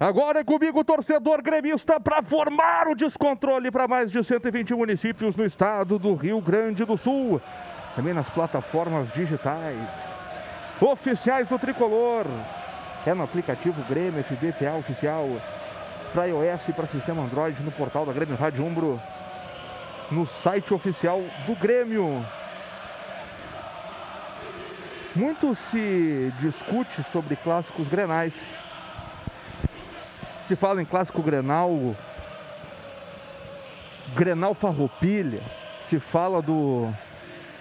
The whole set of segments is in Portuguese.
Agora é comigo, torcedor gremista, para formar o descontrole para mais de 120 municípios no estado do Rio Grande do Sul. Também nas plataformas digitais. Oficiais do Tricolor. É no aplicativo Grêmio FBPA Oficial. Para iOS e para sistema Android no portal da Grêmio Rádio Umbro. No site oficial do Grêmio. Muito se discute sobre clássicos grenais se fala em clássico Grenal, Grenal Farroupilha, se fala do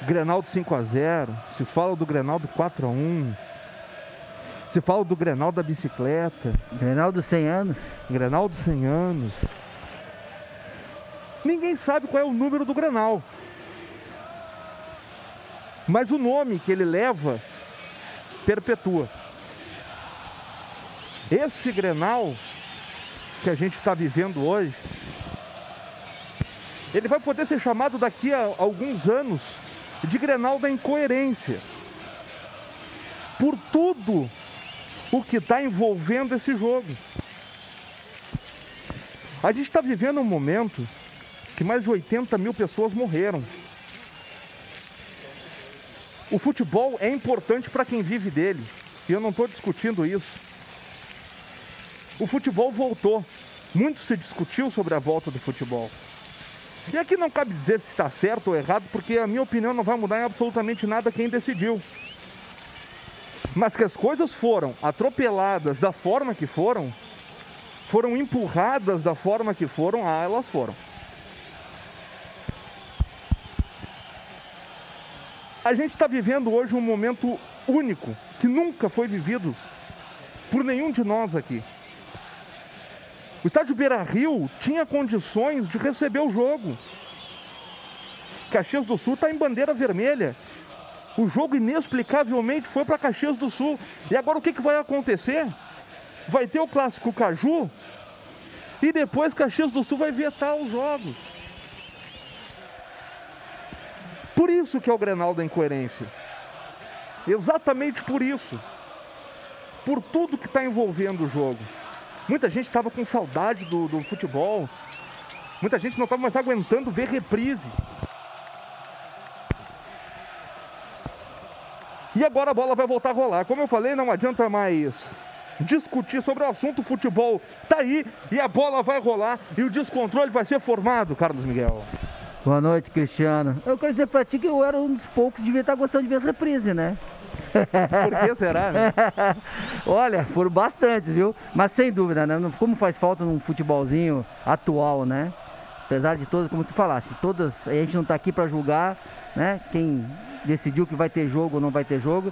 Grenal do 5 a 0, se fala do Grenal do 4 a 1, se fala do Grenal da bicicleta, Grenal dos 100 anos, Grenal dos 100 anos. Ninguém sabe qual é o número do Grenal. Mas o nome que ele leva perpetua. Esse Grenal que a gente está vivendo hoje, ele vai poder ser chamado daqui a alguns anos de Grenal da incoerência. Por tudo o que está envolvendo esse jogo. A gente está vivendo um momento que mais de 80 mil pessoas morreram. O futebol é importante para quem vive dele. E eu não estou discutindo isso o futebol voltou. Muito se discutiu sobre a volta do futebol. E aqui não cabe dizer se está certo ou errado, porque a minha opinião não vai mudar em absolutamente nada quem decidiu. Mas que as coisas foram atropeladas da forma que foram, foram empurradas da forma que foram, ah, elas foram. A gente está vivendo hoje um momento único, que nunca foi vivido por nenhum de nós aqui. O estádio Beira Rio tinha condições de receber o jogo. Caxias do Sul está em bandeira vermelha. O jogo inexplicavelmente foi para Caxias do Sul. E agora o que, que vai acontecer? Vai ter o clássico Caju e depois Caxias do Sul vai vetar os jogos. Por isso que é o Grenal da incoerência. Exatamente por isso. Por tudo que está envolvendo o jogo. Muita gente estava com saudade do, do futebol. Muita gente não estava mais aguentando ver reprise. E agora a bola vai voltar a rolar. Como eu falei, não adianta mais discutir sobre o assunto. Futebol tá aí e a bola vai rolar e o descontrole vai ser formado, Carlos Miguel. Boa noite, Cristiano. Eu quero dizer pra ti que eu era um dos poucos que devia estar gostando de ver essa reprise, né? Por que será, né? Olha, foram bastantes, viu? Mas sem dúvida, né? Como faz falta num futebolzinho atual, né? Apesar de todas, como tu falaste, todas, a gente não está aqui para julgar, né? Quem decidiu que vai ter jogo ou não vai ter jogo.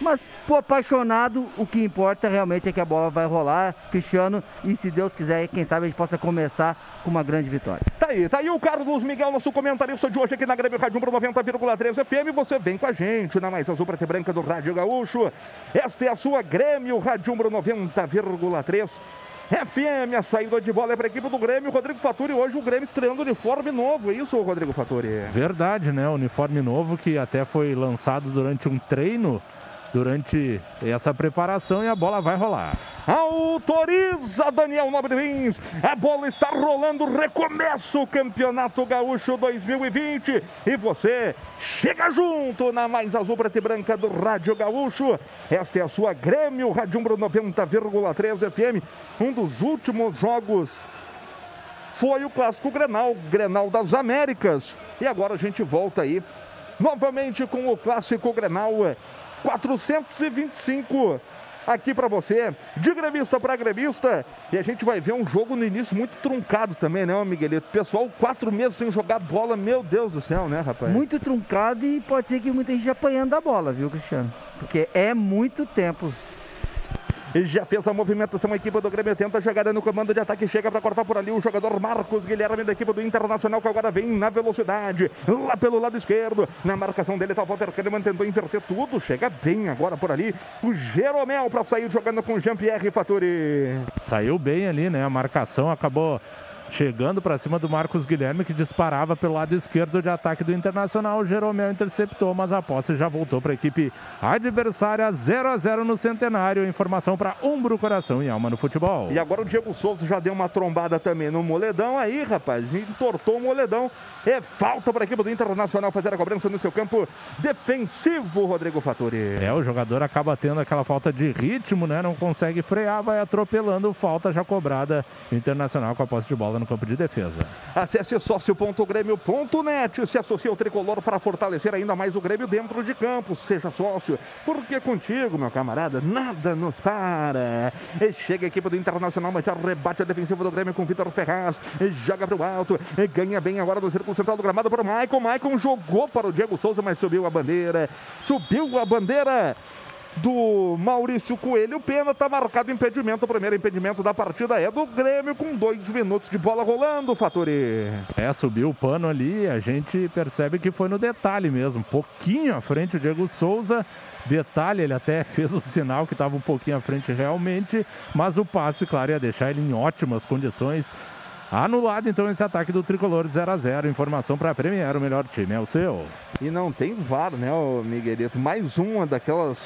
Mas, por apaixonado, o que importa realmente é que a bola vai rolar, Cristiano, e se Deus quiser, quem sabe a gente possa começar com uma grande vitória. Tá aí, tá aí o Carlos Miguel, nosso comentarista de hoje aqui na Grêmio Rádio 90,3 FM. Você vem com a gente na mais azul preta e branca do Rádio Gaúcho. Esta é a sua Grêmio Rádio 90,3. FM, a saída de bola é para a equipe do Grêmio. Rodrigo Faturi, hoje o Grêmio estreando uniforme novo, é isso, Rodrigo Faturi? Verdade, né? Uniforme novo que até foi lançado durante um treino durante essa preparação e a bola vai rolar. Autoriza Daniel Nobre. A bola está rolando. Recomeça o Campeonato Gaúcho 2020. E você chega junto na mais azul preta e branca do Rádio Gaúcho. Esta é a sua Grêmio Rádio 90,3 FM. Um dos últimos jogos foi o clássico Grenal, Grenal das Américas. E agora a gente volta aí novamente com o clássico Grenal 425 aqui para você, de gremista para gremista. E a gente vai ver um jogo no início muito truncado também, né, Miguelito? Pessoal, quatro meses sem jogar bola, meu Deus do céu, né, rapaz? Muito truncado e pode ser que muita gente apanhando da bola, viu, Cristiano? Porque é muito tempo já fez a movimentação, a equipe do Grêmio tenta a jogada no comando de ataque, chega para cortar por ali o jogador Marcos Guilherme da equipe do Internacional, que agora vem na velocidade, lá pelo lado esquerdo, na marcação dele tá o Walter Kahneman, tentou inverter tudo, chega bem agora por ali, o Jeromel para sair jogando com Jean-Pierre Faturi. Saiu bem ali, né, a marcação acabou chegando para cima do Marcos Guilherme, que disparava pelo lado esquerdo de ataque do Internacional. Jeromel interceptou, mas a posse já voltou para a equipe adversária 0 a 0 no Centenário. Informação para Umbro, Coração e Alma no futebol. E agora o Diego Souza já deu uma trombada também no Moledão aí, rapaz. Entortou o Moledão. É falta para a equipe do Internacional fazer a cobrança no seu campo defensivo, Rodrigo Fattori. É, o jogador acaba tendo aquela falta de ritmo, né? Não consegue frear, vai atropelando. Falta já cobrada. Internacional com a posse de bola no campo de defesa. Acesse sócio.grêmio.net. Se associe ao tricolor para fortalecer ainda mais o Grêmio dentro de campo. Seja sócio, porque contigo, meu camarada, nada nos para. E chega a equipe do Internacional, mas já rebate a defensiva do Grêmio com Vitor Ferraz. Joga para o alto, ganha bem agora do círculo central do gramado para o Maicon. Maicon jogou para o Diego Souza, mas subiu a bandeira. Subiu a bandeira do Maurício Coelho. O pênalti está marcado impedimento. O primeiro impedimento da partida é do Grêmio com dois minutos de bola rolando, Fatori. É, subiu o pano ali. A gente percebe que foi no detalhe mesmo. Pouquinho à frente o Diego Souza. Detalhe, ele até fez o sinal que estava um pouquinho à frente realmente, mas o passe, claro, ia deixar ele em ótimas condições. Anulado então esse ataque do tricolor 0 a 0 Informação para a Premier, o melhor time é o seu. E não tem VAR, né, Miguelito? Mais uma daquelas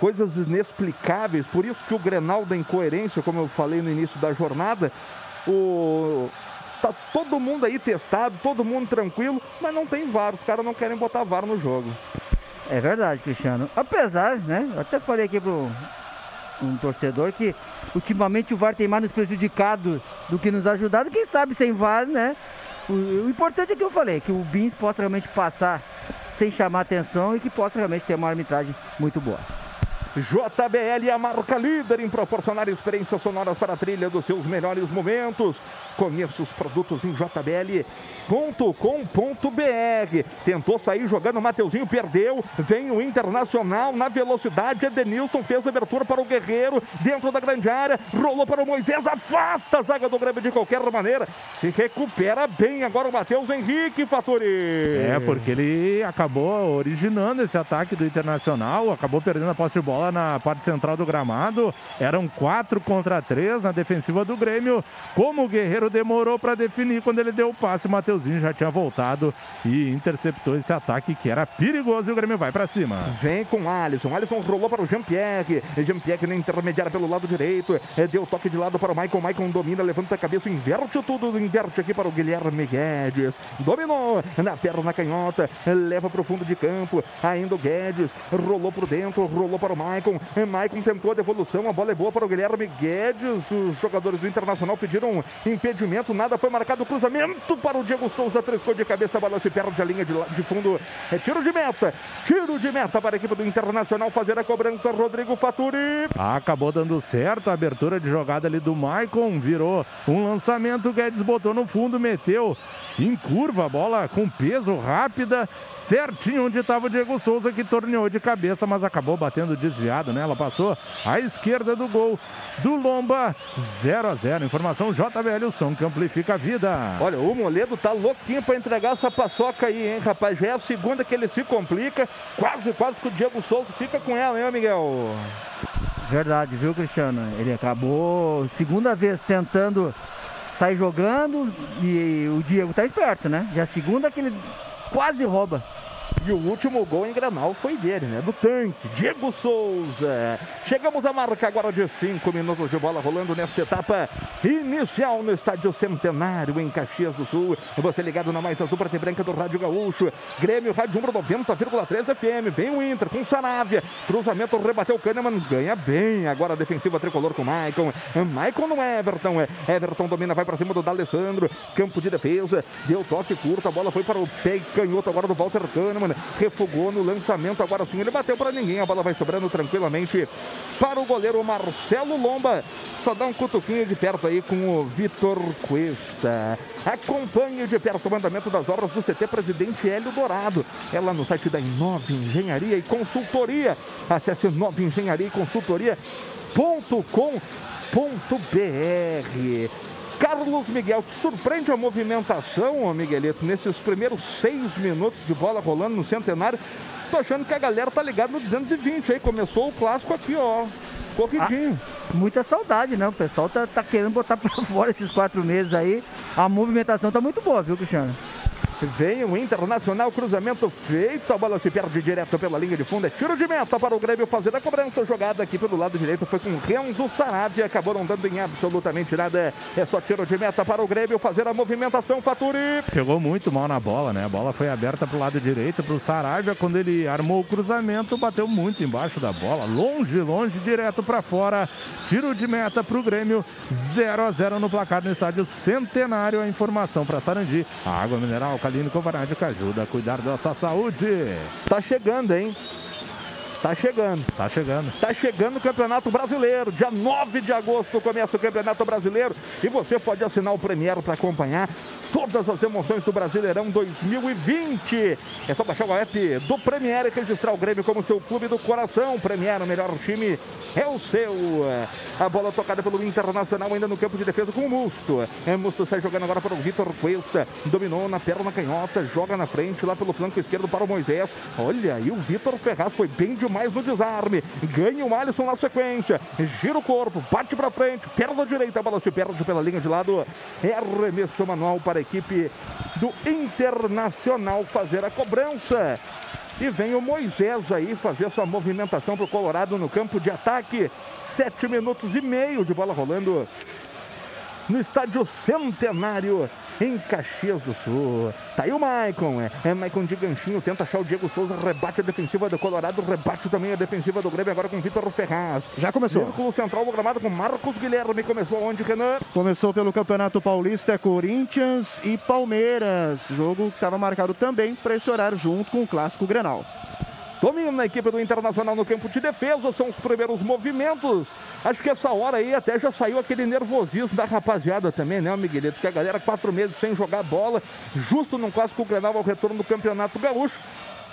coisas inexplicáveis. Por isso que o Grenal da incoerência, como eu falei no início da jornada, o tá todo mundo aí testado, todo mundo tranquilo, mas não tem VAR. Os caras não querem botar VAR no jogo. É verdade, Cristiano. Apesar, né? Eu até falei aqui pro um torcedor que ultimamente o VAR tem mais nos prejudicado do que nos ajudado. Quem sabe sem VAR, né? O, o importante é que eu falei, que o Bins possa realmente passar sem chamar atenção e que possa realmente ter uma arbitragem muito boa. JBL, a marca líder em proporcionar experiências sonoras para a trilha dos seus melhores momentos. Conheça os produtos em jbl.com.br. Tentou sair jogando, Mateuzinho perdeu. Vem o Internacional na velocidade. Edenilson fez abertura para o Guerreiro dentro da grande área. Rolou para o Moisés, afasta a zaga do Grêmio de qualquer maneira. Se recupera bem agora o Matheus Henrique, Faturi. É, porque ele acabou originando esse ataque do Internacional, acabou perdendo a posse de bola na parte central do gramado. Eram quatro contra três na defensiva do Grêmio. Como o Guerreiro demorou para definir quando ele deu o passe, o Mateuzinho já tinha voltado e interceptou esse ataque que era perigoso e o Grêmio vai para cima. Vem com Alisson. Alisson rolou para o Jean-Pierre. Jean-Pierre na intermediária pelo lado direito. É, deu toque de lado para o Michael. Michael domina, levanta a cabeça, inverte tudo, inverte aqui para o Guilherme Guedes. Dominou na perna canhota, leva para o fundo de campo. Ainda o Guedes rolou por dentro, rolou para o Maicon. Maicon tentou a devolução, a bola é boa para o Guilherme Guedes. Os jogadores do Internacional pediram impedimento, nada foi marcado. Cruzamento para o Diego Souza, triscou de cabeça, a bola se perde a linha de, de fundo. É tiro de meta, tiro de meta para a equipe do Internacional fazer a cobrança. Rodrigo Faturi. Acabou dando certo a abertura de jogada ali do Maicon, virou um lançamento. Guedes botou no fundo, meteu em curva a bola com peso rápida certinho onde estava o Diego Souza, que torneou de cabeça, mas acabou batendo desviado, né? Ela passou à esquerda do gol do Lomba, 0 a 0 Informação JBL, o som que amplifica a vida. Olha, o Moledo tá louquinho para entregar essa paçoca aí, hein, rapaz? Já é a segunda que ele se complica, quase, quase que o Diego Souza fica com ela, hein, Miguel? Verdade, viu, Cristiano? Ele acabou segunda vez tentando sair jogando e o Diego tá esperto, né? Já a segunda que ele quase rouba. E o último gol em Granal foi dele, né? Do tanque, Diego Souza. Chegamos à marca agora de 5 minutos de bola rolando nesta etapa inicial no Estádio Centenário, em Caxias do Sul. Você ligado na mais azul prata e branca do Rádio Gaúcho. Grêmio, Rádio número 90,3 FM. Vem o Inter com Saravia. Cruzamento, rebateu o Kahneman. Ganha bem. Agora a defensiva tricolor com o Maicon. Maicon no Everton. Everton domina, vai para cima do D'Alessandro. Campo de defesa. Deu toque curto. A bola foi para o pé canhoto agora do Walter Kahneman refugou no lançamento. Agora sim, ele bateu para ninguém. A bola vai sobrando tranquilamente para o goleiro Marcelo Lomba. Só dá um cutuquinho de perto aí com o Vitor Cuesta. Acompanhe de perto o mandamento das obras do CT Presidente Hélio Dourado. É lá no site da Inove Engenharia e Consultoria. Acesse Nova Engenharia e Consultoria.com.br. Carlos Miguel, te surpreende a movimentação, Miguelito, nesses primeiros seis minutos de bola rolando no centenário. Tô achando que a galera tá ligada no 220 aí. Começou o clássico aqui, ó. Corridinho. Ah, muita saudade, né? O pessoal tá, tá querendo botar pra fora esses quatro meses aí. a movimentação tá muito boa, viu, Cristiano? Vem o Internacional, cruzamento feito, a bola se perde direto pela linha de fundo, é tiro de meta para o Grêmio fazer a cobrança, jogada aqui pelo lado direito foi com Renzo Sarabia, acabou não dando em absolutamente nada, é só tiro de meta para o Grêmio fazer a movimentação, Faturi. Pegou muito mal na bola, né? A bola foi aberta para o lado direito, para o Sarabia, quando ele armou o cruzamento, bateu muito embaixo da bola, longe, longe, direto para fora, tiro de meta para o Grêmio, 0 a 0 no placar no estádio Centenário, a informação para Sarandi, a água mineral, Covarade que ajuda a cuidar da sua saúde. Tá chegando, hein? Tá chegando. Tá chegando. Tá chegando o Campeonato Brasileiro. Dia 9 de agosto começa o Campeonato Brasileiro e você pode assinar o Premier para acompanhar todas as emoções do Brasileirão 2020. É só baixar o app do Premier e registrar o Grêmio como seu clube do coração. Premier, o melhor time é o seu. A bola tocada pelo Internacional ainda no campo de defesa com o Musto. É, Musto sai jogando agora para o Vitor Cuesta. Dominou na perna canhota, joga na frente lá pelo flanco esquerdo para o Moisés. Olha, e o Vitor Ferraz foi bem demais no desarme. Ganha o Alisson na sequência. Gira o corpo, bate para frente, perna direita, a bola se perde pela linha de lado. É arremesso manual para a equipe do Internacional fazer a cobrança. E vem o Moisés aí fazer sua movimentação para o Colorado no campo de ataque. Sete minutos e meio de bola rolando no estádio Centenário, em Caxias do Sul. Tá aí o Maicon, é, é Maicon de ganchinho, tenta achar o Diego Souza, rebate a defensiva do Colorado, rebate também a defensiva do Grêmio, agora com Vitor Ferraz. Já começou. Círculo central do gramado com Marcos Guilherme, começou onde, Renan? Começou pelo Campeonato Paulista, é Corinthians e Palmeiras. Jogo que estava marcado também para esse horário junto com o Clássico Grenal. Domina a equipe do Internacional no campo de defesa, são os primeiros movimentos. Acho que essa hora aí até já saiu aquele nervosismo da rapaziada também, né, Miguelito? Que a galera quatro meses sem jogar bola, justo num clássico Grenal ao retorno do Campeonato Gaúcho.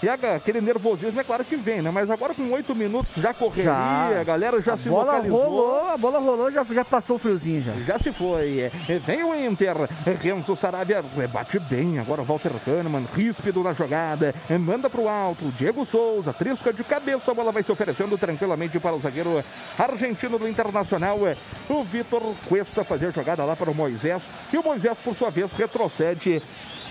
E aquele nervosismo é claro que vem, né? Mas agora com oito minutos já correria, Já. a galera já a se bola localizou. rolou, a bola rolou, já, já passou o friozinho já. Já se foi. É, Vem o Inter. É, Renzo Sarabia rebate bem. Agora Walter Kahneman, ríspido na jogada. É, Manda pro alto. Diego Souza, trisca de cabeça. A bola vai se oferecendo tranquilamente para o zagueiro argentino do Internacional. É, O Vitor Cuesta fazer a jogada lá para o Moisés. E o Moisés, por sua vez, retrocede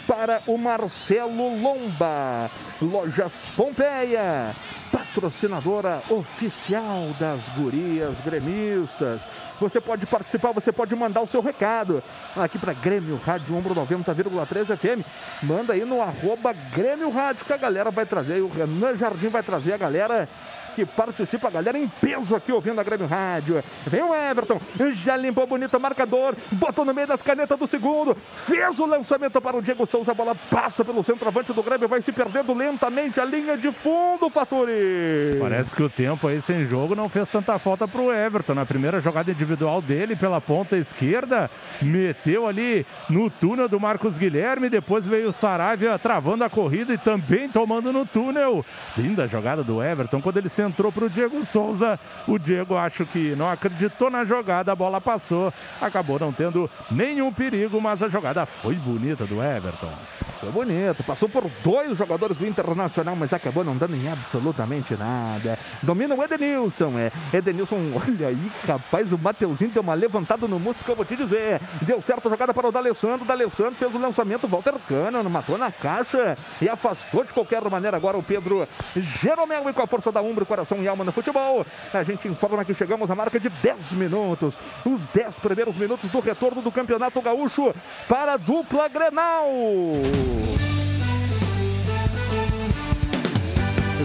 para o Marcelo Lomba. Lojas Pompeia, patrocinadora oficial das gurias gremistas. Você pode participar, você pode mandar o seu recado aqui para Grêmio Rádio Ombro 90,3 FM. Manda aí no arroba Grêmio Rádio que a galera vai trazer. O Renan Jardim vai trazer a galera que participa, a galera em peso aqui ouvindo a Grêmio Rádio. Vem o Everton, já limpou bonito o marcador, botou no meio das canetas do segundo, fez o lançamento para o Diego Souza, a bola passa pelo centroavante do Grêmio, vai se perdendo lentamente a linha de fundo, Faturi. Parece que o tempo aí sem jogo não fez tanta falta pro Everton. Na primeira jogada individual dele pela ponta esquerda, meteu ali no túnel do Marcos Guilherme. Depois veio o Saravia travando a corrida e também tomando no túnel. Linda jogada do Everton. Quando ele centrou pro Diego Souza, o Diego acho que não acreditou na jogada, a bola passou. Acabou não tendo nenhum perigo, mas a jogada foi bonita do Everton. Foi bonito, passou por dois jogadores do Internacional, mas acabou não dando em absolutamente nada. Domina o Edenilson, é. Edenilson, olha aí, rapaz, o Mateuzinho deu uma levantada no músculo que eu vou te dizer. Deu certo a jogada para o D'Alessandro, D'Alessandro fez o lançamento, Walter Cano, matou na caixa e afastou de qualquer maneira agora o Pedro Jeromel e com a força da Umbro, coração e alma no futebol. A gente informa que chegamos à marca de 10 minutos, os 10 primeiros minutos do retorno do Campeonato Gaúcho para a dupla Grenal.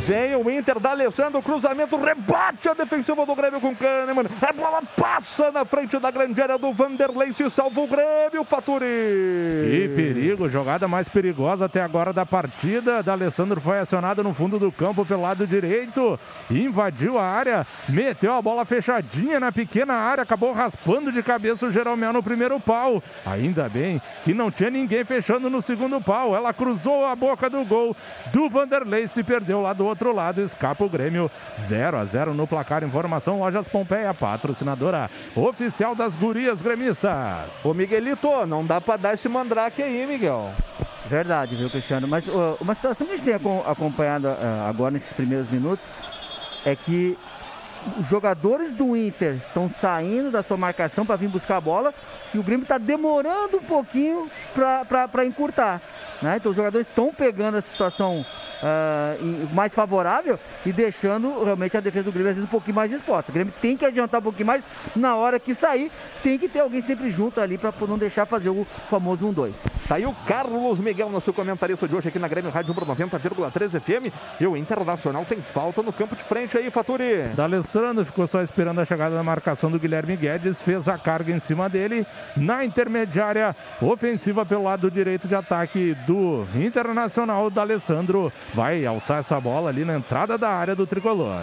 Vem o Inter da Alessandro, cruzamento, rebate a defensiva do Grêmio com Kahneman. A bola passa na frente da grande área do Vanderlei, se salva o Grêmio, Faturi. Que perigo, jogada mais perigosa até agora da partida. Da Alessandro foi acionado no fundo do campo pelo lado direito, invadiu a área, meteu a bola fechadinha na pequena área, acabou raspando de cabeça o Jeromel no primeiro pau. Ainda bem que não tinha ninguém fechando no segundo pau. Ela cruzou a boca do gol do Vanderlei, se perdeu lá do outro lado, escapa o Grêmio 0 a 0 no placar. Informação Lojas Pompeia, patrocinadora oficial das gurias gremistas. Ô Miguelito, não dá pra dar esse mandrake aí, Miguel. Verdade, viu, Cristiano? Mas ó, uma situação que a gente tem acom- acompanhado ah, agora nesses primeiros minutos é que os jogadores do Inter estão saindo da sua marcação para vir buscar a bola e o Grêmio está demorando um pouquinho para encurtar. Né? Então os jogadores estão pegando a situação uh, mais favorável e deixando realmente a defesa do Grêmio às vezes um pouquinho mais exposta. O Grêmio tem que adiantar um pouquinho mais na hora que sair, tem que ter alguém sempre junto ali para não deixar fazer o famoso 1-2. Tá aí o Carlos Miguel, nosso comentarista de hoje aqui na Grêmio Rádio Pro 90,3 FM. E o Internacional tem falta no campo de frente aí, Faturi. D'Alessandro ficou só esperando a chegada da marcação do Guilherme Guedes, fez a carga em cima dele. Na intermediária ofensiva pelo lado direito de ataque do Internacional, D'Alessandro vai alçar essa bola ali na entrada da área do tricolor.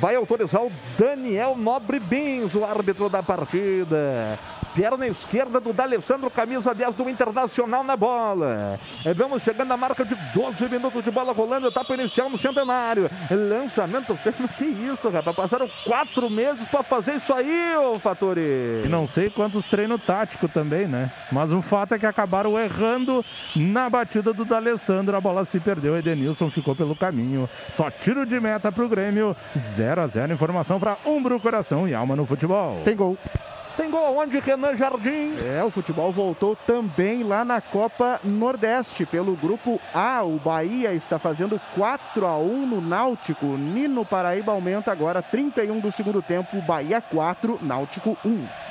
Vai autorizar o Daniel Nobre Bins, o árbitro da partida. Perna esquerda do D'Alessandro, camisa 10 do Internacional na bola. É, vamos chegando à marca de 12 minutos de bola rolando, etapa inicial no centenário. Lançamento, que isso, rapaz? Passaram quatro meses para fazer isso aí, ô Fatori. E não sei quantos treinos táticos também, né? Mas o fato é que acabaram errando na batida do D'Alessandro. A bola se perdeu, Edenilson ficou pelo caminho. Só tiro de meta para o Grêmio. 0 a 0 Informação para Umbro, Coração e Alma no Futebol. Tem gol. Tem gol onde Renan Jardim. É, o futebol voltou também lá na Copa Nordeste. Pelo grupo A, o Bahia está fazendo 4 a 1 no Náutico. Nino Paraíba aumenta agora 31 do segundo tempo. Bahia 4, Náutico 1.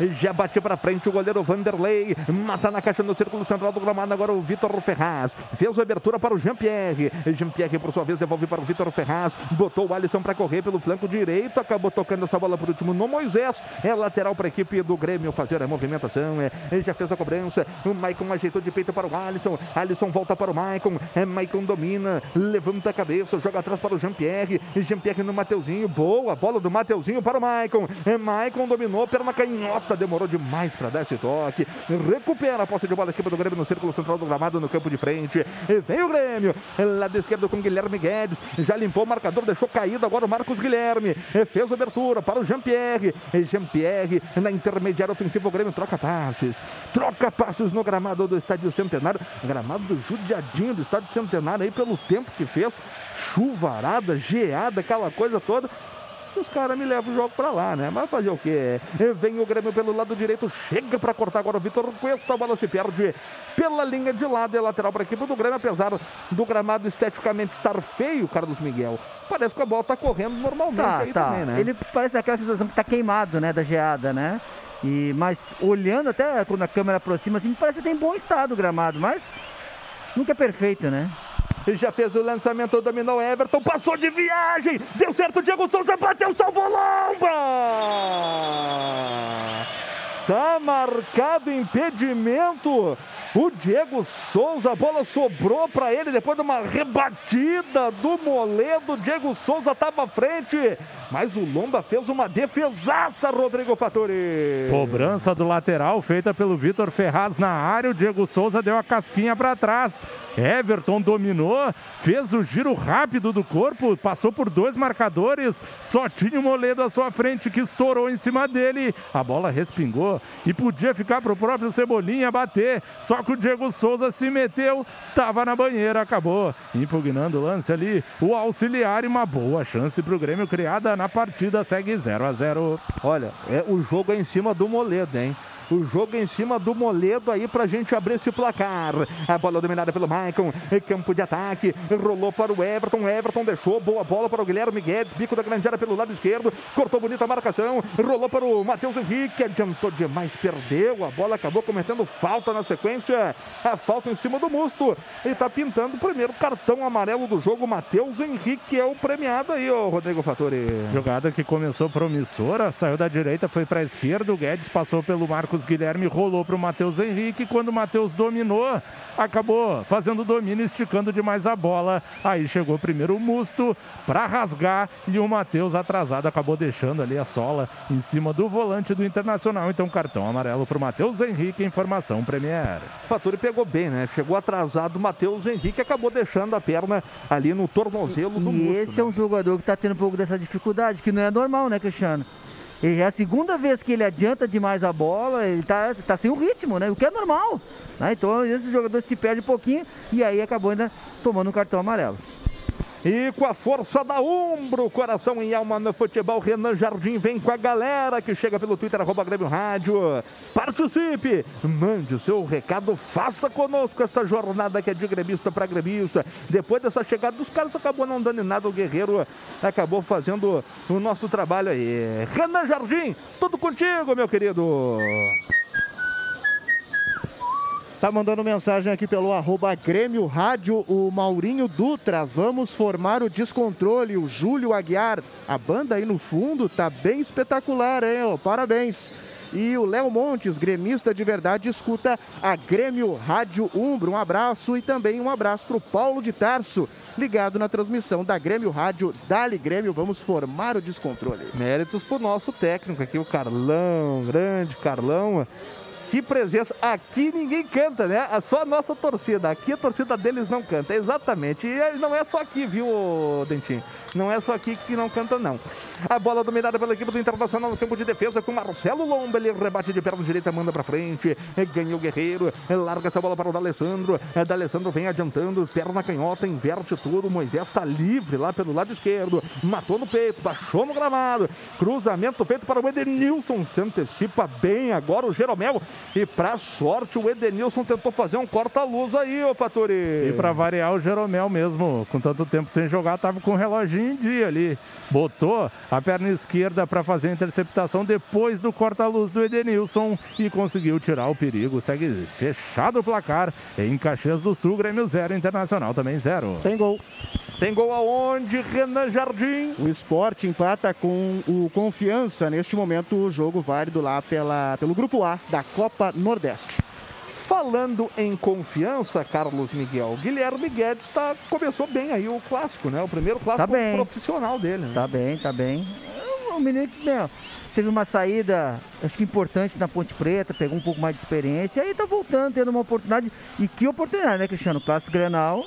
Já bateu para frente o goleiro Vanderlei. Mata na caixa no círculo central do gramado. Agora o Vitor Ferraz. Fez a abertura para o Jean-Pierre. Jean-Pierre, por sua vez, devolve para o Vitor Ferraz. Botou o Alisson para correr pelo flanco direito. Acabou tocando essa bola por último no Moisés. É lateral para a equipe do Grêmio fazer a movimentação. É, ele já fez a cobrança. O Maicon ajeitou de peito para o Alisson. Alisson volta para o Maicon. É, Maicon domina. Levanta a cabeça. Joga atrás para o Jean-Pierre. Jean-Pierre no Mateuzinho. Boa bola do Mateuzinho para o Maicon. É, Maicon dominou. Perna canhota demorou demais para dar esse toque. Recupera a posse de bola a equipe do Grêmio no círculo central do gramado, no campo de frente. E vem o Grêmio, lado esquerdo com Guilherme Guedes. Já limpou o marcador, deixou caído agora o Marcos Guilherme. E fez abertura para o Jean-Pierre. Jean-Pierre na intermediária ofensiva. O Grêmio troca passes. Troca passes no gramado do Estádio Centenário. Gramado do judiadinho do Estádio Centenário aí pelo tempo que fez. Chuvarada, geada, aquela coisa toda os caras me levam o jogo para lá, né? Mas fazer o quê? Vem o Grêmio pelo lado direito, chega para cortar agora o Vitor Cuesta, a bola se perde pela linha de lado, é lateral para a equipe do Grêmio, apesar do gramado esteticamente estar feio, Carlos Miguel. Parece que a bola tá correndo normalmente tá, aí tá. também, né? Ele parece aquela sensação que tá queimado, né, da geada, né? E, mas olhando até quando a câmera aproxima, assim, parece que tem bom estado o gramado, mas nunca é perfeito, né? Já fez o lançamento, dominou Everton, passou de viagem, deu certo, Diego Souza bateu, salvou Lomba! Tá marcado impedimento. O Diego Souza, a bola sobrou para ele depois de uma rebatida do Moledo. Diego Souza estava à frente, mas o Lomba fez uma defesaça, Rodrigo Fattori. Cobrança do lateral feita pelo Vitor Ferraz na área. O Diego Souza deu a casquinha para trás. Everton dominou, fez o giro rápido do corpo, passou por dois marcadores. Só tinha o Moledo à sua frente que estourou em cima dele. A bola respingou e podia ficar para o próprio Cebolinha bater. Só que o Diego Souza se meteu, estava na banheira, acabou impugnando o lance ali. O auxiliar e uma boa chance para o Grêmio criada na partida. Segue 0 a 0 Olha, é, o jogo é em cima do Moledo, hein? O jogo em cima do Moledo aí pra gente abrir esse placar. A bola dominada pelo Maicon. Campo de ataque. Rolou para o Everton. Everton deixou. Boa bola para o Guilherme Guedes. Bico da grande área pelo lado esquerdo. Cortou bonita a marcação. Rolou para o Matheus Henrique. Adiantou demais. Perdeu. A bola acabou cometendo falta na sequência. A falta em cima do Musto. E tá pintando o primeiro cartão amarelo do jogo. Matheus Henrique é o premiado aí, ô Rodrigo Fattori. Jogada que começou promissora. Saiu da direita, foi para a esquerda. O Guedes passou pelo Marcos Marcos Guilherme rolou para o Matheus Henrique. Quando o Matheus dominou, acabou fazendo o domínio, esticando demais a bola. Aí chegou primeiro o Musto para rasgar e o Matheus atrasado acabou deixando ali a sola em cima do volante do Internacional. Então cartão amarelo para o Matheus Henrique, informação Premier. Faturi pegou bem, né? Chegou atrasado o Matheus Henrique acabou deixando a perna ali no tornozelo do e Musto. esse né? é um jogador que está tendo um pouco dessa dificuldade, que não é normal, né, Cristiano? E é a segunda vez que ele adianta demais a bola, ele tá, tá sem o ritmo, né? O que é normal. Né? Então esse jogador se perde um pouquinho e aí acabou ainda tomando um cartão amarelo. E com a força da Umbro, coração e alma no futebol, Renan Jardim vem com a galera que chega pelo Twitter, arroba Grêmio Rádio. Participe, mande o seu recado, faça conosco essa jornada que é de gremista para gremista. Depois dessa chegada dos caras, acabou não dando em nada, o Guerreiro acabou fazendo o nosso trabalho aí. Renan Jardim, tudo contigo, meu querido. Tá mandando mensagem aqui pelo arroba Grêmio Rádio, o Maurinho Dutra. Vamos formar o descontrole, o Júlio Aguiar. A banda aí no fundo tá bem espetacular, hein? Oh, parabéns. E o Léo Montes, gremista de verdade, escuta a Grêmio Rádio Umbro. Um abraço e também um abraço para o Paulo de Tarso, ligado na transmissão da Grêmio Rádio. Dali Grêmio, vamos formar o descontrole. Méritos pro nosso técnico aqui, o Carlão, grande Carlão. Que presença. Aqui ninguém canta, né? É só a nossa torcida. Aqui a torcida deles não canta. Exatamente. E não é só aqui, viu, Dentinho? Não é só aqui que não canta, não. A bola dominada pela equipe do Internacional no campo de defesa com Marcelo Lomba. Ele rebate de perna direita, manda pra frente. Ganha o Guerreiro. Larga essa bola para o D'Alessandro. D'Alessandro vem adiantando. Perna canhota, inverte tudo. Moisés tá livre lá pelo lado esquerdo. Matou no peito, baixou no gramado. Cruzamento feito para o Edenilson. Se antecipa bem agora o Jeromel. E pra sorte, o Edenilson tentou fazer um corta-luz aí, ô Fatori. E pra variar, o Jeromel mesmo, com tanto tempo sem jogar, tava com o reloginho em dia ali. Botou a perna esquerda para fazer a interceptação depois do corta-luz do Edenilson e conseguiu tirar o perigo. Segue fechado o placar em Caxias do Sul, Grêmio 0, Internacional também 0. Tem gol. Tem gol aonde, Renan Jardim? O esporte empata com o Confiança. Neste momento, o jogo válido lá pela, pelo Grupo A da Copa Nordeste. Falando em confiança, Carlos Miguel, Guilherme Guedes tá, começou bem aí o clássico, né? O primeiro clássico Tá bem. profissional dele. Né? Tá bem, tá bem. É um menino que né, teve uma saída, acho que importante na Ponte Preta, pegou um pouco mais de experiência, aí tá voltando, tendo uma oportunidade. E que oportunidade, né, Cristiano? Clássico Grenal.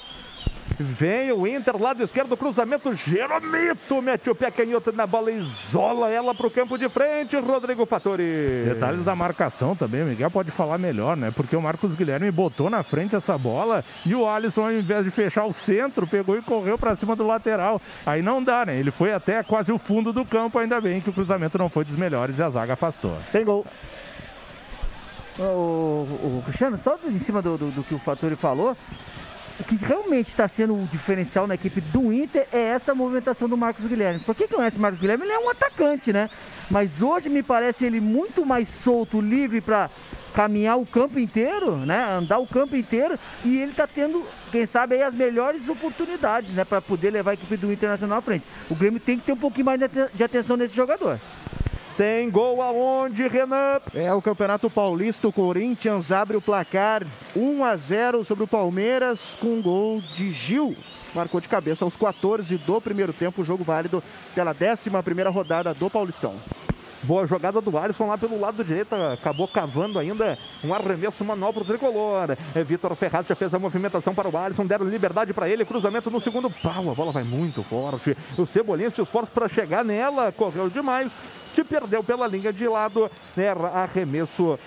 Vem o Inter, lado esquerdo, cruzamento, Jeromito, mete o pé canhoto na bola, isola ela pro campo de frente, Rodrigo Fattori. Detalhes da marcação também, o Miguel pode falar melhor, né? Porque o Marcos Guilherme botou na frente essa bola e o Alisson, ao invés de fechar o centro, pegou e correu para cima do lateral. Aí não dá, né? Ele foi até quase o fundo do campo, ainda bem que o cruzamento não foi dos melhores e a zaga afastou. Tem gol. O, o- o Cristiano, só em cima do, do- do que o Fattori falou, o que realmente está sendo o diferencial na equipe do Inter é essa movimentação do Marcos Guilherme. Por quem conhece o Marcos Guilherme, ele é um atacante, né? Mas hoje me parece ele muito mais solto, livre para caminhar o campo inteiro, né? Andar o campo inteiro e ele está tendo, quem sabe, aí as melhores oportunidades, né? Para poder levar a equipe do Internacional à frente. O Grêmio tem que ter um pouquinho mais de atenção nesse jogador. Tem gol aonde, Renan? É o Campeonato Paulista, o Corinthians abre o placar 1 a 0 sobre o Palmeiras com gol de Gil. Marcou de cabeça aos 14 do primeiro tempo, jogo válido pela 11 primeira rodada do Paulistão. Boa jogada do Alisson lá pelo lado direito, acabou cavando ainda um arremesso manual pro tricolor. É, Vitor Ferraz já fez a movimentação para o Alisson, deram liberdade para ele, cruzamento no segundo pau, a bola vai muito forte. O Cebolinha se esforça para chegar nela, correu demais, se perdeu pela linha de lado, era arremesso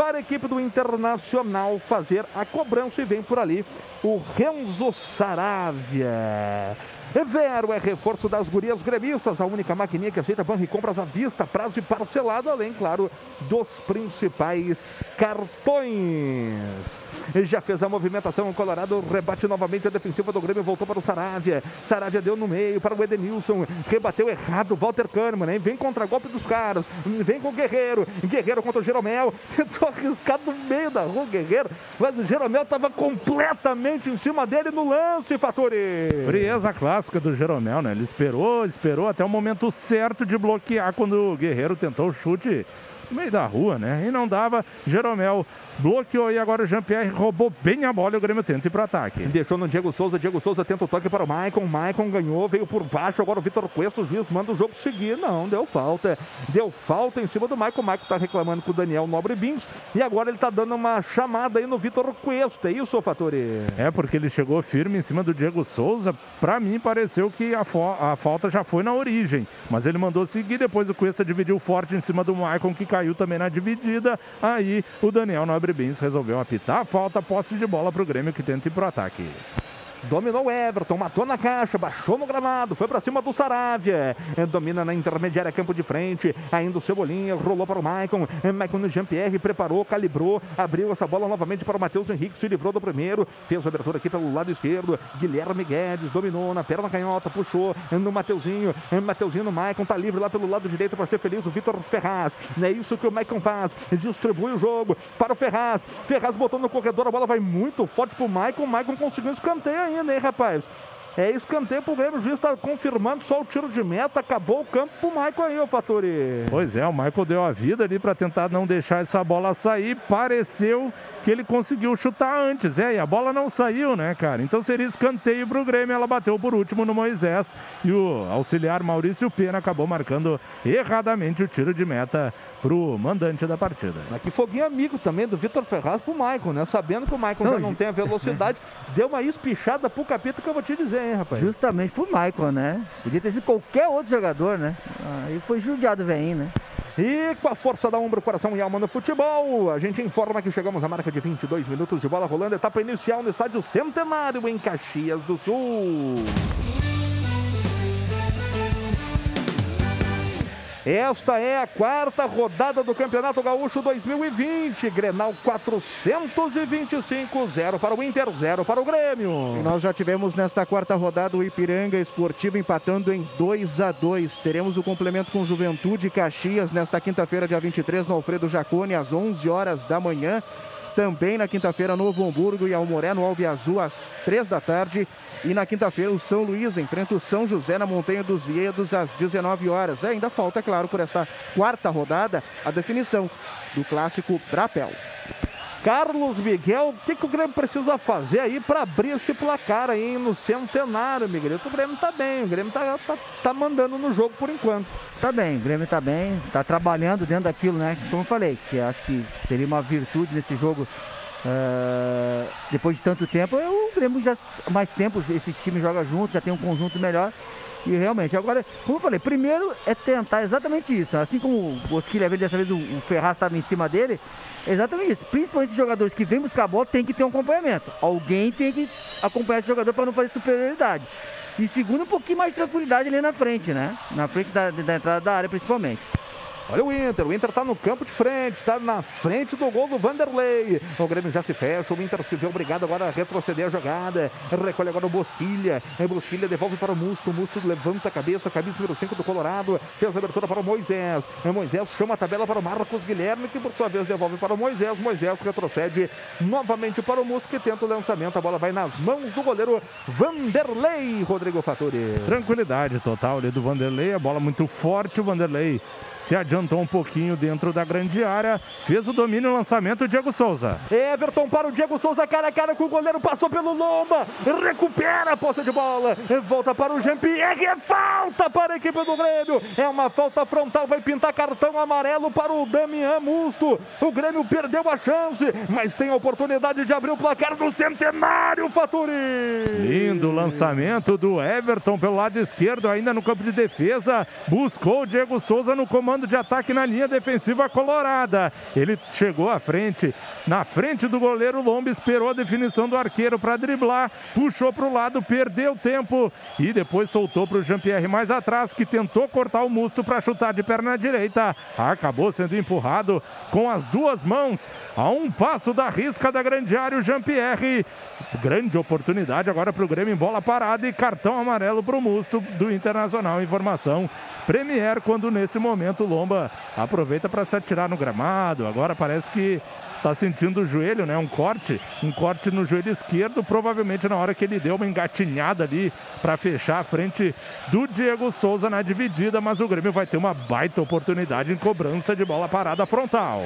para a equipe do Internacional fazer a cobrança e vem por ali o Renzo Saravia. Vero é reforço das gurias gremistas, a única maquininha que aceita banco e compras à vista, prazo e parcelado, além, claro, dos principais cartões. Já fez a movimentação, o Colorado rebate novamente a defensiva do Grêmio, voltou para o Saravia. Saravia deu no meio para o Edenilson, rebateu errado, Walter Kahneman, hein? vem contra golpe dos caras, vem com o Guerreiro, Guerreiro contra o Jeromel, tentou arriscar no meio da rua Guerreiro, mas o Jeromel estava completamente em cima dele no lance, Fatore. Frieza clássica do Jeromel, né? Ele esperou, esperou até o momento certo de bloquear quando o Guerreiro tentou o chute no meio da rua, né? E não dava. Jeromel bloqueou e agora o Jean-Pierre roubou bem a bola e o Grêmio tenta ir para ataque. Deixou no Diego Souza, Diego Souza tenta o toque para o Maicon, Maicon ganhou, veio por baixo, agora o Vitor Cuesta, o juiz manda o jogo seguir, não, deu falta, deu falta em cima do Maicon, o Maicon tá reclamando com o Daniel Nobre Bins, e agora ele tá dando uma chamada aí no Vitor Cuesta, é isso, Fatore? É, porque ele chegou firme em cima do Diego Souza. Pra mim, pareceu que a, a falta já foi na origem. Mas ele mandou seguir. Depois o Cuesta dividiu forte em cima do Maicon, que caiu também na dividida. Aí o Daniel Nobre Bins resolveu apitar a falta, posse de bola pro Grêmio que tenta ir pro ataque. Dominou o Everton, matou na caixa, baixou no gramado, foi para cima do Saravia. É, domina na intermediária, campo de frente. Ainda o Cebolinha, rolou para o Maicon. É, Maicon no Jean-Pierre, preparou, calibrou, abriu essa bola novamente para o Matheus Henrique, se livrou do primeiro. Fez a abertura aqui pelo lado esquerdo. Guilherme Guedes dominou na perna canhota, puxou no Mateuzinho. Mateuzinho no Maicon, tá livre lá pelo lado direito para ser feliz. O Vitor Ferraz. É isso que o Maicon faz. Distribui o jogo para o Ferraz. Ferraz botou no corredor, a bola vai muito forte Maicon. O Maicon conseguiu escanteio ainda, hein, rapaz? É escanteio pro Grêmio, o juiz está confirmando só o tiro de meta, acabou o campo pro Michael aí, ô Faturi. Pois é, o Michael deu a vida ali para tentar não deixar essa bola sair, pareceu que ele conseguiu chutar antes, é, e a bola não saiu, né, cara? Então seria escanteio pro Grêmio, ela bateu por último no Moisés e o auxiliar Maurício Pena acabou marcando erradamente o tiro de meta pro mandante da partida. Aqui foguinho amigo também do Vitor Ferraz pro Maicon, né? Sabendo que o Maicon não, já não tem a velocidade, deu uma espichada pro capeta que eu vou te dizer, hein, rapaz? Justamente pro Maicon, né? Podia ter sido qualquer outro jogador, né? Aí foi judiado vem, né? E com a força da ombro, coração e alma no futebol, a gente informa que chegamos à marca de 22 minutos de bola rolando, etapa inicial no estádio Centenário em Caxias do Sul. Esta é a quarta rodada do Campeonato Gaúcho 2020. Grenal 425, 0 para o Inter, 0 para o Grêmio. E nós já tivemos nesta quarta rodada o Ipiranga Esportivo empatando em 2 a 2. Teremos o complemento com Juventude Caxias nesta quinta-feira, dia 23, no Alfredo Jacone, às 11 horas da manhã. Também na quinta-feira, Novo Hamburgo e Almoré no Alve Azul, às 3 da tarde. E na quinta-feira, o São Luís enfrenta o São José na Montanha dos Viedos às 19 horas. Ainda falta, claro, por esta quarta rodada, a definição do clássico Brapel. Carlos Miguel, o que, que o Grêmio precisa fazer aí para abrir esse placar aí no centenário, Miguelito? O Grêmio tá bem, o Grêmio tá, tá, tá, mandando no jogo por enquanto. Tá bem, o Grêmio tá bem, tá trabalhando dentro daquilo, né? Como eu falei, que acho que seria uma virtude nesse jogo Uh, depois de tanto tempo, o Grêmio já mais tempo, esse time joga junto, já tem um conjunto melhor. E realmente, agora, como eu falei, primeiro é tentar exatamente isso. Assim como o Bosquilha veio dessa vez, o, Ferraz estava em cima dele, exatamente isso. Principalmente os jogadores que vêm buscar a bola tem que ter um acompanhamento. Alguém tem que acompanhar esse jogador para não fazer superioridade. E segundo, um pouquinho mais de tranquilidade ali na frente, né? Na frente da, da entrada da área, principalmente. Olha o Inter, o Inter está no campo de frente, está na frente do gol do Vanderlei. O Grêmio já se fecha, o Inter se vê obrigado agora a retroceder a jogada. Recolhe agora o Bosquilha. O Bosquilha devolve para o Musto. O Musto levanta a cabeça, camisa número 5 do Colorado. Fez a abertura para o Moisés. O Moisés chama a tabela para o Marcos Guilherme, que por sua vez devolve para o Moisés. Moisés retrocede novamente para o Musto, que tenta o lançamento. A bola vai nas mãos do goleiro Vanderlei, Rodrigo Faturi. Tranquilidade total ali do Vanderlei. A bola muito forte, o Vanderlei se adiantou um pouquinho dentro da grande área, fez o domínio e lançamento, Diego Souza. Everton para o Diego Souza, cara a cara com o goleiro, passou pelo Lomba, recupera a posse de bola, volta para o Jean-Pierre, é falta para a equipe do Grêmio, é uma falta frontal, vai pintar cartão amarelo para o Damian Musto, o Grêmio perdeu a chance, mas tem a oportunidade de abrir o placar do Centenário, Faturi. Lindo lançamento do Everton pelo lado esquerdo, ainda no campo de defesa, buscou o Diego Souza no comando comando de ataque na linha defensiva colorada. Ele chegou à frente, na frente do goleiro Lomba, esperou a definição do arqueiro para driblar, puxou para o lado, perdeu tempo e depois soltou para o Jean-Pierre mais atrás, que tentou cortar o musto para chutar de perna direita. Acabou sendo empurrado com as duas mãos a um passo da risca da grande área. O Jean-Pierre, grande oportunidade agora para o Grêmio em bola parada e cartão amarelo para o musto do Internacional. Informação Premier, quando nesse momento o Lomba aproveita para se atirar no gramado. Agora parece que está sentindo o joelho, né? Um corte, um corte no joelho esquerdo, provavelmente na hora que ele deu uma engatinhada ali para fechar a frente do Diego Souza na dividida, mas o Grêmio vai ter uma baita oportunidade em cobrança de bola parada frontal.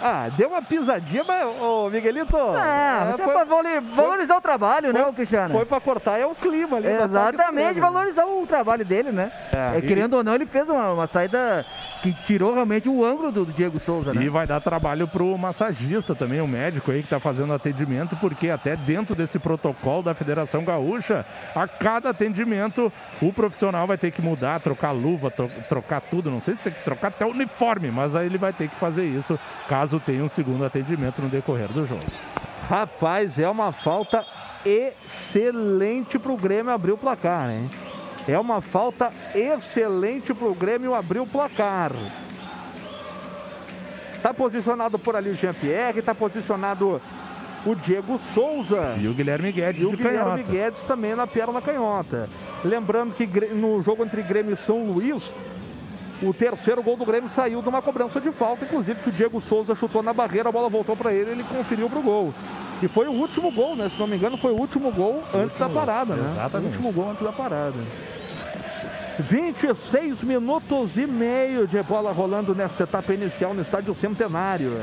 Ah, deu uma pisadinha, mas, ô Miguelito. Ah, é, foi, pra valorizar foi, o trabalho, né, foi, né, Cristiano? Foi pra cortar, é o clima ali. Exatamente, valorizar o trabalho dele, né? É, é, querendo ou não, ele fez uma, uma saída que tirou realmente o ângulo do Diego Souza, né? E vai dar trabalho pro massagista também, o médico aí que tá fazendo atendimento, porque até dentro desse protocolo da Federação Gaúcha, a cada atendimento, o profissional vai ter que mudar, trocar luva, trocar tudo. Não sei se tem que trocar até o uniforme, mas aí ele vai ter que fazer isso caso tenha um segundo atendimento no decorrer do jogo. Rapaz, é uma falta excelente para o Grêmio abrir o placar, hein? É uma falta excelente para o Grêmio abrir o placar. Está posicionado por ali o Jean-Pierre, está posicionado o Diego Souza. E o Guilherme Guedes E o Guilherme canhota. Guedes também na perna canhota. Lembrando que no jogo entre Grêmio e São Luís, o terceiro gol do Grêmio saiu de uma cobrança de falta, inclusive que o Diego Souza chutou na barreira, a bola voltou para ele, ele conferiu pro gol. E foi o último gol, né? Se não me engano, foi o último gol antes da último gol, parada, né? exatamente. O último gol antes da parada. 26 minutos e meio de bola rolando nesta etapa inicial no Estádio Centenário.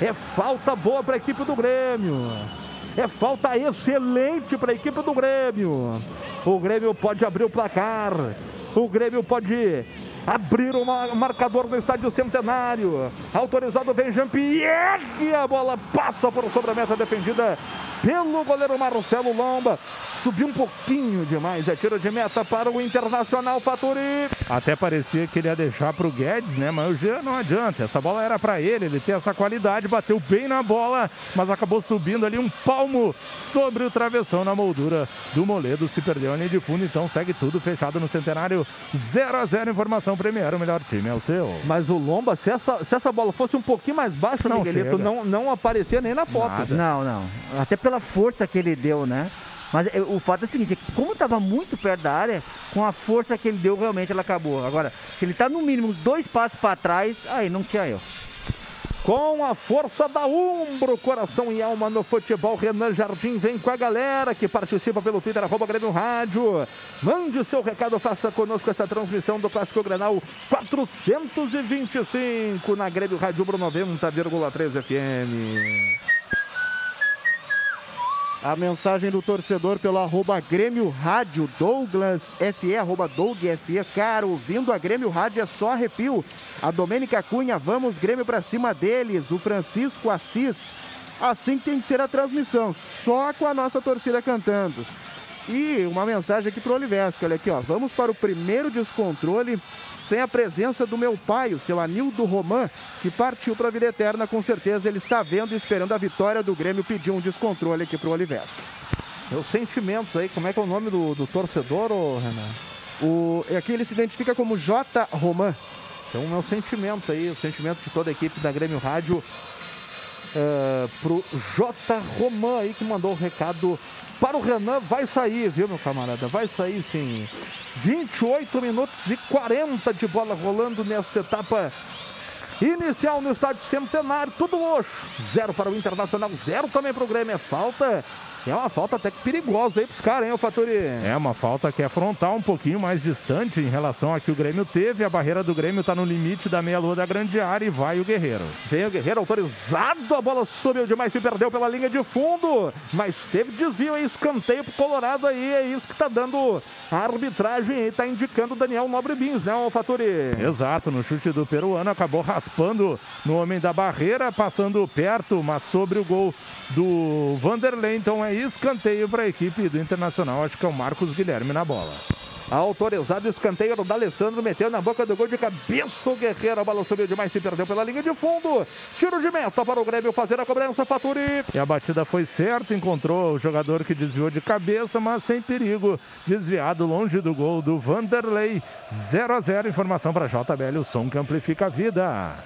É falta boa para a equipe do Grêmio. É falta excelente para a equipe do Grêmio. O Grêmio pode abrir o placar. O Grêmio pode abrir o ma- marcador do Estádio Centenário. Autorizado vem Jean-Pierre. A bola passa por sobre a meta defendida pelo goleiro Marcelo Lomba. Subiu um pouquinho demais. É tiro de meta para o Internacional Faturi. Até parecia que ele ia deixar pro Guedes, né? Mas o Jean não adianta. Essa bola era para ele, ele tem essa qualidade, bateu bem na bola, mas acabou subindo ali um palmo sobre o travessão na moldura do Moledo. Se perdeu a linha de fundo, então segue tudo fechado no centenário. 0 a 0 informação Premier, o melhor time é o seu. Mas o Lomba, se essa, se essa bola fosse um pouquinho mais baixa, Não Miguelito, chega. não, não aparecia nem na foto. Nada. Não, não. Até pela força que ele deu, né? Mas é, o fato é o seguinte, é como estava muito perto da área, com a força que ele deu, realmente ela acabou. Agora, se ele tá no mínimo dois passos para trás, aí não tinha eu. Com a força da Umbro, coração e alma no futebol, Renan Jardim vem com a galera que participa pelo Twitter, arroba Grêmio Rádio. Mande seu recado, faça conosco essa transmissão do Clássico Grenal 425 na Grêmio Rádio Umbro 90,3 FM. A mensagem do torcedor pelo arroba Grêmio Rádio Douglas FE, arroba Doug FE. Cara, ouvindo a Grêmio Rádio é só arrepio. A Domênica Cunha, vamos Grêmio pra cima deles. O Francisco Assis, assim que tem que ser a transmissão, só com a nossa torcida cantando. E uma mensagem aqui pro Olivesco, olha aqui, ó. Vamos para o primeiro descontrole sem a presença do meu pai, o seu Anildo Roman, que partiu para a vida eterna, com certeza ele está vendo e esperando a vitória do Grêmio, pediu um descontrole aqui pro Olivesco. Meus sentimentos aí, como é que é o nome do, do torcedor, ô Renan? O, aqui ele se identifica como J. Roman. Então, meu sentimento aí, o sentimento de toda a equipe da Grêmio Rádio é, pro J. Roman aí que mandou o recado para o Renan. Vai sair, viu, meu camarada? Vai sair sim. 28 minutos e 40 de bola rolando nesta etapa inicial no estádio Centenário. Tudo roxo. Zero para o Internacional, zero também para o Grêmio. É falta. É uma falta até que perigosa aí pros caras, hein, ô Faturi? É uma falta que é frontal, um pouquinho mais distante em relação a que o Grêmio teve. A barreira do Grêmio está no limite da meia-lua da grande área e vai o Guerreiro. Vem o Guerreiro autorizado, a bola subiu demais, se perdeu pela linha de fundo, mas teve desvio e escanteio pro Colorado aí, é isso que tá dando a arbitragem aí, tá indicando o Daniel Nobre Bins, né, ô Faturi? Exato, no chute do peruano, acabou raspando no homem da barreira, passando perto, mas sobre o gol do Vanderlei. Então é escanteio para a equipe do Internacional. Acho que é o Marcos Guilherme na bola. Autorizado escanteio do D'Alessandro, meteu na boca do gol de cabeça o Guerreiro, a bola subiu demais, se perdeu pela linha de fundo, tiro de meta para o Grêmio fazer a cobrança, Faturi. E a batida foi certa, encontrou o jogador que desviou de cabeça, mas sem perigo. Desviado longe do gol do Vanderlei. 0 a 0 Informação para JBL, o som que amplifica a vida.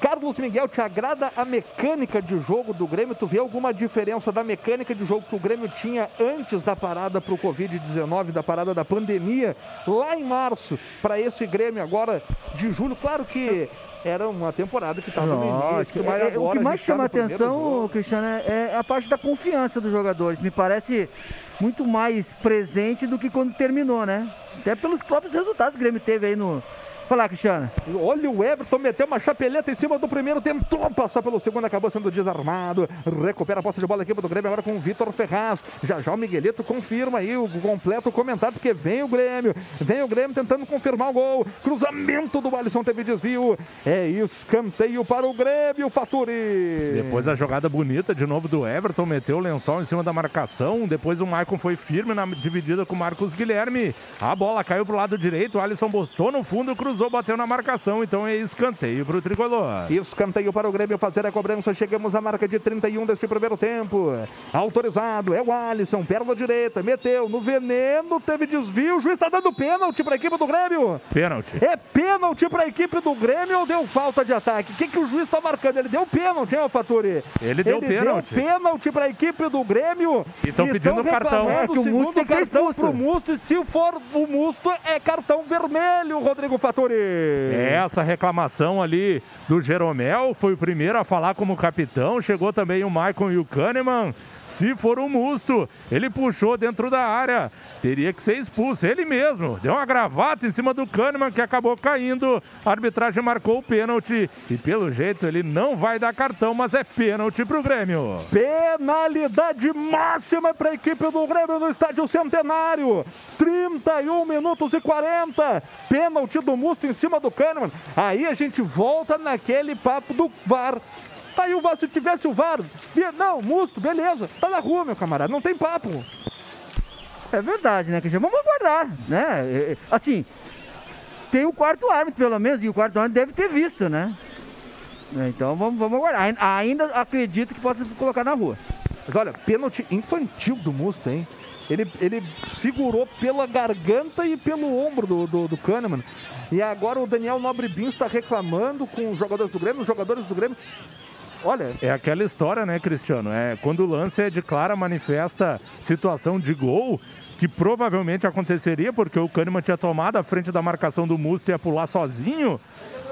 Carlos Miguel, te agrada a mecânica de jogo do Grêmio? Tu vê alguma diferença da mecânica de jogo que o Grêmio tinha antes da parada para o Covid-19, da parada da pandemia, lá em março, para esse Grêmio agora de julho? Claro que era uma temporada que estava no início, mas É, é, o que mais tá chama atenção. Cristiano, é é a parte da confiança dos jogadores. Me parece muito mais presente do que quando terminou, né? Até pelos próprios resultados que o Grêmio teve aí no. Fala, Cristiano. Olha o Everton, meteu uma chapeleta em cima do primeiro, tentou passar pelo segundo, acabou sendo desarmado. Recupera a posse de bola aqui do Grêmio agora com o Vitor Ferraz. Já já o Miguelito confirma aí o completo comentário, porque vem o Grêmio, vem o Grêmio tentando confirmar o gol. Cruzamento do Alisson teve desvio. É escanteio para o Grêmio, Faturi. Depois a jogada bonita de novo do Everton, meteu o lençol em cima da marcação. Depois o Maicon foi firme na dividida com o Marcos Guilherme. A bola caiu pro lado direito, o Alisson botou no fundo, cruzou cruzou, bateu na marcação, então é escanteio para o tricolor. Escanteio para o Grêmio fazer a cobrança. Chegamos à marca de 31 deste primeiro tempo. Autorizado, é o Alisson, perna direita, meteu no veneno, teve desvio. O juiz está dando pênalti para a equipe do Grêmio. Pênalti. É pênalti para a equipe do Grêmio ou deu falta de ataque? O que, que o juiz está marcando? Ele deu pênalti, hein, Faturi? Ele deu pênalti. Deu pênalti para a equipe do Grêmio. E estão pedindo cartão. É que o Musto tem ser cartão expulso. pro Musto. E se for o Musto, é cartão vermelho, Rodrigo Faturi. É, Essa reclamação ali do Jeromel foi o primeiro a falar como capitão. Chegou também o Maicon e o Kahneman. Se for o Musto, ele puxou dentro da área. Teria que ser expulso. Ele mesmo. Deu uma gravata em cima do Kahneman que acabou caindo. A arbitragem marcou o pênalti. E pelo jeito ele não vai dar cartão, mas é pênalti pro Grêmio. Penalidade máxima para a equipe do Grêmio no estádio Centenário. 31 minutos e 40. Pênalti do Musto em cima do Kahneman. Aí a gente volta naquele papo do VAR. Tá aí o VAR, se tivesse o VAR. Não, Musto, beleza. Tá na rua, meu camarada. Não tem papo. É verdade, né, Cristiano? Vamos aguardar, né? É, é, Assim, tem o quarto árbitro, pelo menos, e o quarto árbitro deve ter visto, né? É, Então vamos, vamos aguardar. Ain- Ainda acredito que possa colocar na rua. Mas olha, pênalti infantil do Musto, hein? Ele, ele segurou pela garganta e pelo ombro do, do, do Kahneman. E agora o Daniel Nobre Bin está reclamando com os jogadores do Grêmio, os jogadores do Grêmio. Olha, É aquela história, né, Cristiano? É quando o lance é de clara, manifesta situação de gol, que provavelmente aconteceria, porque o Kahneman tinha tomado a frente da marcação do Musto e ia pular sozinho.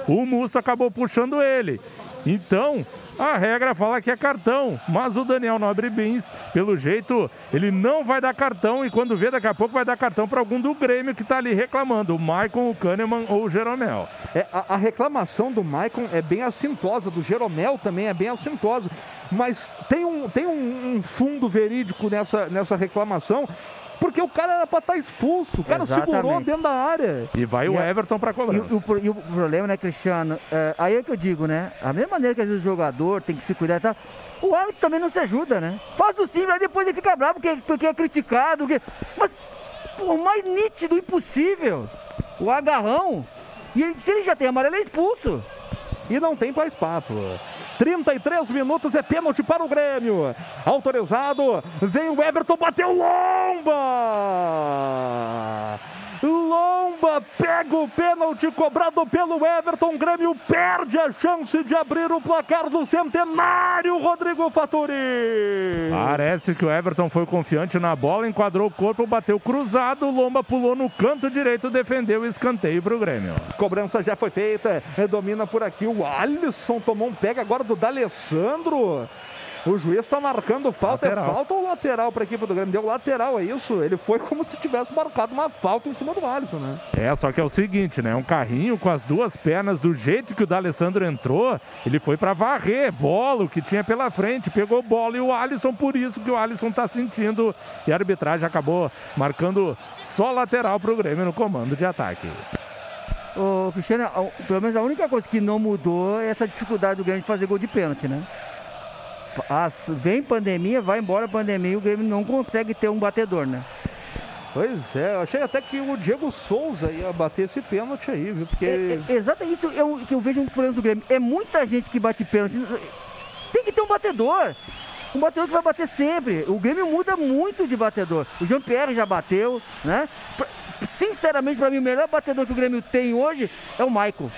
O Musto acabou puxando ele. Então, a regra fala que é cartão, mas o Daniel Nobre Bins, pelo jeito, ele não vai dar cartão e quando vê, daqui a pouco vai dar cartão para algum do Grêmio que tá ali reclamando, o Maicon, o Kahneman ou o Jeromel. é, a, a reclamação do Maicon é bem assintosa, do Jeromel também é bem assintosa. Mas tem um, tem um, um fundo verídico nessa, nessa reclamação, porque o cara era para estar expulso. O cara segurou Exatamente. dentro da área. E vai o E a- Everton para E, cobrança. o, e o problema, né, Cristiano? É, aí é que eu digo, né? A mesma maneira que às vezes o jogador tem que se cuidar e tal, o árbitro também não se ajuda, né? Faz o simples, aí depois ele fica bravo porque, porque é criticado. porque- Mas, o mais nítido, impossível. O agarrão. E ele- se ele já tem amarelo, ele é expulso. E não tem mais papo. 33 minutos é pênalti para o Grêmio. Autorizado. Vem o Everton, bateu Lomba. Lomba pega o pênalti cobrado pelo Everton. O Grêmio perde a chance de abrir o placar do centenário, Rodrigo Faturi. Parece que o Everton foi confiante na bola, enquadrou o corpo, bateu cruzado, Lomba pulou no canto direito, defendeu o escanteio para o Grêmio. Cobrança já foi feita. Domina por aqui o Alisson. Tomou um pega agora do D'Alessandro. O juiz está marcando falta. Lateral. É falta ou lateral para a equipe do Grêmio? Deu lateral, é isso? Ele foi como se tivesse marcado uma falta em cima do Alisson, né? É, só que é o seguinte, né? Um carrinho com as duas pernas, do jeito que o D'Alessandro entrou, ele foi para varrer bola, o que tinha pela frente, pegou bola e o Alisson, por isso que o Alisson tá sentindo. E a arbitragem acabou marcando só lateral para o Grêmio no comando de ataque. Ô, Cristiano, pelo menos a única coisa que não mudou é essa dificuldade do Grêmio de fazer gol de pênalti, né? As- vem pandemia, vai embora a pandemia o Grêmio não consegue ter um batedor, né? Pois é, eu achei até que o Diego Souza ia bater esse pênalti aí, viu? Porque. É, é, exato isso o que eu vejo um dos problemas do Grêmio. É muita gente que bate pênalti. Tem que ter um batedor. Um batedor que vai bater sempre. O Grêmio muda muito de batedor. O Jean-Pierre já bateu, né? Pra- Sinceramente, para mim, o melhor batedor que o Grêmio tem hoje é o Michael.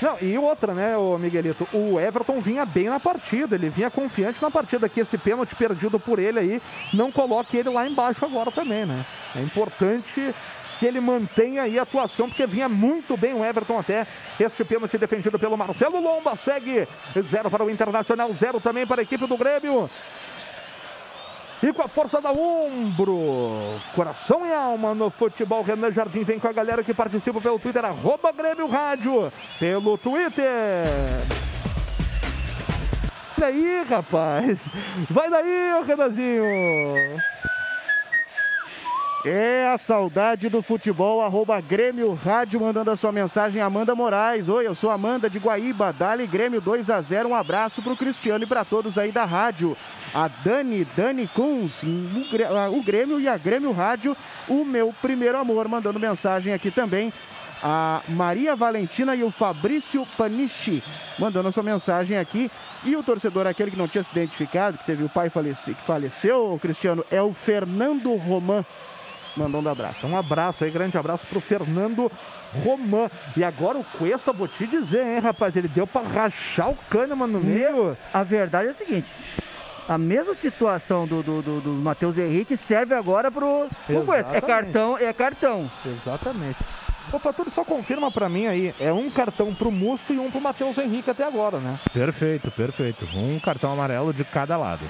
Não, e outra, né, o Miguelito? O Everton vinha bem na partida, ele vinha confiante na partida. Que esse pênalti perdido por ele aí não coloque ele lá embaixo agora também, né? É importante que ele mantenha aí a atuação, porque vinha muito bem o Everton até. Este pênalti defendido pelo Marcelo Lomba segue zero para o Internacional, zero também para a equipe do Grêmio. E com a força da ombro, coração e alma no futebol, Renan Jardim vem com a galera que participa pelo Twitter, arroba Grêmio Rádio, pelo Twitter. Olha aí, rapaz. Vai daí, ô Renanzinho. É a saudade do futebol, arroba Grêmio Rádio, mandando a sua mensagem, Amanda Moraes. Oi, eu sou Amanda de Guaíba, Dali Grêmio 2 a 0 Um abraço pro Cristiano e para todos aí da rádio. A Dani, Dani Kunz, o Grêmio e a Grêmio Rádio, o meu primeiro amor, mandando mensagem aqui também. A Maria Valentina e o Fabrício Panichi, mandando a sua mensagem aqui. E o torcedor, aquele que não tinha se identificado, que teve o pai faleci, que faleceu, Cristiano, é o Fernando Roman mandando um abraço. Um abraço aí, grande abraço pro Fernando Roman. E agora o Cuesta, vou te dizer, hein, rapaz, ele deu para rachar o Kahneman no meio. A verdade é o seguinte, a mesma situação do, do, do, do Matheus Henrique serve agora pro, pro Cuesta. É cartão, é cartão. Exatamente. O Faturi só confirma para mim aí, é um cartão pro Musto e um pro Matheus Henrique até agora, né? Perfeito, perfeito. Um cartão amarelo de cada lado.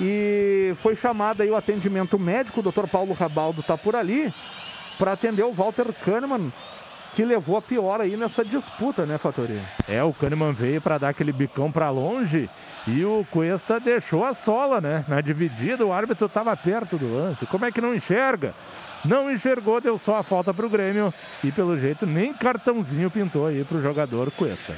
E foi chamado aí o atendimento médico, o doutor Paulo Rabaldo está por ali, para atender o Walter Kahneman, que levou a pior aí nessa disputa, né, Fatori? É, o Kahneman veio para dar aquele bicão para longe e o Cuesta deixou a sola, né? Na dividida, o árbitro estava perto do lance. Como é que não enxerga? Não enxergou, deu só a falta para o Grêmio e pelo jeito nem cartãozinho pintou aí para o jogador Cuesta.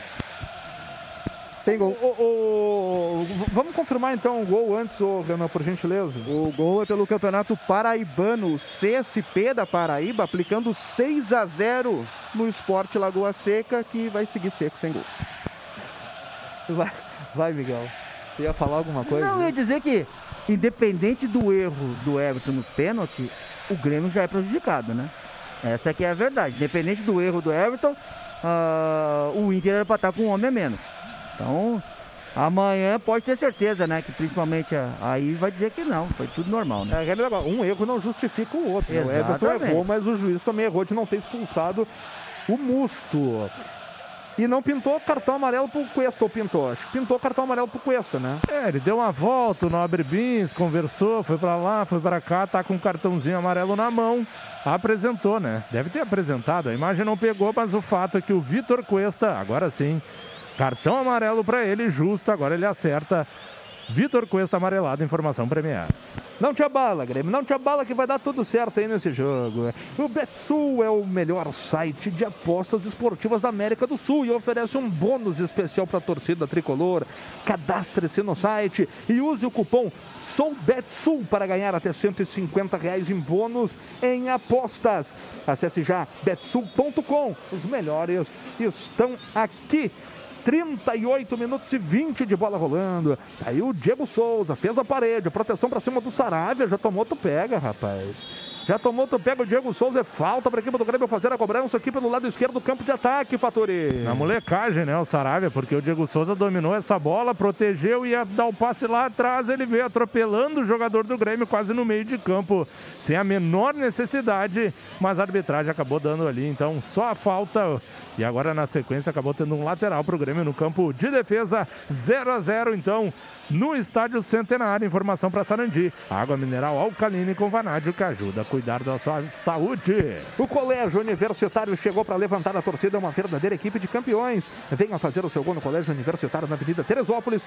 Tem gol. O, o, vamos confirmar então o gol antes, ô, Renan, por gentileza. O gol é pelo Campeonato Paraibano, CSP da Paraíba, aplicando 6 a 0 no Esporte Lagoa Seca, que vai seguir seco sem gols. Vai, vai Miguel. Você ia falar alguma coisa? Não, eu ia dizer que, independente do erro do Everton no pênalti, o Grêmio já é prejudicado, né? Essa aqui é a verdade. Independente do erro do Everton, uh, o Inter era para estar com um homem a menos. Então, amanhã pode ter certeza, né? Que principalmente aí vai dizer que não, foi tudo normal, né? É, um erro não justifica o outro. Né? O Everton errou, mas o juiz também errou de não ter expulsado o Musto. E não pintou cartão amarelo pro Cuesta, ou pintou? Acho que pintou cartão amarelo pro Cuesta, né? É, ele deu uma volta, o Nobre Bins, conversou, foi para lá, foi para cá, tá com um cartãozinho amarelo na mão. Apresentou, né? Deve ter apresentado. A imagem não pegou, mas o fato é que o Vitor Cuesta, agora sim, Cartão amarelo para ele, justo. Agora ele acerta. Vitor Cuesta amarelado, informação premiada. Não te abala, Grêmio, não te abala que vai dar tudo certo aí nesse jogo. O Betsul é o melhor site de apostas esportivas da América do Sul e oferece um bônus especial para a torcida tricolor. Cadastre-se no site e use o cupom SouBetsul para ganhar até 150 reais em bônus em apostas. Acesse já betsul.com. Os melhores estão aqui. 38 minutos e 20 de bola rolando. Aí o Diego Souza fez a parede, proteção para cima do Saravia, já tomou tu pega, rapaz. Já tomou, tu pega o Diego Souza, é falta para a equipe do Grêmio fazer a cobrança aqui pelo lado esquerdo do campo de ataque, Fatori. Na molecagem, né, o Saravia, porque o Diego Souza dominou essa bola, protegeu, ia dar o passe lá atrás, ele veio atropelando o jogador do Grêmio quase no meio de campo, sem a menor necessidade, mas a arbitragem acabou dando ali, então só a falta e agora na sequência acabou tendo um lateral para o Grêmio no campo de defesa, 0 a 0 então no Estádio Centenário. Informação para Sarandi. Água mineral alcalina com vanádio que ajuda a cuidar da sua saúde. O Colégio Universitário chegou para levantar a torcida, é uma verdadeira equipe de campeões. Venha fazer o seu gol no Colégio Universitário na Avenida Teresópolis,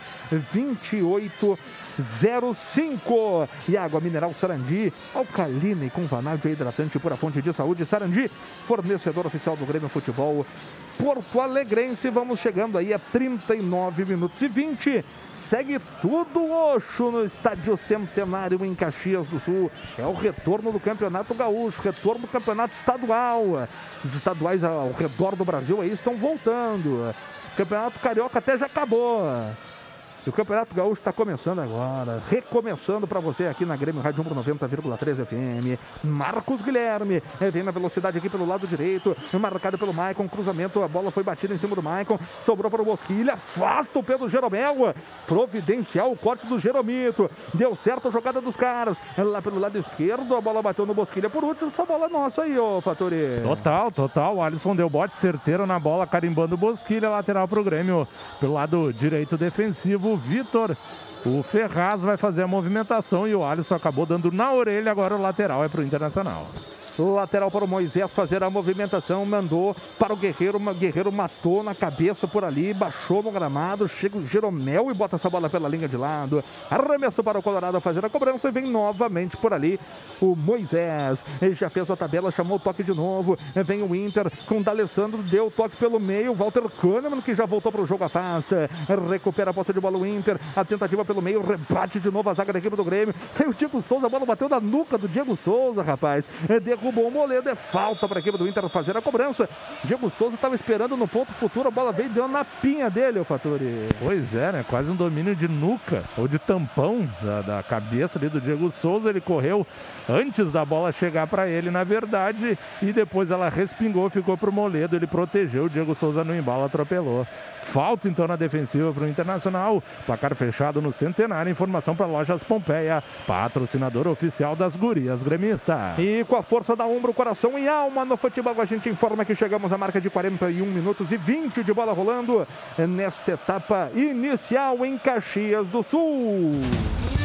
2805. E água mineral Sarandi, alcalina e com vanádio hidratante por a fonte de saúde. Sarandi, fornecedor oficial do Grêmio Futebol Porto Alegrense. Vamos chegando aí a 39 minutos e 20 segue tudo oxo no Estádio Centenário em Caxias do Sul. É o retorno do Campeonato Gaúcho, retorno do Campeonato Estadual. Os estaduais ao redor do Brasil aí estão voltando. O Campeonato Carioca até já acabou. O Campeonato Gaúcho está começando agora, recomeçando para você aqui na Grêmio Rádio 90,3 FM. Marcos Guilherme vem na velocidade aqui pelo lado direito, marcado pelo Maicon, cruzamento, a bola foi batida em cima do Maicon, sobrou para o Bosquilha, afasta o Pedro Jeromel, providencial o corte do Jeromito, deu certo a jogada dos caras, lá pelo lado esquerdo, a bola bateu no Bosquilha, por último, essa bola é nossa aí, ô Fatori. Total, total, o Alisson deu bote certeiro na bola, carimbando o Bosquilha, lateral para o Grêmio, pelo lado direito defensivo, o Vitor. O Ferraz vai fazer a movimentação e o Alisson acabou dando na orelha, agora o lateral é para o Internacional. Lateral para o Moisés fazer a movimentação. Mandou para o Guerreiro. O Guerreiro matou na cabeça por ali. Baixou no gramado. Chega o Jeromel e bota essa bola pela linha de lado. Arremesso para o Colorado fazer a cobrança. E vem novamente por ali o Moisés. Ele já fez a tabela, chamou o toque de novo. Vem o Inter com o D'Alessandro. Deu o toque pelo meio. Walter Kahneman que já voltou para o jogo afasta. Recupera a posse de bola o Inter. A tentativa pelo meio. Rebate de novo a zaga da equipe do Grêmio. Tem o Diego Souza. A bola bateu na nuca do Diego Souza, rapaz. Derrubou o Moledo. É falta para a equipe do Inter fazer a cobrança. Diego Souza estava esperando no ponto futuro. A bola veio deu na pinha dele, o Faturi. Pois é, né? Quase um domínio de nuca ou de tampão da, da cabeça ali do Diego Souza. Ele correu antes da bola chegar para ele, na verdade, e depois ela respingou, ficou para o Moledo. Ele protegeu. O Diego Souza no embalo atropelou. Falta então na defensiva para o Internacional. Placar fechado no Centenário. Informação para Lojas Pompeia, patrocinador oficial das gurias gremistas. E com a força da ombro, coração e alma no futebol, a gente informa que chegamos à marca de 41 minutos e 20 de bola rolando nesta etapa inicial em Caxias do Sul.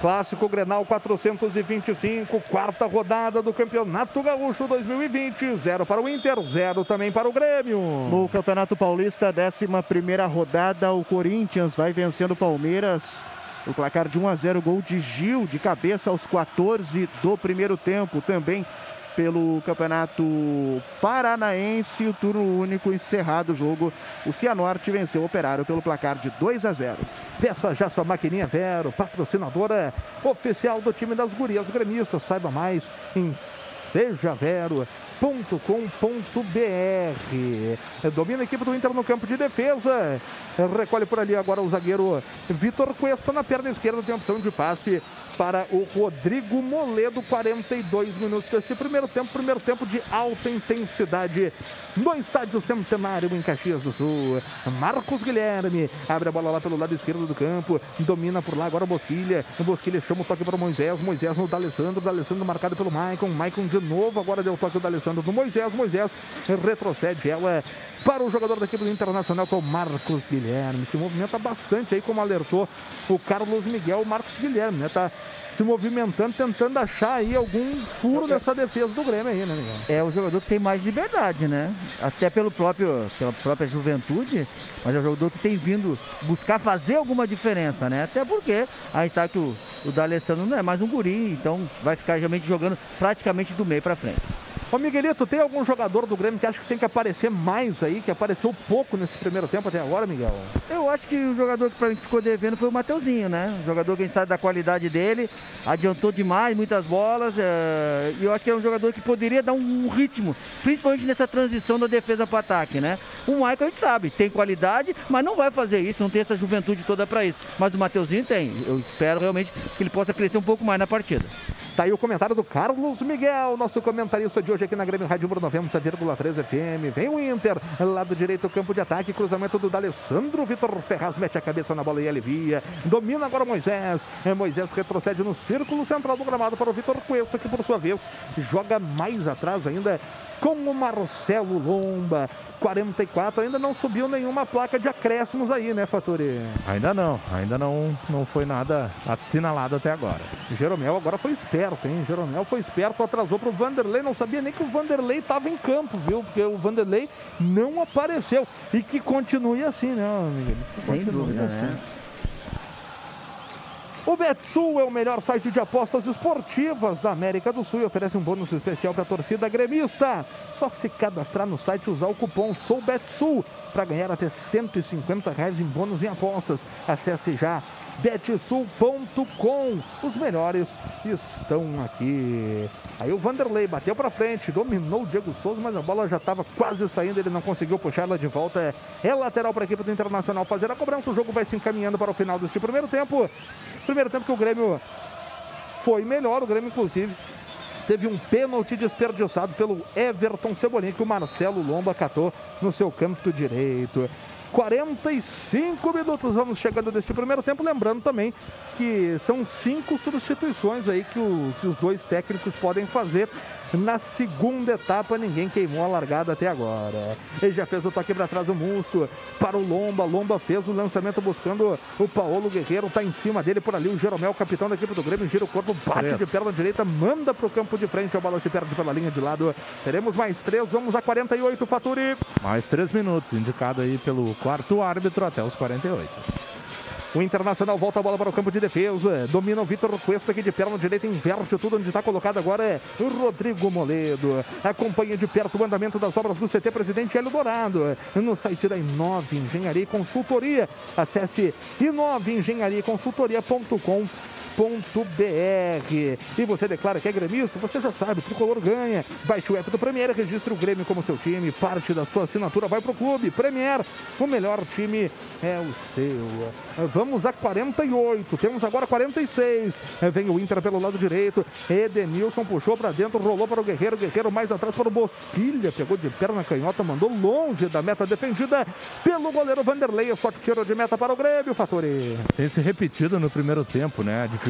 Clássico Grenal 425, quarta rodada do Campeonato Gaúcho 2020. Zero para o Inter, zero também para o Grêmio. No Campeonato Paulista, 11 primeira rodada, o Corinthians vai vencendo o Palmeiras. O placar de 1 a 0, gol de Gil, de cabeça aos 14 do primeiro tempo. Também pelo Campeonato Paranaense, o turno único encerrado o jogo. O Cianorte venceu o Operário pelo placar de 2 a 0. Peça já sua maquininha Vero, patrocinadora oficial do time das gurias gremistas. Saiba mais em sejavero.com.br. Domina a equipe do Inter no campo de defesa. Recolhe por ali agora o zagueiro Vitor Cuesta na perna esquerda. Tem opção de passe para o Rodrigo Moledo. 42 minutos desse primeiro tempo. Primeiro tempo de alta intensidade no estádio Centenário em Caxias do Sul. Marcos Guilherme abre a bola lá pelo lado esquerdo do campo. Domina por lá agora o Bosquilha. O Bosquilha chama o toque para o Moisés. Moisés no D'Alessandro. D'Alessandro marcado pelo Maicon. Maicon de novo. Agora deu o toque do D'Alessandro no Moisés. Moisés retrocede ela para o jogador da equipe do Internacional, que é o Marcos Guilherme. Se movimenta bastante aí, como alertou o Carlos Miguel, o Marcos Guilherme, né? Tá se movimentando, tentando achar aí algum furo nessa defesa do Grêmio aí, né, Miguel? É o jogador que tem mais liberdade, né? Até pelo próprio, pela própria juventude, mas é o jogador que tem vindo buscar fazer alguma diferença, né? Até porque a gente sabe que o, o D'Alessandro não é mais um guri, então vai ficar realmente jogando praticamente do meio para frente. Ô Miguelito, tem algum jogador do Grêmio que acha que tem que aparecer mais aí, que apareceu pouco nesse primeiro tempo até agora, Miguel? Eu acho que o jogador que pra mim ficou devendo foi o Mateuzinho, né? O jogador que a gente sabe da qualidade dele, adiantou demais, muitas bolas. É... E eu acho que é um jogador que poderia dar um ritmo, principalmente nessa transição da defesa para ataque, né? O Michael a gente sabe, tem qualidade, mas não vai fazer isso, não tem essa juventude toda para isso. Mas o Mateuzinho tem. Eu espero realmente que ele possa crescer um pouco mais na partida. Tá aí o comentário do Carlos Miguel, nosso comentarista de hoje aqui na Grêmio Rádio 90,3 FM. Vem o Inter, lado direito, campo de ataque, cruzamento do D'Alessandro. Vitor Ferraz mete a cabeça na bola e alivia. Domina agora Moisés. É, Moisés retrocede no círculo central do gramado para o Vitor Cuesta, que por sua vez joga mais atrás ainda com o Marcelo Lomba. 44, ainda não subiu nenhuma placa de acréscimos aí, né, Faturi? Ainda não, ainda não, não foi nada assinalado até agora. Jeromel agora foi esperto, hein? Jeromel foi esperto, atrasou pro Vanderlei, não sabia nem que o Vanderlei estava em campo, viu? Porque o Vanderlei não apareceu. E que continue assim, né, amigo? Sem dúvida, assim. né? O Betsul é o melhor site de apostas esportivas da América do Sul e oferece um bônus especial para a torcida gremista. Só se cadastrar no site e usar o cupom SOUBETSUL para ganhar até 150 reais em bônus em apostas. Acesse já betsul.com. Os melhores estão aqui. Aí o Vanderlei bateu para frente, dominou o Diego Souza, mas a bola já estava quase saindo, ele não conseguiu puxar ela de volta. É lateral para a equipe do Internacional fazer a cobrança. O jogo vai se encaminhando para o final deste primeiro tempo. Primeiro tempo que o Grêmio foi melhor, o Grêmio inclusive teve um pênalti desperdiçado pelo Everton Cebolinha, que o Marcelo Lomba catou no seu canto direito. 45 minutos vamos chegando deste primeiro tempo. Lembrando também que são cinco substituições aí que, o, que os dois técnicos podem fazer na segunda etapa. Ninguém queimou a largada até agora. Ele já fez o toque para trás do Musto para o Lomba. Lomba fez o lançamento buscando o Paulo Guerreiro. Está em cima dele por ali o Jeromel, capitão da equipe do Grêmio. Gira o corpo, bate Três. de perna direita, manda para o campo de frente. A bola se perde pela linha de lado. Teremos mais três. Vamos a 48, Faturi. Mais três minutos, indicado aí pelo quarto árbitro até os 48. O Internacional volta a bola para o campo de defesa. Domina o Vitor Cuesta aqui de perna direita, inverte tudo onde está colocado agora é Rodrigo Moledo. Acompanha de perto o andamento das obras do CT Presidente Hélio Dourado. No site da Inove Engenharia e Consultoria. Acesse inovaengenhariaconsultoria.com .br. E você declara que é gremista, você já sabe, o tricolor ganha. Baixe o app do Premier, registre o Grêmio como seu time, parte da sua assinatura vai pro clube. Premier, o melhor time é o seu. Vamos a 48, temos agora 46. Vem o Inter pelo lado direito. Edenilson puxou para dentro, rolou para o Guerreiro. Guerreiro mais atrás para o Bosquilha, pegou de perna canhota, mandou longe da meta defendida pelo goleiro Vanderlei. Só que tirou de meta para o Grêmio, Fatori. Tem se repetido no primeiro tempo, né? A dificuldade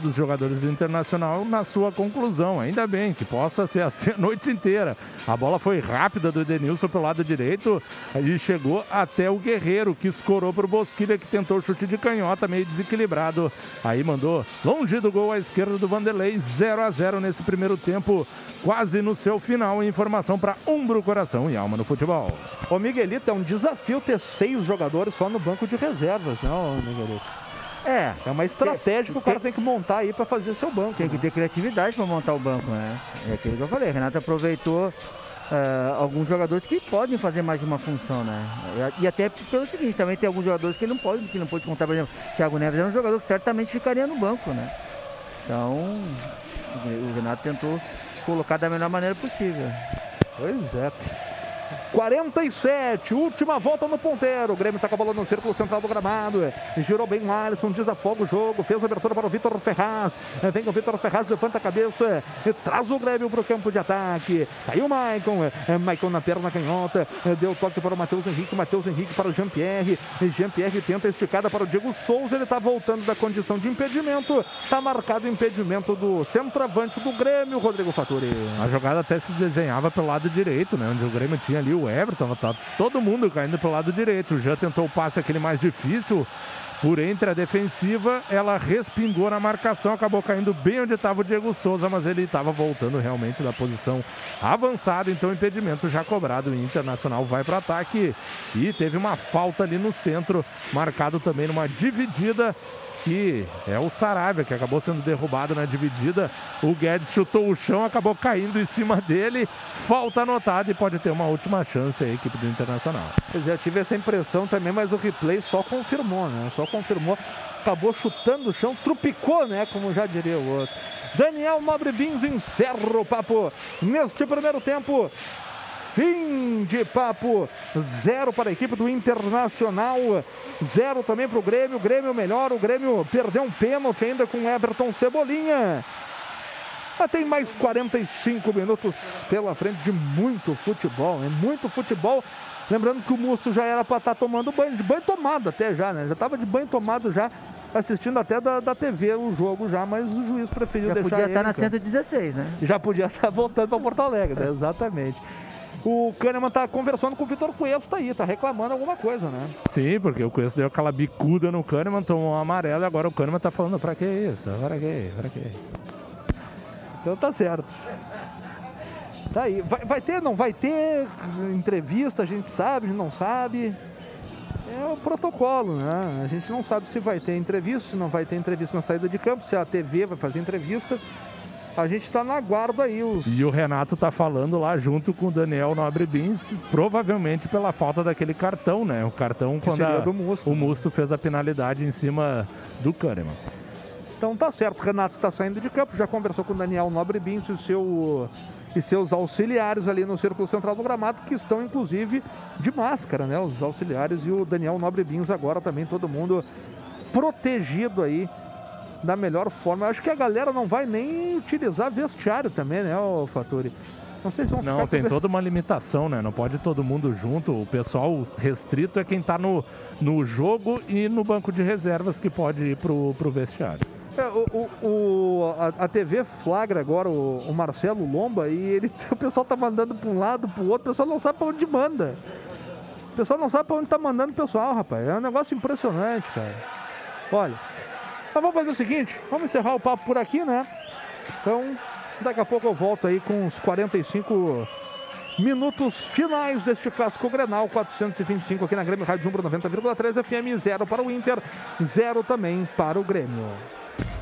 dos jogadores do Internacional na sua conclusão. Ainda bem que possa ser assim a noite inteira. A bola foi rápida do Edenilson pelo lado direito e chegou até o Guerreiro, que escorou para o Bosquilha, que tentou o chute de canhota, meio desequilibrado. Aí mandou longe do gol à esquerda do Vanderlei, 0 a 0 nesse primeiro tempo, quase no seu final. Informação para Umbro, Coração e Alma no Futebol. Ô Miguelito, é um desafio ter seis jogadores só no banco de reservas, né, ô Miguelito? É, É uma estratégia que o cara tem que montar aí para fazer seu banco. tem que ter criatividade para montar o banco, né? É aquilo que eu falei. Renato aproveitou ah, alguns jogadores que podem fazer mais de uma função, né? E, até pelo seguinte, também tem alguns jogadores que ele não pode, que não pode contar, por exemplo, Thiago Neves é um jogador que certamente ficaria no banco, né? Então, o Renato tentou colocar da melhor maneira possível. Pois é. 47, última volta no ponteiro. O Grêmio tá com a bola no círculo central do gramado. Girou bem o Alisson, desafoga o jogo. Fez a abertura para o Vitor Ferraz. Vem o Vitor Ferraz, levanta a cabeça traz o Grêmio para o campo de ataque. Aí o Maicon. É, Maicon na perna canhota. É, Deu toque para o Matheus Henrique. Matheus Henrique para o Jean-Pierre. Jean-Pierre tenta esticada para o Diego Souza. Ele tá voltando da condição de impedimento. Tá marcado o impedimento do centroavante do Grêmio, Rodrigo Faturi. A jogada até se desenhava pelo lado direito, né? Onde o Grêmio tinha ali o Everton, tá todo mundo caindo pelo lado direito. Já tentou o passe aquele mais difícil. Por entre a defensiva, ela respingou na marcação, acabou caindo bem onde estava o Diego Souza, mas ele estava voltando realmente da posição avançada, então impedimento já cobrado. O Internacional vai para o ataque e teve uma falta ali no centro, marcado também numa dividida que é o Saravia, que acabou sendo derrubado na dividida. O Guedes chutou o chão, acabou caindo em cima dele. Falta anotada e pode ter uma última chance aí, a equipe do Internacional. Pois é, tive essa impressão também, mas o replay só confirmou, né? Só confirmou. Acabou chutando o chão, trupicou, né? Como já diria o outro. Daniel Nobre Bins encerra o papo neste primeiro tempo. Fim de papo, zero para a equipe do Internacional, zero também para o Grêmio. O Grêmio melhor, o Grêmio perdeu um pênalti ainda com Everton Cebolinha. Mas tem mais 45 minutos pela frente de muito futebol, é muito futebol. Lembrando que o Musto já era para estar tomando banho, de banho tomado até já, né? Já estava de banho tomado já, assistindo até da, da TV o jogo já, mas o juiz preferiu Já deixar podia ele estar na em campo. 116, né? Já podia estar voltando para Porto Alegre, né? Exatamente. O Kahneman está conversando com o Vitor Cuesta aí, tá reclamando alguma coisa, né? Sim, porque o Cuesta deu aquela bicuda no Kahneman, tomou um amarelo e agora o Kahneman tá falando, pra que isso? Pra que? Pra que? Então tá certo. Tá aí. Vai, vai ter, não vai ter entrevista, a gente sabe, a gente não sabe. É o protocolo, né? A gente não sabe se vai ter entrevista, se não vai ter entrevista na saída de campo, se a TV vai fazer entrevista. A gente está na guarda aí. Os... E o Renato tá falando lá junto com o Daniel Nobre Bins, provavelmente pela falta daquele cartão, né? O cartão quando seria a- do Musto, o né? Musto fez a penalidade em cima do Kahneman. Então tá certo, Renato está saindo de campo, já conversou com o Daniel Nobre Bins e, seu, e seus auxiliares ali no Círculo Central do Gramado, que estão inclusive de máscara, né? Os auxiliares e o Daniel Nobre Bins agora também, todo mundo protegido aí da melhor forma. Eu acho que a galera não vai nem utilizar vestiário também, né, ô Faturi? Não sei se vão Não, tem com- toda uma limitação, né? Não pode todo mundo junto. O pessoal restrito é quem tá no, no jogo e no banco de reservas que pode ir pro, pro vestiário. É, o, o, o a, a, TV flagra agora o, o, Marcelo Lomba e ele, o pessoal tá mandando para um lado, para o outro, o pessoal não sabe para onde manda. O pessoal não sabe para onde tá mandando o pessoal, rapaz. É um negócio impressionante, cara. Olha, então vamos fazer o seguinte, vamos encerrar o papo por aqui, né? Então, daqui a pouco eu volto aí com os 45 minutos finais deste clássico Grenal 425 aqui na Grêmio Rádio Jumbro 90,3 FM, zero para o Inter, zero também para o Grêmio.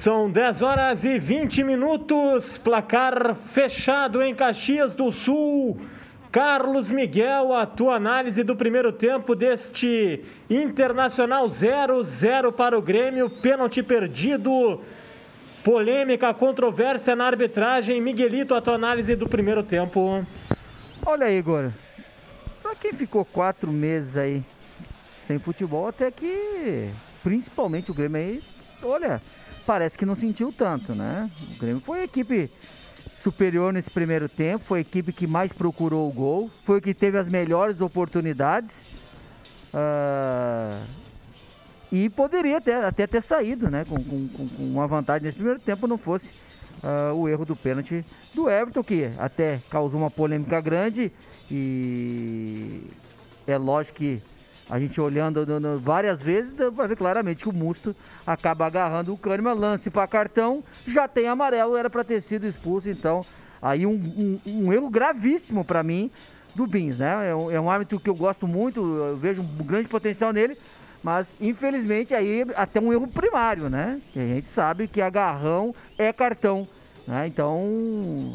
São 10 horas e 20 minutos, placar fechado em Caxias do Sul. Carlos Miguel, a tua análise do primeiro tempo deste Internacional 0-0 para o Grêmio, pênalti perdido, polêmica, controvérsia na arbitragem. Miguelito, a tua análise do primeiro tempo. Olha, Igor, para quem ficou quatro meses aí sem futebol, até que principalmente o Grêmio aí, olha, parece que não sentiu tanto, né? O Grêmio foi a equipe superior nesse primeiro tempo, foi a equipe que mais procurou o gol, foi o que teve as melhores oportunidades. Uh, e poderia até, até ter saído né, com, com, com, uma vantagem nesse primeiro tempo, não fosse uh, o erro do pênalti do Everton, que até causou uma polêmica grande. E é lógico que a gente olhando no, no, várias vezes, dá pra ver claramente que o Musto acaba agarrando o Kahneman, lance para cartão, já tem amarelo, era para ter sido expulso, então aí um, um, um erro gravíssimo para mim do Bins, né? É um, é um árbitro que eu gosto muito, eu vejo um grande potencial nele, mas infelizmente aí até um erro primário, né? Que a gente sabe que agarrão é cartão, né? Então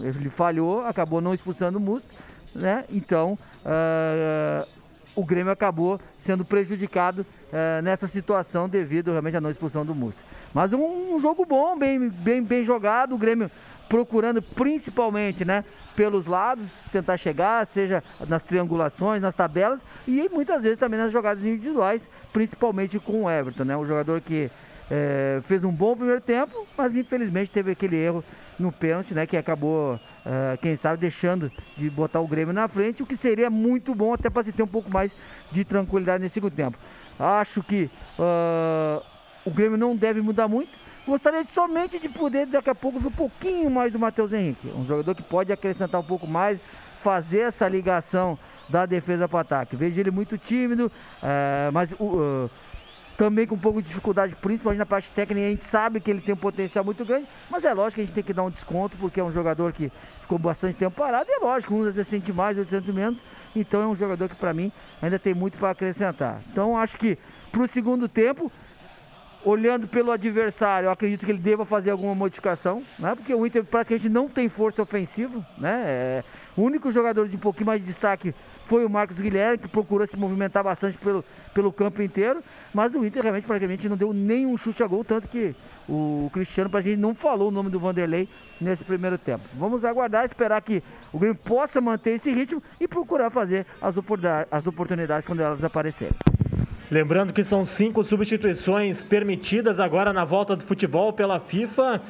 ele falhou, acabou não expulsando o Musto, né? Então uh, o Grêmio acabou sendo prejudicado é, nessa situação devido realmente à não expulsão do Múcio. Mas um, um, jogo bom, bem, bem, bem jogado, o Grêmio procurando principalmente, né, pelos lados, tentar chegar, seja nas triangulações, nas tabelas e muitas vezes também nas jogadas individuais, principalmente com o Everton, né, um jogador que é, fez um bom primeiro tempo, mas infelizmente teve aquele erro no pênalti, né, que acabou, é, quem sabe, deixando de botar o Grêmio na frente, o que seria muito bom até para se ter um pouco mais de tranquilidade nesse segundo tempo. Acho que uh, o Grêmio não deve mudar muito. Gostaria de, somente de poder daqui a pouco ver um pouquinho mais do Matheus Henrique. Um jogador que pode acrescentar um pouco mais, fazer essa ligação da defesa para ataque. Vejo ele muito tímido, uh, mas uh, também com um pouco de dificuldade, principalmente na parte técnica. A gente sabe que ele tem um potencial muito grande, mas é lógico que a gente tem que dar um desconto, porque é um jogador que ficou bastante tempo parado. E é lógico, às vezes sente mais, outros sente menos. Então é um jogador que para mim ainda tem muito para acrescentar. Então acho que para o segundo tempo, olhando pelo adversário, eu acredito que ele deva fazer alguma modificação, né? Porque o Inter praticamente não tem força ofensiva, né? É, o único jogador de um pouquinho mais de destaque foi o Marcos Guilherme, que procurou se movimentar bastante pelo, pelo campo inteiro, mas o Inter realmente praticamente não deu nenhum chute a gol, tanto que o Cristiano pra gente não falou o nome do Vanderlei nesse primeiro tempo. Vamos aguardar, esperar que o Grêmio possa manter esse ritmo e procurar fazer as as oportunidades quando elas aparecerem. Lembrando que são cinco substituições permitidas agora na volta do futebol pela FIFA.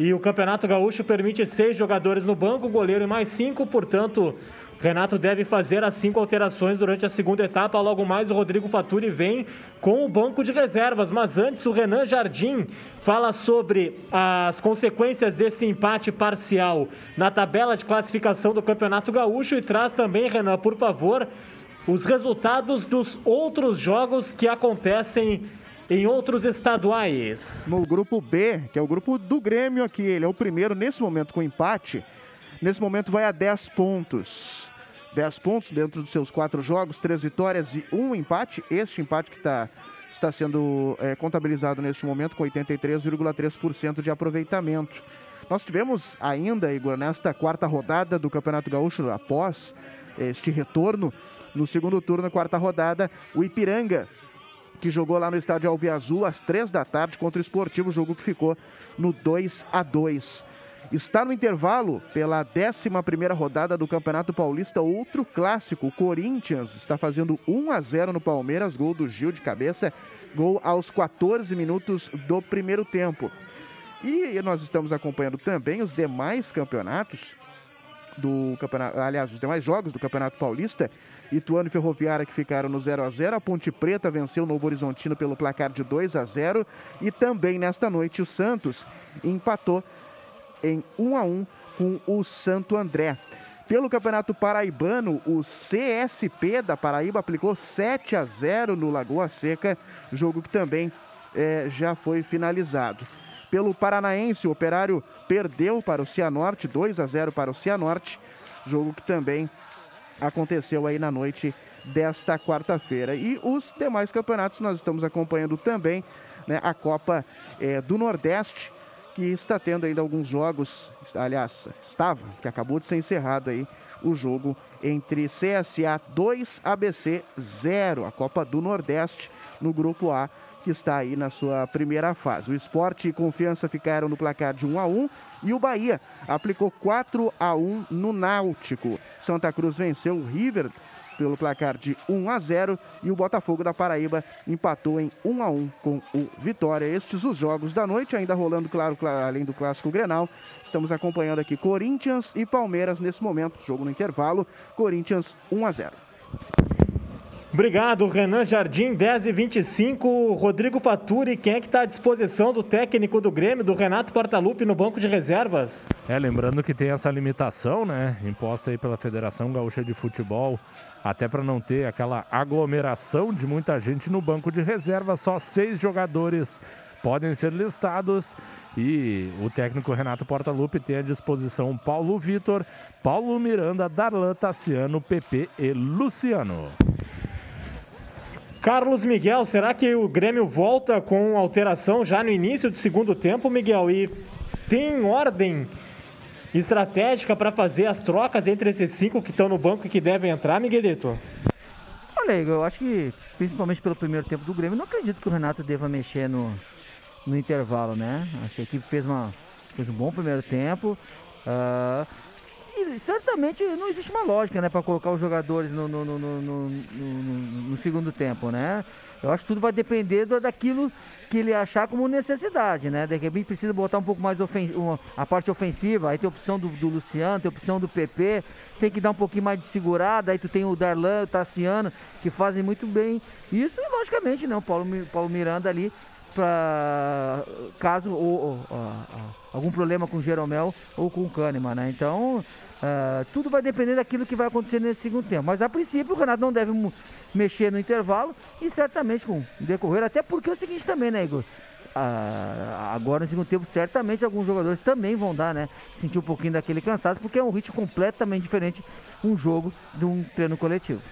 E o Campeonato Gaúcho permite seis jogadores no banco, goleiro e mais cinco, portanto, Renato deve fazer as cinco alterações durante a segunda etapa. Logo mais, o Rodrigo Faturi vem com o banco de reservas. Mas antes, o Renan Jardim fala sobre as consequências desse empate parcial na tabela de classificação do Campeonato Gaúcho e traz também, Renan, por favor, os resultados dos outros jogos que acontecem em outros estaduais. No grupo B, que é o grupo do Grêmio aqui, ele é o primeiro nesse momento com empate. Nesse momento vai a 10 pontos. 10 pontos dentro dos seus quatro jogos, três vitórias e um empate. Este empate que tá, está sendo é, contabilizado neste momento com 83,3% de aproveitamento. Nós tivemos ainda, Igor, nesta quarta rodada do Campeonato Gaúcho, após este retorno, no segundo turno, quarta rodada, o Ipiranga que jogou lá no estádio Alviazul às três da tarde contra o Esportivo, jogo que ficou no 2 a 2 Está no intervalo pela 11 rodada do Campeonato Paulista, outro clássico. O Corinthians está fazendo 1 a 0 no Palmeiras, gol do Gil de cabeça, gol aos 14 minutos do primeiro tempo. E nós estamos acompanhando também os demais campeonatos do campeonato, aliás, os demais jogos do Campeonato Paulista. Ituano e Ferroviária que ficaram no 0 a 0 A Ponte Preta venceu o Novo Horizontino pelo placar de 2 a 0 E também nesta noite o Santos empatou em 1 a 1 com o Santo André. Pelo Campeonato Paraibano, o CSP da Paraíba aplicou 7 a 0 no Lagoa Seca, jogo que também é, já foi finalizado. Pelo Paranaense, o Operário perdeu para o Cianorte, 2 a 0 para o Cianorte, jogo que também aconteceu aí na noite desta quarta-feira. E os demais campeonatos nós estamos acompanhando também, né, a Copa é, do Nordeste, que está tendo ainda alguns jogos, aliás, estava, que acabou de ser encerrado aí o jogo entre CSA 2 ABC 0, a Copa do Nordeste no grupo A, que está aí na sua primeira fase. O Esporte e Confiança ficaram no placar de 1 a 1 e o Bahia aplicou 4 a 1 no Náutico. Santa Cruz venceu o River pelo placar de 1 a 0 e o Botafogo da Paraíba empatou em 1 a 1 com o Vitória. Estes os jogos da noite, ainda rolando, claro, além do clássico Grenal. Estamos acompanhando aqui Corinthians e Palmeiras nesse momento, jogo no intervalo. Corinthians 1 a 0. Obrigado, Renan Jardim, 10 e 25 Rodrigo Faturi, quem é que está à disposição do técnico do Grêmio, do Renato Portaluppi, no banco de reservas? É, lembrando que tem essa limitação, né, imposta aí pela Federação Gaúcha de Futebol, até para não ter aquela aglomeração de muita gente no banco de reservas, só seis jogadores podem ser listados e o técnico Renato Portaluppi tem à disposição Paulo Vitor, Paulo Miranda, Darlan Tassiano, PP e Luciano. Carlos Miguel, será que o Grêmio volta com alteração já no início do segundo tempo, Miguel? E tem ordem estratégica para fazer as trocas entre esses cinco que estão no banco e que devem entrar, Miguelito? Olha, eu acho que, principalmente pelo primeiro tempo do Grêmio, não acredito que o Renato deva mexer no, no intervalo, né? Acho que a equipe fez, uma, fez um bom primeiro tempo. Uh, e certamente não existe uma lógica, né, para colocar os jogadores no, no, no, no, segundo tempo, né? Eu acho que tudo vai depender do, daquilo que ele achar como necessidade, né? De repente precisa botar um pouco mais uma, a parte ofensiva, aí tem a opção do, do, Luciano, tem a opção do PP, tem que dar um pouquinho mais de segurada, aí tu tem o Darlan, o Tassiano, que fazem muito bem. Isso, logicamente, né? Paulo, Paulo Miranda ali para caso ou, ou, ou, algum problema com o Jeromel ou com o Kahneman, né? Então, uh, tudo vai depender daquilo que vai acontecer nesse segundo tempo. Mas a princípio o Renato não deve mexer no intervalo e certamente com decorrer, até porque é o seguinte também, né, Igor? Uh, agora no segundo tempo, certamente alguns jogadores também vão dar, né? Sentir um pouquinho daquele cansaço, porque é um ritmo completamente diferente um jogo de um treino coletivo.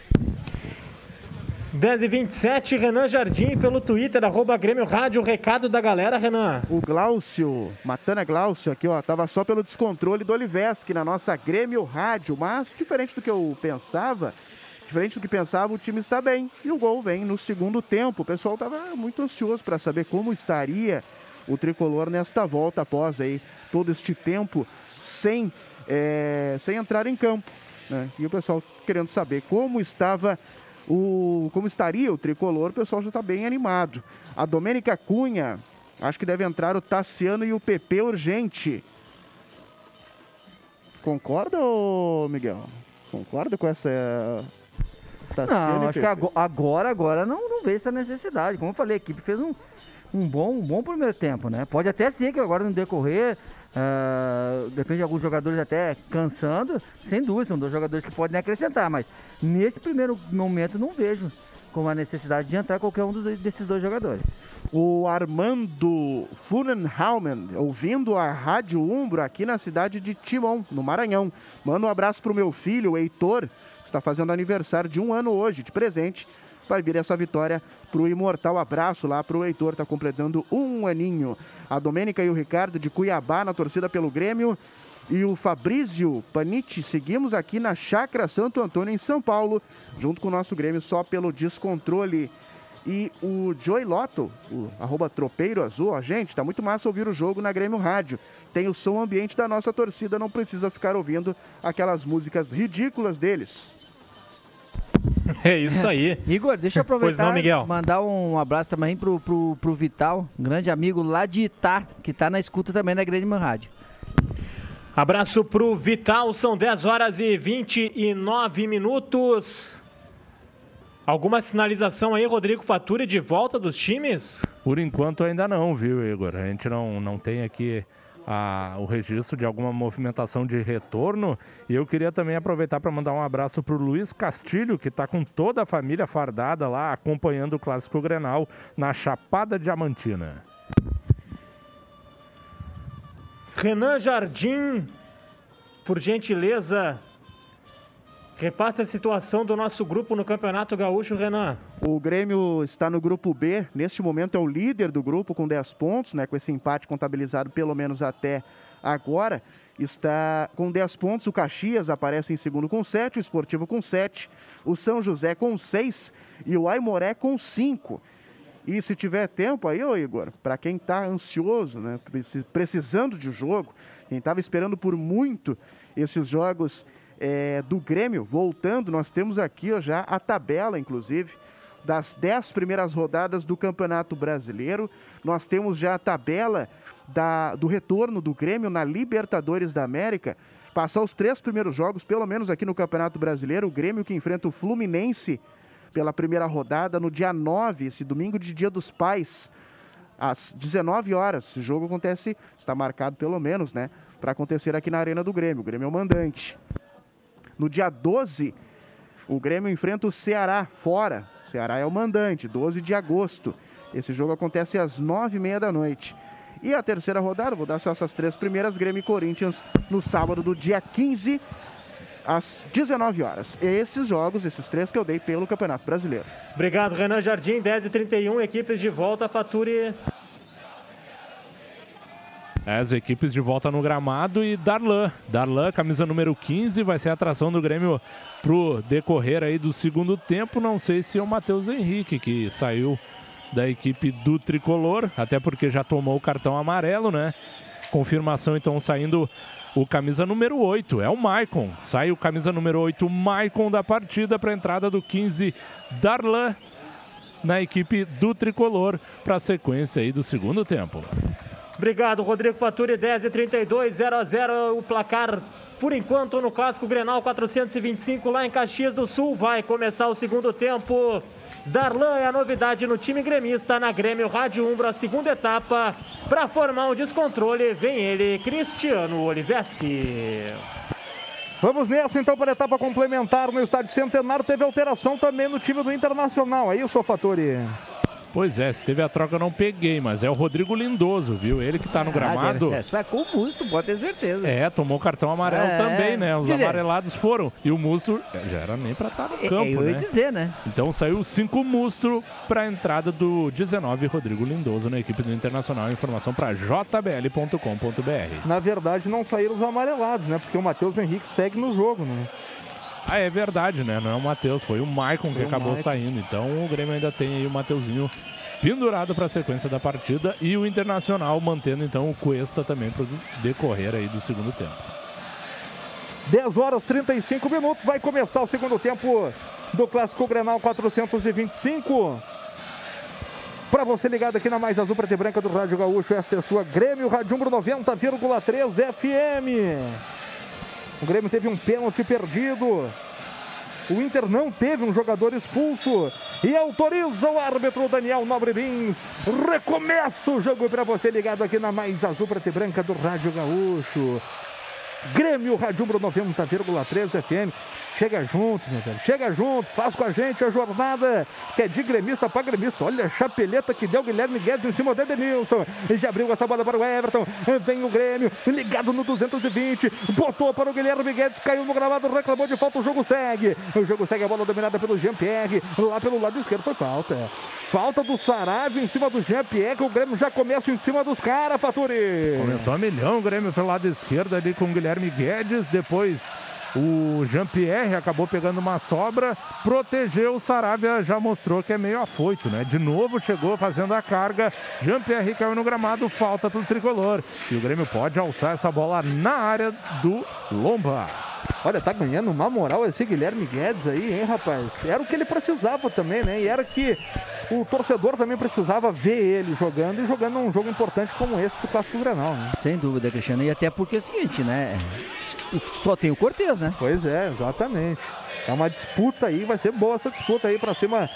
10 e 27 Renan Jardim pelo Twitter, arroba Grêmio Rádio, recado da galera, Renan. O Glaucio, Matana Glaucio aqui, ó, tava só pelo descontrole do Oliveski na nossa Grêmio Rádio, mas diferente do que eu pensava, diferente do que pensava, o time está bem. E o gol vem no segundo tempo. O pessoal tava muito ansioso para saber como estaria o tricolor nesta volta após aí todo este tempo sem, é, sem entrar em campo. Né? E o pessoal querendo saber como estava o, como estaria o tricolor, o pessoal já está bem animado. A Domênica Cunha, acho que deve entrar o Tassiano e o PP urgente. Concorda, Miguel? Concorda com essa Tassiano não, acho que agora, agora não, não vejo essa necessidade. Como eu falei, a equipe fez um, um, bom, um bom primeiro tempo, né? Pode até ser que agora no decorrer Uh, depende de alguns jogadores até cansando, sem dúvida, são dois jogadores que podem acrescentar, mas nesse primeiro momento não vejo com a necessidade de entrar qualquer um dos, desses dois jogadores. O Armando Funenhaumen, ouvindo a Rádio Umbro aqui na cidade de Timon, no Maranhão. Manda um abraço pro meu filho, o Heitor, que está fazendo aniversário de um ano hoje, de presente. Vai vir essa vitória pro Imortal. Abraço lá pro Heitor, tá completando um aninho. A Domênica e o Ricardo de Cuiabá na torcida pelo Grêmio. E o Fabrício Paniti, seguimos aqui na Chácara Santo Antônio, em São Paulo, junto com o nosso Grêmio, só pelo descontrole. E o Joey Lotto, o arroba tropeiro azul, ó, gente, tá muito massa ouvir o jogo na Grêmio Rádio. Tem o som ambiente da nossa torcida, não precisa ficar ouvindo aquelas músicas ridículas deles. É isso aí. Igor, deixa eu aproveitar não, Miguel. e mandar um abraço também pro, pro, pro Vital, um grande amigo lá de Itá, que tá na escuta também da Grande Rádio. Abraço pro Vital, são 10 horas e 29 minutos. Alguma sinalização aí, Rodrigo Faturi, de volta dos times? Por enquanto ainda não, viu, Igor? A gente não, não tem aqui a- o registro de alguma movimentação de retorno. E eu queria também aproveitar para mandar um abraço para o Luiz Castilho, que está com toda a família fardada lá, acompanhando o Clássico Grenal na Chapada Diamantina. Renan Jardim, por gentileza, repasse a situação do nosso grupo no Campeonato Gaúcho, Renan. O Grêmio está no grupo B, neste momento é o líder do grupo com 10 pontos, né, com esse empate contabilizado pelo menos até agora. Está com 10 pontos, o Caxias aparece em segundo com 7, o Esportivo com 7, o São José com 6 e o Aimoré com 5. E se tiver tempo aí, ô Igor, para quem está ansioso, né, preci- precisando de jogo, quem estava esperando por muito esses jogos é, do Grêmio, voltando, nós temos aqui ó, já a tabela, inclusive, das 10 primeiras rodadas do Campeonato Brasileiro. Nós temos já a tabela da- do retorno do Grêmio na Libertadores da América. Passar os três primeiros jogos, pelo menos aqui no Campeonato Brasileiro, o Grêmio que enfrenta o Fluminense pela primeira rodada no dia 9, esse domingo de Dia dos Pais, às 19 horas. Esse jogo acontece, está marcado pelo menos, né, para acontecer aqui na Arena do Grêmio. O Grêmio é o mandante. No dia 12, o Grêmio enfrenta o Ceará fora. O Ceará é o mandante, 12 de agosto. Esse jogo acontece às 9h30 da noite. E a terceira rodada, vou dar só essas três primeiras, Grêmio e Corinthians, no sábado do dia 15, às 19 horas. Esses jogos, esses três que eu dei pelo Campeonato Brasileiro. Obrigado, Renan Jardim, 10 e 31 equipes de volta, Faturi. As equipes de volta no gramado e Darlan. Darlan, camisa número 15, vai ser a atração do Grêmio pro decorrer aí do segundo tempo. Não sei se é o Matheus Henrique, que saiu da equipe do Tricolor, até porque já tomou o cartão amarelo, né? Confirmação então saindo o camisa número 8, é o Maicon. Sai o camisa número 8, Maicon da partida para a entrada do 15, Darlan na equipe do Tricolor para a sequência aí do segundo tempo. Obrigado, Rodrigo Faturi, 10 e 32, 0 a 0 o placar por enquanto no Clássico Grenal 425 lá em Caxias do Sul. Vai começar o segundo tempo. Darlan é a novidade no time gremista na Grêmio Rádio Umbro, a segunda etapa. Para formar um descontrole, vem ele, Cristiano Oliveski. Vamos nessa então para a etapa complementar no estádio Centenário. Teve alteração também no time do Internacional. Aí, o Fatori. Pois é, se teve a troca eu não peguei, mas é o Rodrigo Lindoso, viu? Ele que tá no gramado. Ah, sacou o busto, pode ter certeza. É, tomou cartão amarelo É, também, né? Os dizer- amarelados foram. E o Musto é, já era nem pra estar no É, campo, eu ia né? dizer, né? Então saiu cinco Mustro pra entrada do 19 Rodrigo Lindoso na equipe do Internacional. Informação pra jbl.com.br. Na verdade, não saíram os amarelados, né? Porque o Matheus Henrique segue no jogo, né? Ah, é verdade, né? Não é o Matheus, foi o Maicon que Foi acabou Maicon. saindo. Então o Grêmio ainda tem aí o Mateuzinho pendurado para a sequência da partida e o Internacional mantendo então o Cuesta também para o decorrer aí do segundo tempo. 10 horas 35 minutos. Vai começar o segundo tempo do Clássico Grenal 425. Para você ligado aqui na Mais Azul Preta e Branca do Rádio Gaúcho, esta é a sua Grêmio Radiumbro 90,3 FM. O Grêmio teve um pênalti perdido. O Inter não teve um jogador expulso e autoriza o árbitro Daniel Nobre Lins. Recomeça o jogo para você ligado aqui na Mais Azul Preta e Branca do Rádio Gaúcho. Grêmio Radiumbro 90,3 FM. Chega junto, meu velho. Chega junto, faz com a gente a jornada que é de gremista para gremista. Olha a chapeleta que deu Guilherme Guedes em cima do Edenilson. E já abriu essa bola para o Everton. Vem o Grêmio, ligado no 220. Botou para o Guilherme Guedes, caiu no gramado, reclamou de falta. O jogo segue. O jogo segue a bola dominada pelo Jean-Pierre. Lá pelo lado esquerdo foi falta. Falta do Saravio em cima do Jean-Pierre. O Grêmio já começa em cima dos caras, Faturi. Começou a milhão o Grêmio pelo lado esquerdo ali com o Guilherme Guedes, depois O Jean-Pierre acabou pegando uma sobra, protegeu o Saravia, já mostrou que é meio afoito, né? De novo chegou fazendo a carga. Jean-Pierre caiu no gramado, falta para o tricolor. E o Grêmio pode alçar essa bola na área do Lomba. Olha, tá ganhando uma moral esse Guilherme Guedes aí, hein, rapaz? Era o que ele precisava também, né? E era que o torcedor também precisava ver ele jogando e jogando um jogo importante como esse do Clássico Granal, né? Sem dúvida, Cristiano. E até porque é o seguinte, né? Só tem o Cortez, né? Pois é, exatamente. É uma disputa aí, vai ser boa essa disputa aí pra cima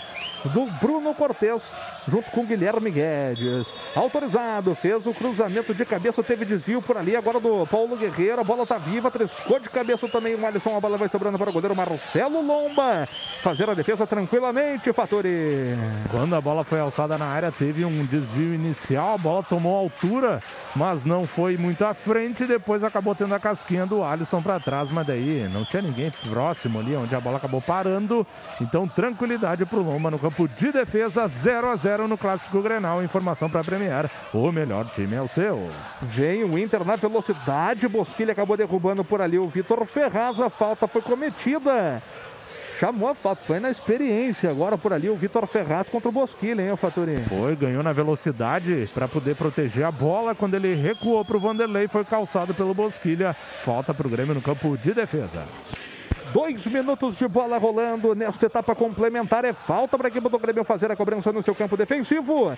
do Bruno Cortes, junto com Guilherme Guedes. Autorizado, fez o cruzamento de cabeça, teve desvio por ali, agora do Paulo Guerreiro, a bola tá viva, triscou de cabeça também o Alisson, a bola vai sobrando para o goleiro Marcelo Lomba, fazer a defesa tranquilamente, Fatori. Quando a bola foi alçada na área, teve um desvio inicial, a bola tomou altura, mas não foi muito à frente, depois acabou tendo a casquinha do Alisson para trás, mas daí não tinha ninguém próximo ali, onde a bola acabou parando, então tranquilidade para o Lomba no campo de defesa, 0 a 0 no Clássico Grenal. Informação para Premier. O melhor time é o seu. Vem o Inter na velocidade. Bosquilha acabou derrubando por ali o Vitor Ferraz. A falta foi cometida. Chamou a falta, foi na experiência. Agora por ali o Vitor Ferraz contra o Bosquilha, hein, Fatorinho? Foi, ganhou na velocidade para poder proteger a bola. Quando ele recuou para o Vanderlei, foi calçado pelo Bosquilha. Falta para o Grêmio no campo de defesa. Dois minutos de bola rolando nesta etapa complementar. É falta para a equipe do Grêmio fazer a cobrança no seu campo defensivo.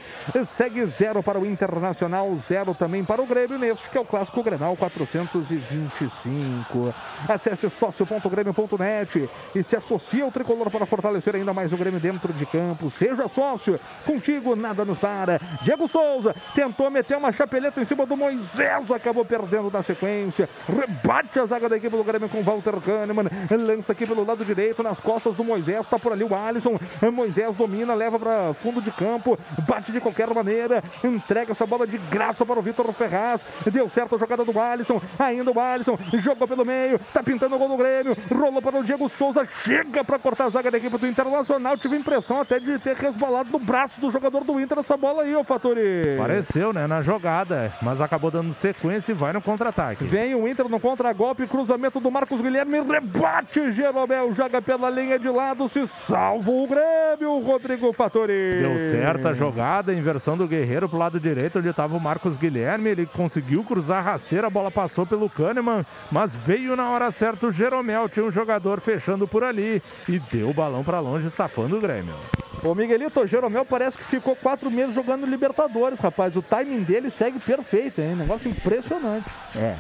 Segue zero para o Internacional, zero também para o Grêmio neste que é o Clássico Grenal 425. Acesse sócio.grêmio.net e se associe ao tricolor para fortalecer ainda mais o Grêmio dentro de campo. Seja sócio, contigo nada nos para. Diego Souza tentou meter uma chapeleta em cima do Moisés, acabou perdendo na sequência. Rebate a zaga da equipe do Grêmio com Walter Kahneman lança aqui pelo lado direito, nas costas do Moisés, tá por ali o Alisson, Moisés domina, leva para fundo de campo, bate de qualquer maneira, entrega essa bola de graça para o Vitor Ferraz, deu certo a jogada do Alisson, ainda o Alisson, jogou pelo meio, tá pintando o gol do Grêmio, rolou para o Diego Souza, chega para cortar a zaga da equipe do Internacional, tive a impressão até de ter resbalado no braço do jogador do Inter essa bola aí, ô Fatori. Pareceu, né, na jogada, mas acabou dando sequência e vai no contra-ataque. Vem o Inter no contra-golpe, cruzamento do Marcos Guilherme, rebate Bate Jeromel, joga pela linha de lado, se salva o Grêmio, Rodrigo Fatori. Deu certa a jogada, inversão do Guerreiro pro lado direito, onde estava o Marcos Guilherme, ele conseguiu cruzar a rasteira, a bola passou pelo Kahneman, mas veio na hora certa o Jeromel, tinha um jogador fechando por ali e deu o balão para longe, safando o Grêmio. O Miguelito, o Jeromel parece que ficou quatro meses jogando Libertadores, rapaz. O timing dele segue perfeito, hein? Negócio impressionante. É,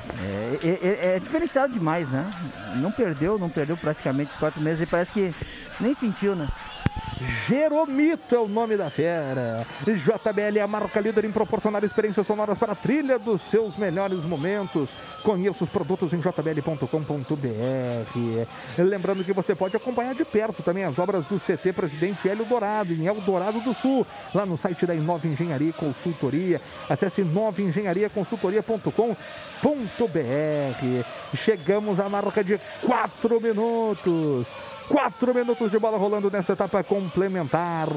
é, é, é diferenciado demais, né? Não perdeu, não perdeu praticamente os quatro meses e parece que nem sentiu, né? Jeromito é o nome da fera. JBL é a marca líder em proporcionar experiências sonoras para a trilha dos seus melhores momentos. Conheça os produtos em jbl.com.br. Lembrando que você pode acompanhar de perto também as obras do CT Presidente Hélio Dourado, em Eldorado do Sul, lá no site da Inova Engenharia e Consultoria. Acesse novaengenhariaconsultoria.com.br. Chegamos à marca de 4 minutos. Quatro minutos de bola rolando nessa etapa complementar.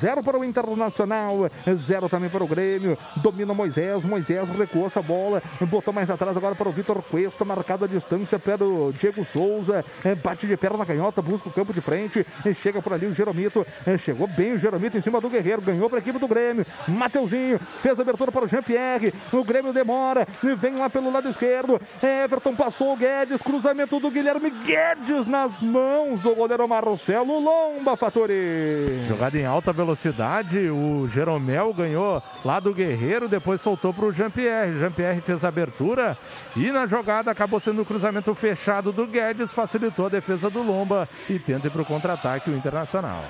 Zero para o Internacional, zero também para o Grêmio. Domina Moisés, Moisés recuou essa bola, botou mais atrás agora para o Vitor Cuesta, marcado a distância pelo Diego Souza. É, bate de perna canhota, busca o campo de frente, chega por ali o Jeromito. É, chegou bem o Jeromito em cima do Guerreiro, ganhou para a equipe do Grêmio. Mateuzinho fez abertura para o Jean-Pierre. O Grêmio demora, vem lá pelo lado esquerdo. Everton passou o Guedes, cruzamento do Guilherme Guedes nas mãos do goleiro Marcelo Lomba, Fatori. Jogada em alta velocidade, o Jeromel ganhou lá do Guerreiro, depois soltou para o Jean-Pierre. Jean-Pierre fez a abertura e na jogada acabou sendo o cruzamento fechado do Guedes, facilitou a defesa do Lomba e tenta ir para o contra-ataque o Internacional.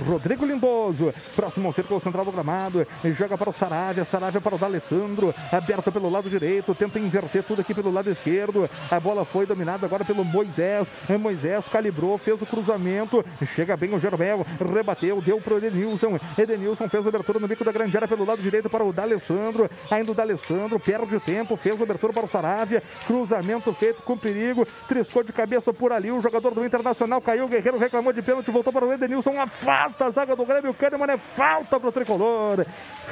Rodrigo Lindoso, próximo ao círculo central do gramado, joga para o Saravia, Saravia para o D'Alessandro, aberto pelo lado direito, tenta inverter tudo aqui pelo lado esquerdo, a bola foi dominada agora pelo Moisés, Moisés calibrou, fez o cruzamento, chega bem o Jeromel, rebateu, deu para o Edenilson, Edenilson fez a abertura no bico da grande área pelo lado direito para o D'Alessandro, ainda o D'Alessandro perde tempo, fez a abertura para o Saravia, cruzamento feito com perigo, triscou de cabeça por ali, o jogador do Internacional caiu, o Guerreiro reclamou de pênalti, voltou para o Edenilson, afasta a zaga do Grêmio. Kahneman é falta para o tricolor.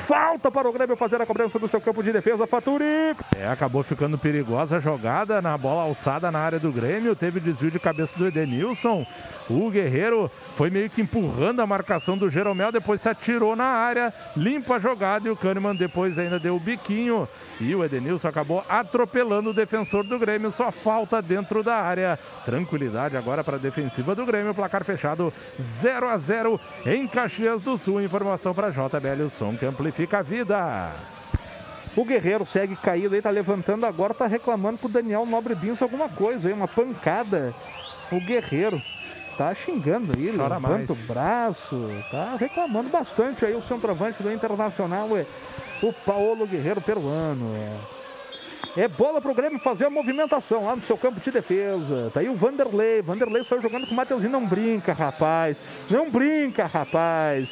Falta para o Grêmio fazer a cobrança do seu campo de defesa, Faturi. É, acabou ficando perigosa a jogada na bola alçada na área do Grêmio. Teve desvio de cabeça do Edenilson. O Guerreiro foi meio que empurrando a marcação do Jeromel, depois se atirou na área, limpa a jogada e o Kahneman depois ainda deu o biquinho. E o Edenilson acabou atropelando o defensor do Grêmio, só falta dentro da área. Tranquilidade agora para a defensiva do Grêmio, placar fechado 0 a 0 em Caxias do Sul. Informação para JBL, o som que amplifica a vida. O Guerreiro segue caído aí, tá levantando agora, tá reclamando pro Daniel Nobre Bins alguma coisa aí, uma pancada. O Guerreiro tá xingando Chora levanta mais. o braço, tá reclamando bastante aí o centroavante do Internacional, é o Paulo Guerreiro peruano. É bola pro Grêmio fazer a movimentação lá no seu campo de defesa. Tá aí o Vanderlei. Vanderlei saiu jogando com o Mateuzinho. Não brinca, rapaz. Não brinca, rapaz.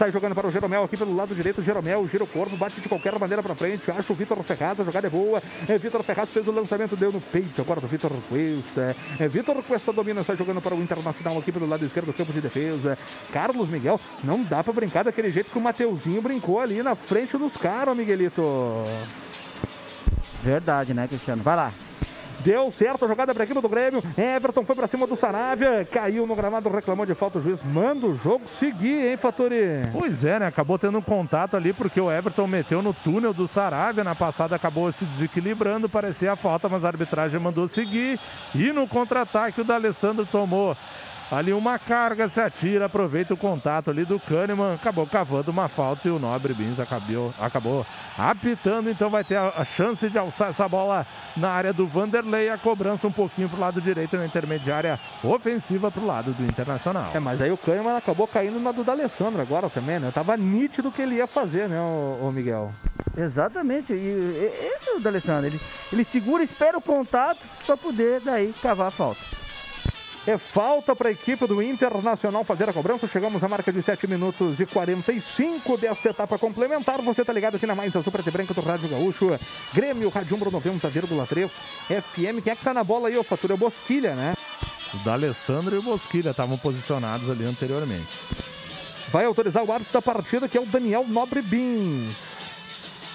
Sai jogando para o Jeromel aqui pelo lado direito. Jeromel gira o corpo, bate de qualquer maneira para frente. Acha o Vitor Ferraz, a jogada é boa. É, Vitor Ferraz fez o lançamento, deu no peito. Agora do Vitor Cuesta. É, Vitor Cuesta domina, sai jogando para o Internacional aqui pelo lado esquerdo do campo de defesa. Carlos Miguel, não dá para brincar daquele jeito que o Mateuzinho brincou ali na frente dos caras, Miguelito. Verdade, né, Cristiano? Vai lá. Deu certo a jogada para a equipe do Grêmio. Everton foi para cima do Saravia. Caiu no gramado, reclamou de falta. O juiz manda o jogo seguir, hein, Fatori? Pois é, né? Acabou tendo um contato ali porque o Everton meteu no túnel do Saravia. Na passada acabou se desequilibrando, parecia a falta, mas a arbitragem mandou seguir. E no contra-ataque o D'Alessandro tomou ali uma carga, se atira, aproveita o contato ali do Kahneman, acabou cavando uma falta e o Nobre Bins acabou, acabou apitando, então vai ter a, a chance de alçar essa bola na área do Vanderlei, a cobrança um pouquinho pro lado direito na intermediária ofensiva pro lado do Internacional. É, mas aí o Kahneman acabou caindo na do D'Alessandro agora também, né? Tava nítido o que ele ia fazer, né, o, Miguel? Exatamente. E, e- esse é o D'Alessandro. Ele, ele segura, espera o contato para poder daí cavar a falta. É falta para a equipe do Internacional fazer a cobrança. Chegamos à marca de 7 minutos e 45 desta etapa complementar. Você tá ligado aqui na Mais Azul Preta e Branca do Rádio Gaúcho. Grêmio Rádio Umbro 90,3 FM. Quem é que tá na bola aí, ô Fatura? É o Bosquilha, né? O D'Alessandro e o Bosquilha estavam posicionados ali anteriormente. Vai autorizar o árbitro da partida, que é o Daniel Nobre Bins.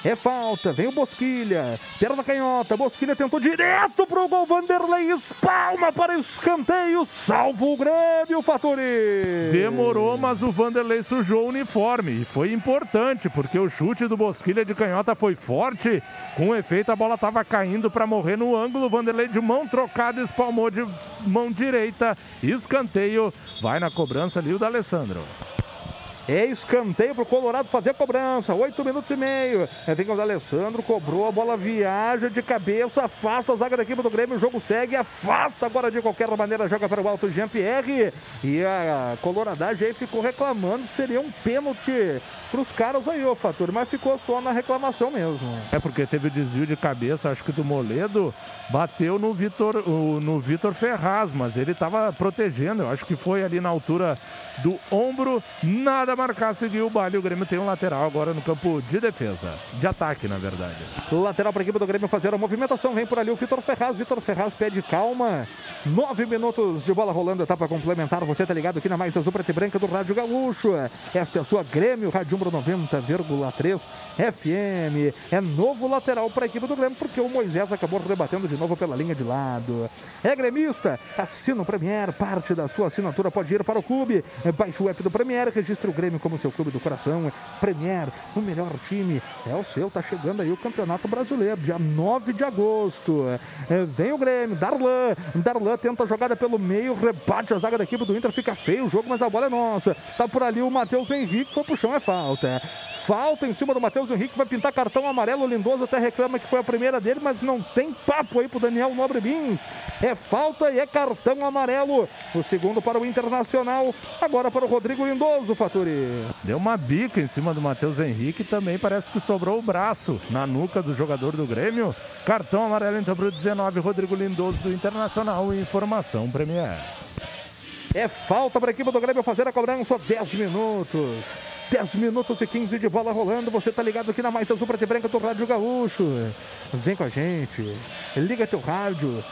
É falta, vem o Bosquilha, perna canhota, Bosquilha tentou direto pro gol, Vanderlei espalma para escanteio, salva o Grêmio, Faturi. Demorou, mas o Vanderlei sujou o uniforme. E foi importante, porque o chute do Bosquilha de canhota foi forte. Com efeito, a bola estava caindo para morrer no ângulo. Vanderlei de mão trocada espalmou de mão direita. Escanteio. Vai na cobrança ali o da Alessandro. É escanteio pro Colorado fazer a cobrança. Oito minutos e meio. É, vem o Alessandro, cobrou, a bola viaja de cabeça, afasta a zaga da equipe do Grêmio, o jogo segue, afasta agora de qualquer maneira, joga para o alto Jean-Pierre. E a Coloradagem aí ficou reclamando seria um pênalti pros caras aí, ô Fator, mas ficou só na reclamação mesmo. É porque teve o desvio de cabeça, acho que do Moledo, bateu no Vitor, o- no Vitor Ferraz, mas ele estava protegendo. Eu acho que foi ali na altura do ombro, nada a marcar, seguiu o baile. O Grêmio tem um lateral agora no campo de defesa, de ataque, na verdade. Lateral para a equipe do Grêmio fazer a movimentação. Vem por ali o Vitor Ferraz. Vitor Ferraz pede calma. Nove minutos de bola rolando, etapa complementar. Você tá ligado aqui na mais azul preta e branca do Rádio Gaúcho. Esta é a sua Grêmio, Rádio Umbro 90,3 FM. É novo lateral para a equipe do Grêmio, porque o Moisés acabou rebatendo de novo pela linha de lado. É gremista, assina o Premier, parte da sua assinatura pode ir para o clube. Baixe o app do Premier, registre o Grêmio como seu clube do coração. Premier, o melhor time é o seu. Tá chegando aí o Campeonato Brasileiro, dia 9 de agosto. É, vem o Grêmio, Darlan. Darlan tenta a jogada pelo meio, rebate a zaga da equipe do Inter, fica feio o jogo, mas a bola é nossa. Tá por ali o Matheus Henrique, foi chão, é falta. Falta em cima do Matheus Henrique, vai pintar cartão amarelo. O Lindoso até reclama que foi a primeira dele, mas não tem papo aí pro Daniel Nobre Bins. É falta e é cartão amarelo. O segundo para o Internacional, agora para o Rodrigo Lindoso, Faturi. Deu uma bica em cima do Matheus Henrique, também parece que sobrou o braço na nuca do jogador do Grêmio. Cartão amarelo então para o 19, Rodrigo Lindoso do Internacional. Informação Premier. É falta para a equipe do Grêmio fazer a cobrança. 10 minutos. 10 minutos e 15 de bola rolando. Você tá ligado aqui na Mais Azul Preta e Branca do Rádio Gaúcho. Vem com a gente. Liga teu rádio.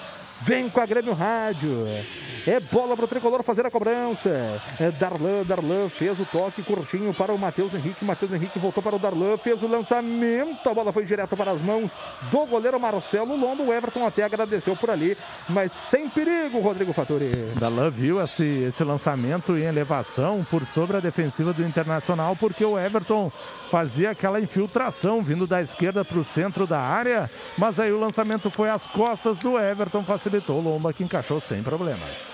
Vem com a Grêmio Rádio. É bola para o tricolor fazer a cobrança. É Darlan, Darlan fez o toque curtinho para o Matheus Henrique. Matheus Henrique voltou para o Darlan, fez o lançamento. A bola foi direto para as mãos do goleiro Marcelo Lombo. O Everton até agradeceu por ali, mas sem perigo, Rodrigo Fattori. Darlan viu esse, esse lançamento em elevação por sobre a defensiva do Internacional, porque o Everton fazia aquela infiltração vindo da esquerda para o centro da área, mas aí o lançamento foi às costas do Everton, facilitou o Lomba que encaixou sem problemas.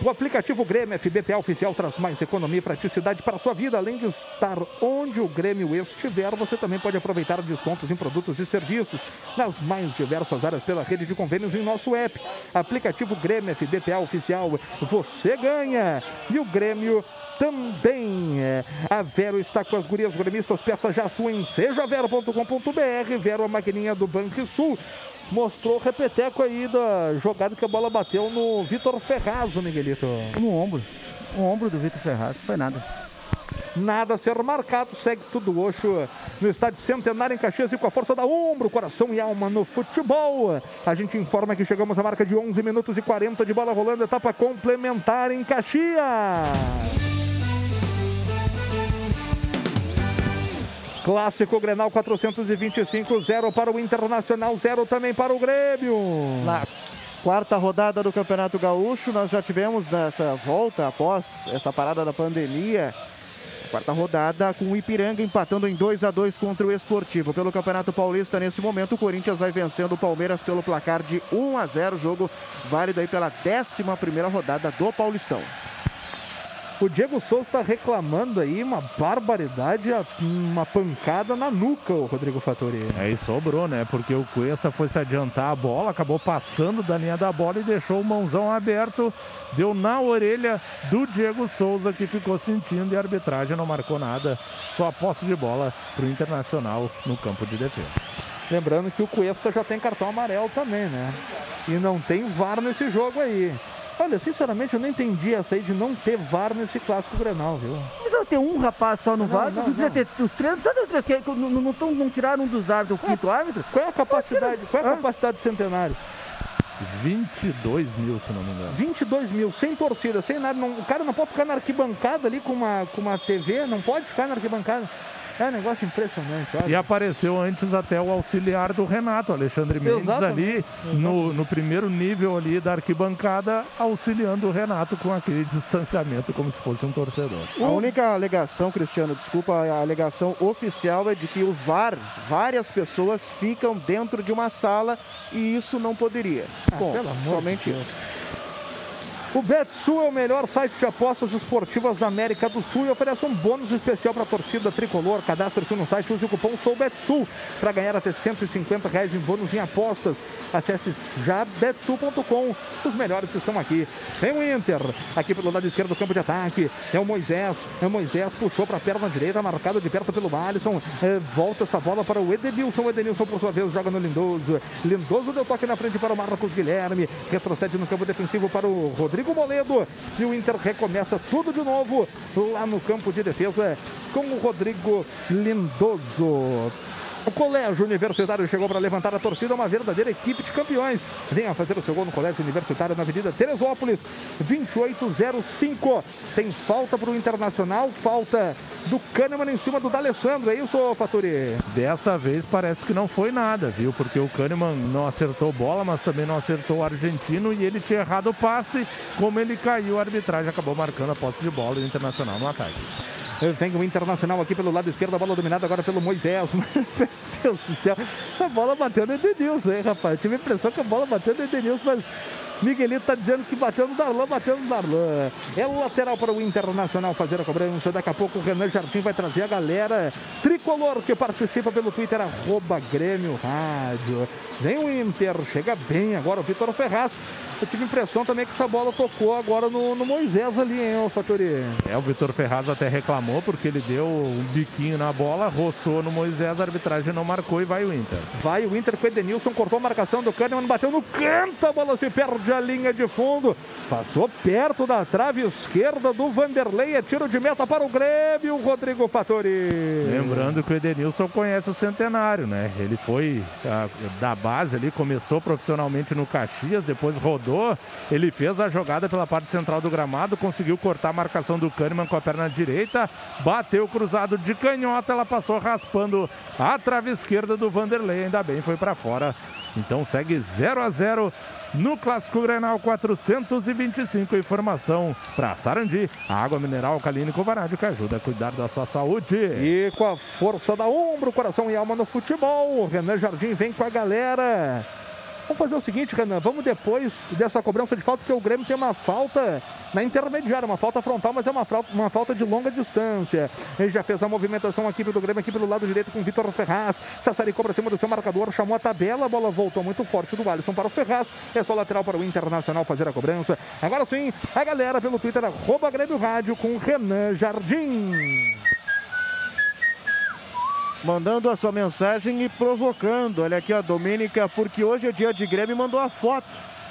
O aplicativo Grêmio FBPA oficial traz mais economia e praticidade para a sua vida. Além de estar onde o Grêmio estiver, você também pode aproveitar descontos em produtos e serviços nas mais diversas áreas pela rede de convênios em nosso app. Aplicativo Grêmio FBPA oficial, você ganha. E o Grêmio também. A Vero está com as gurias gremistas. Peça já sua em sejavero.com.br. Vero, a maquininha do Banco Sul mostrou o repeteco aí da jogada que a bola bateu no Vitor Ferraz, o Miguelito. No ombro. O ombro do Vitor Ferraz, não foi nada. Nada a ser marcado, segue tudo Oxo no estádio Centenário em Caxias e com a força da ombro, coração e alma no futebol. A gente informa que chegamos à marca de 11 minutos e 40 de bola rolando, etapa complementar em Caxias. Clássico Grenal 425, 0 para o Internacional, 0 também para o Grêmio. Na quarta rodada do Campeonato Gaúcho, nós já tivemos nessa volta após essa parada da pandemia. Quarta rodada com o Ipiranga empatando em 2 a 2 contra o Esportivo. Pelo Campeonato Paulista, nesse momento, o Corinthians vai vencendo o Palmeiras pelo placar de 1 a 0. Jogo válido aí pela 11 primeira rodada do Paulistão. O Diego Souza está reclamando aí uma barbaridade, uma pancada na nuca, o Rodrigo Fattori. Aí sobrou, né? Porque o Cuesta foi se adiantar a bola, acabou passando da linha da bola e deixou o mãozão aberto. Deu na orelha do Diego Souza, que ficou sentindo e a arbitragem não marcou nada. Só a posse de bola para o Internacional no campo de defesa. Lembrando que o Cuesta já tem cartão amarelo também, né? E não tem VAR nesse jogo aí. Olha, sinceramente, eu não entendi essa aí de não ter VAR nesse clássico Grenal, viu? Precisa ter um rapaz só no VAR, não, precisa ter os três, não precisa ter três, que não, não, não, não tiraram um dos árbitros, o quinto árbitro? Qual é a capacidade, qual é a capacidade do centenário? 22 mil, se não me engano. 22 mil, sem torcida, sem nada. Não, o cara não pode ficar na arquibancada ali com uma, com uma TV, não pode ficar na arquibancada. É um negócio impressionante. Olha. E apareceu antes até o auxiliar do Renato, Alexandre Mendes, Exatamente. ali no, no primeiro nível ali da arquibancada, auxiliando o Renato com aquele distanciamento como se fosse um torcedor. A única alegação, Cristiano, desculpa, a alegação oficial é de que o VAR, várias pessoas ficam dentro de uma sala e isso não poderia. Ah, Bom, somente de isso. O BetSul é o melhor site de apostas esportivas da América do Sul e oferece um bônus especial para a torcida tricolor. Cadastre-se no site, use o cupom SOUBETSUL para ganhar até 150 reais em bônus em apostas. Acesse já betsul.com. Os melhores estão aqui. Tem o Inter, aqui pelo lado esquerdo do campo de ataque. É o Moisés. É o Moisés, puxou para a perna direita, marcado de perto pelo Alisson. É, volta essa bola para o Edenilson. O Edenilson, por sua vez, joga no Lindoso. Lindoso deu toque na frente para o Marcos Guilherme. Retrocede no campo defensivo para o Rodrigo Moledo. E o Inter recomeça tudo de novo lá no campo de defesa com o Rodrigo Lindoso. O Colégio Universitário chegou para levantar a torcida, uma verdadeira equipe de campeões. Venha fazer o seu gol no Colégio Universitário na Avenida Teresópolis, 2805. Tem falta para o Internacional, falta do Kahneman em cima do D'Alessandro, é isso, Faturi? Dessa vez parece que não foi nada, viu? Porque o Kahneman não acertou bola, mas também não acertou o argentino e ele tinha errado o passe. Como ele caiu, a arbitragem acabou marcando a posse de bola e o Internacional no ataque. Vem o Internacional aqui pelo lado esquerdo, a bola dominada agora pelo Moisés. Meu Deus do céu, a bola bateu no Edenilson, hein, rapaz? Tive a impressão que a bola bateu no Edenilson, mas Miguelito tá dizendo que bateu no Darlan, bateu no Darlan. É o lateral para o Internacional fazer a cobrança. Daqui a pouco o Renan Jardim vai trazer a galera tricolor que participa pelo Twitter, arroba Grêmio Rádio. Vem o Inter, chega bem agora o Vitor Ferraz. Eu tive a impressão também que essa bola tocou agora no, no Moisés ali, hein, o Fatori? É, o Vitor Ferraz até reclamou porque ele deu um biquinho na bola, roçou no Moisés, a arbitragem não marcou e vai o Inter. Vai o Inter com o Edenilson, cortou a marcação do Kahneman, bateu no canto, a bola se perde a linha de fundo, passou perto da trave esquerda do Vanderlei, é tiro de meta para o Grêmio, Rodrigo Fatori. Lembrando que o Edenilson conhece o Centenário, né? Ele foi a, da base ali, começou profissionalmente no Caxias, depois rodou Ele fez a jogada pela parte central do gramado, conseguiu cortar a marcação do Kahneman com a perna direita, bateu cruzado de canhota, ela passou raspando a trave esquerda do Vanderlei, ainda bem foi para fora. Então segue 0 a 0 no Clássico Grenal 425. Informação para Sarandi, a água mineral alcalina e Covarádio que ajuda a cuidar da sua saúde. E com a força da ombro, coração e alma no futebol, o Renan Jardim vem com a galera. Vamos fazer o seguinte, Renan, vamos depois dessa cobrança de falta, porque o Grêmio tem uma falta na intermediária, uma falta frontal, mas é uma falta, uma falta de longa distância. Ele já fez a movimentação aqui do Grêmio, aqui pelo lado direito com o Vitor Ferraz. Sassaricou para cima do seu marcador, chamou a tabela, a bola voltou muito forte do Alisson para o Ferraz. É só lateral para o Internacional fazer a cobrança. Agora sim, a galera pelo Twitter, arroba Grêmio Rádio com Renan Jardim mandando a sua mensagem e provocando. Olha aqui a Domênica, porque hoje é dia de Grêmio, mandou a foto.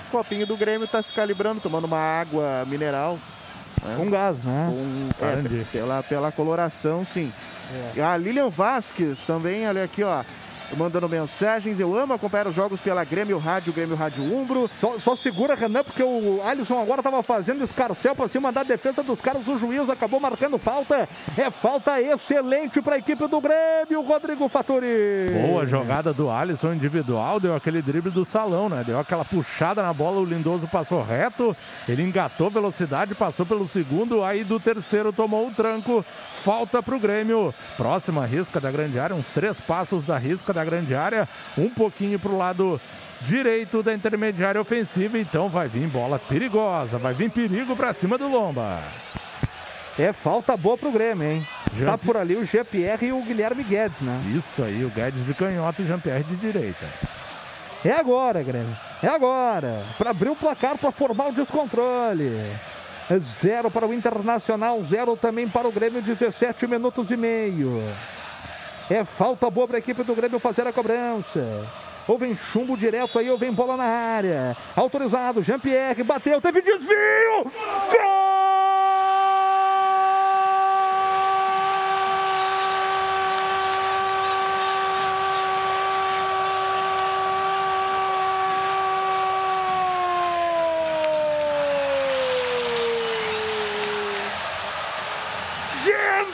O copinho do Grêmio está se calibrando, tomando uma água mineral. Né? Com gás, né? Com, é, pela, pela coloração, sim. É. A Lilian Vasques também, olha aqui, ó mandando mensagens. Eu amo acompanhar os jogos pela Grêmio Rádio, Grêmio Rádio Umbro. Só, só segura, Renan, porque o Alisson agora estava fazendo escarcel para cima da defesa dos caras. O juiz acabou marcando falta. É falta excelente para a equipe do Grêmio, Rodrigo Fattori. Boa jogada do Alisson individual, deu aquele drible do salão, né? Deu aquela puxada na bola, o Lindoso passou reto, ele engatou velocidade, passou pelo segundo, aí do terceiro tomou o tranco. Falta para o Grêmio. Próxima risca da grande área, uns três passos da risca da grande área, um pouquinho para o lado direito da intermediária ofensiva, então vai vir bola perigosa, vai vir perigo para cima do Lomba. É falta boa pro Grêmio, hein? Jean... Tá por ali o GPR e o Guilherme Guedes, né? Isso aí, o Guedes de canhota e o Jean-Pierre de direita. É agora, Grêmio. É agora. Para abrir o placar, para formar o descontrole. Zero para o Internacional, zero também para o Grêmio, 17 minutos e meio. É falta boa para a equipe do Grêmio fazer a cobrança. Ou vem chumbo direto aí, ou vem bola na área. Autorizado, Jean-Pierre bateu, teve desvio! Gol!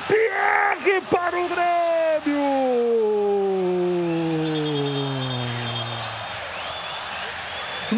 Jean-Pierre para o Grêmio!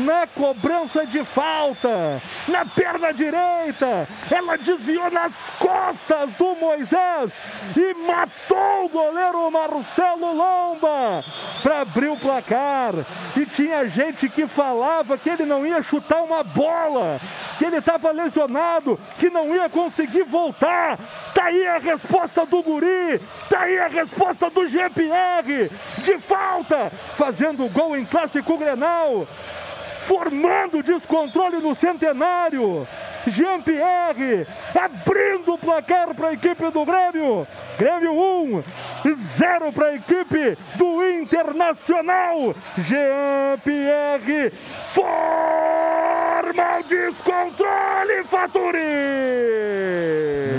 Na cobrança de falta, na perna direita, ela desviou nas costas do Moisés e matou o goleiro Marcelo Lomba para abrir o placar. E tinha gente que falava que ele não ia chutar uma bola, que ele estava lesionado, que não ia conseguir voltar. Tá aí a resposta do Guri, tá aí a resposta do GPR, de falta, fazendo gol em clássico Grenal formando descontrole no centenário. Jean-Pierre abrindo o placar para a equipe do Grêmio. Grêmio 1, 0 para a equipe do Internacional. Jean-Pierre forma o descontrole, Faturi.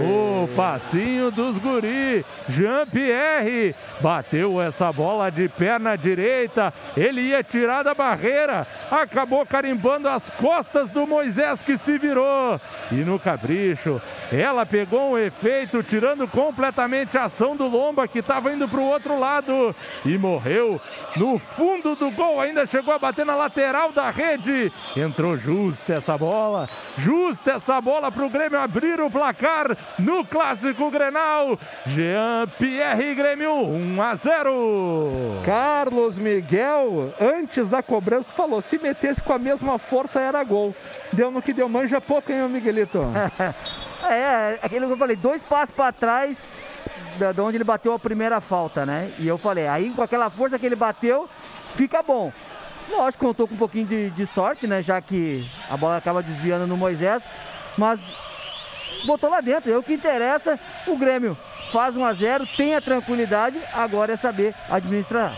O passinho dos guri, Jean-Pierre bateu essa bola de perna direita. Ele ia tirar da barreira, acabou carimbando as costas do Moisés que se virou. E no capricho, ela pegou um efeito, tirando completamente a ação do Lomba, que estava indo para o outro lado. E morreu no fundo do gol, ainda chegou a bater na lateral da rede. Entrou justa essa bola, justa essa bola para o Grêmio abrir o placar no Clássico Grenal. Jean Pierre Grêmio 1 a 0. Carlos Miguel, antes da cobrança, falou: se metesse com a mesma força era gol. Deu no que deu, manja pouco, hein, Miguelito? é, aquilo que eu falei, dois passos para trás de onde ele bateu a primeira falta, né? E eu falei, aí com aquela força que ele bateu, fica bom. Lógico, contou com um pouquinho de, de sorte, né? Já que a bola acaba desviando no Moisés, mas botou lá dentro. É o que interessa, o Grêmio faz 1 a 0 tem a tranquilidade, agora é saber administrar.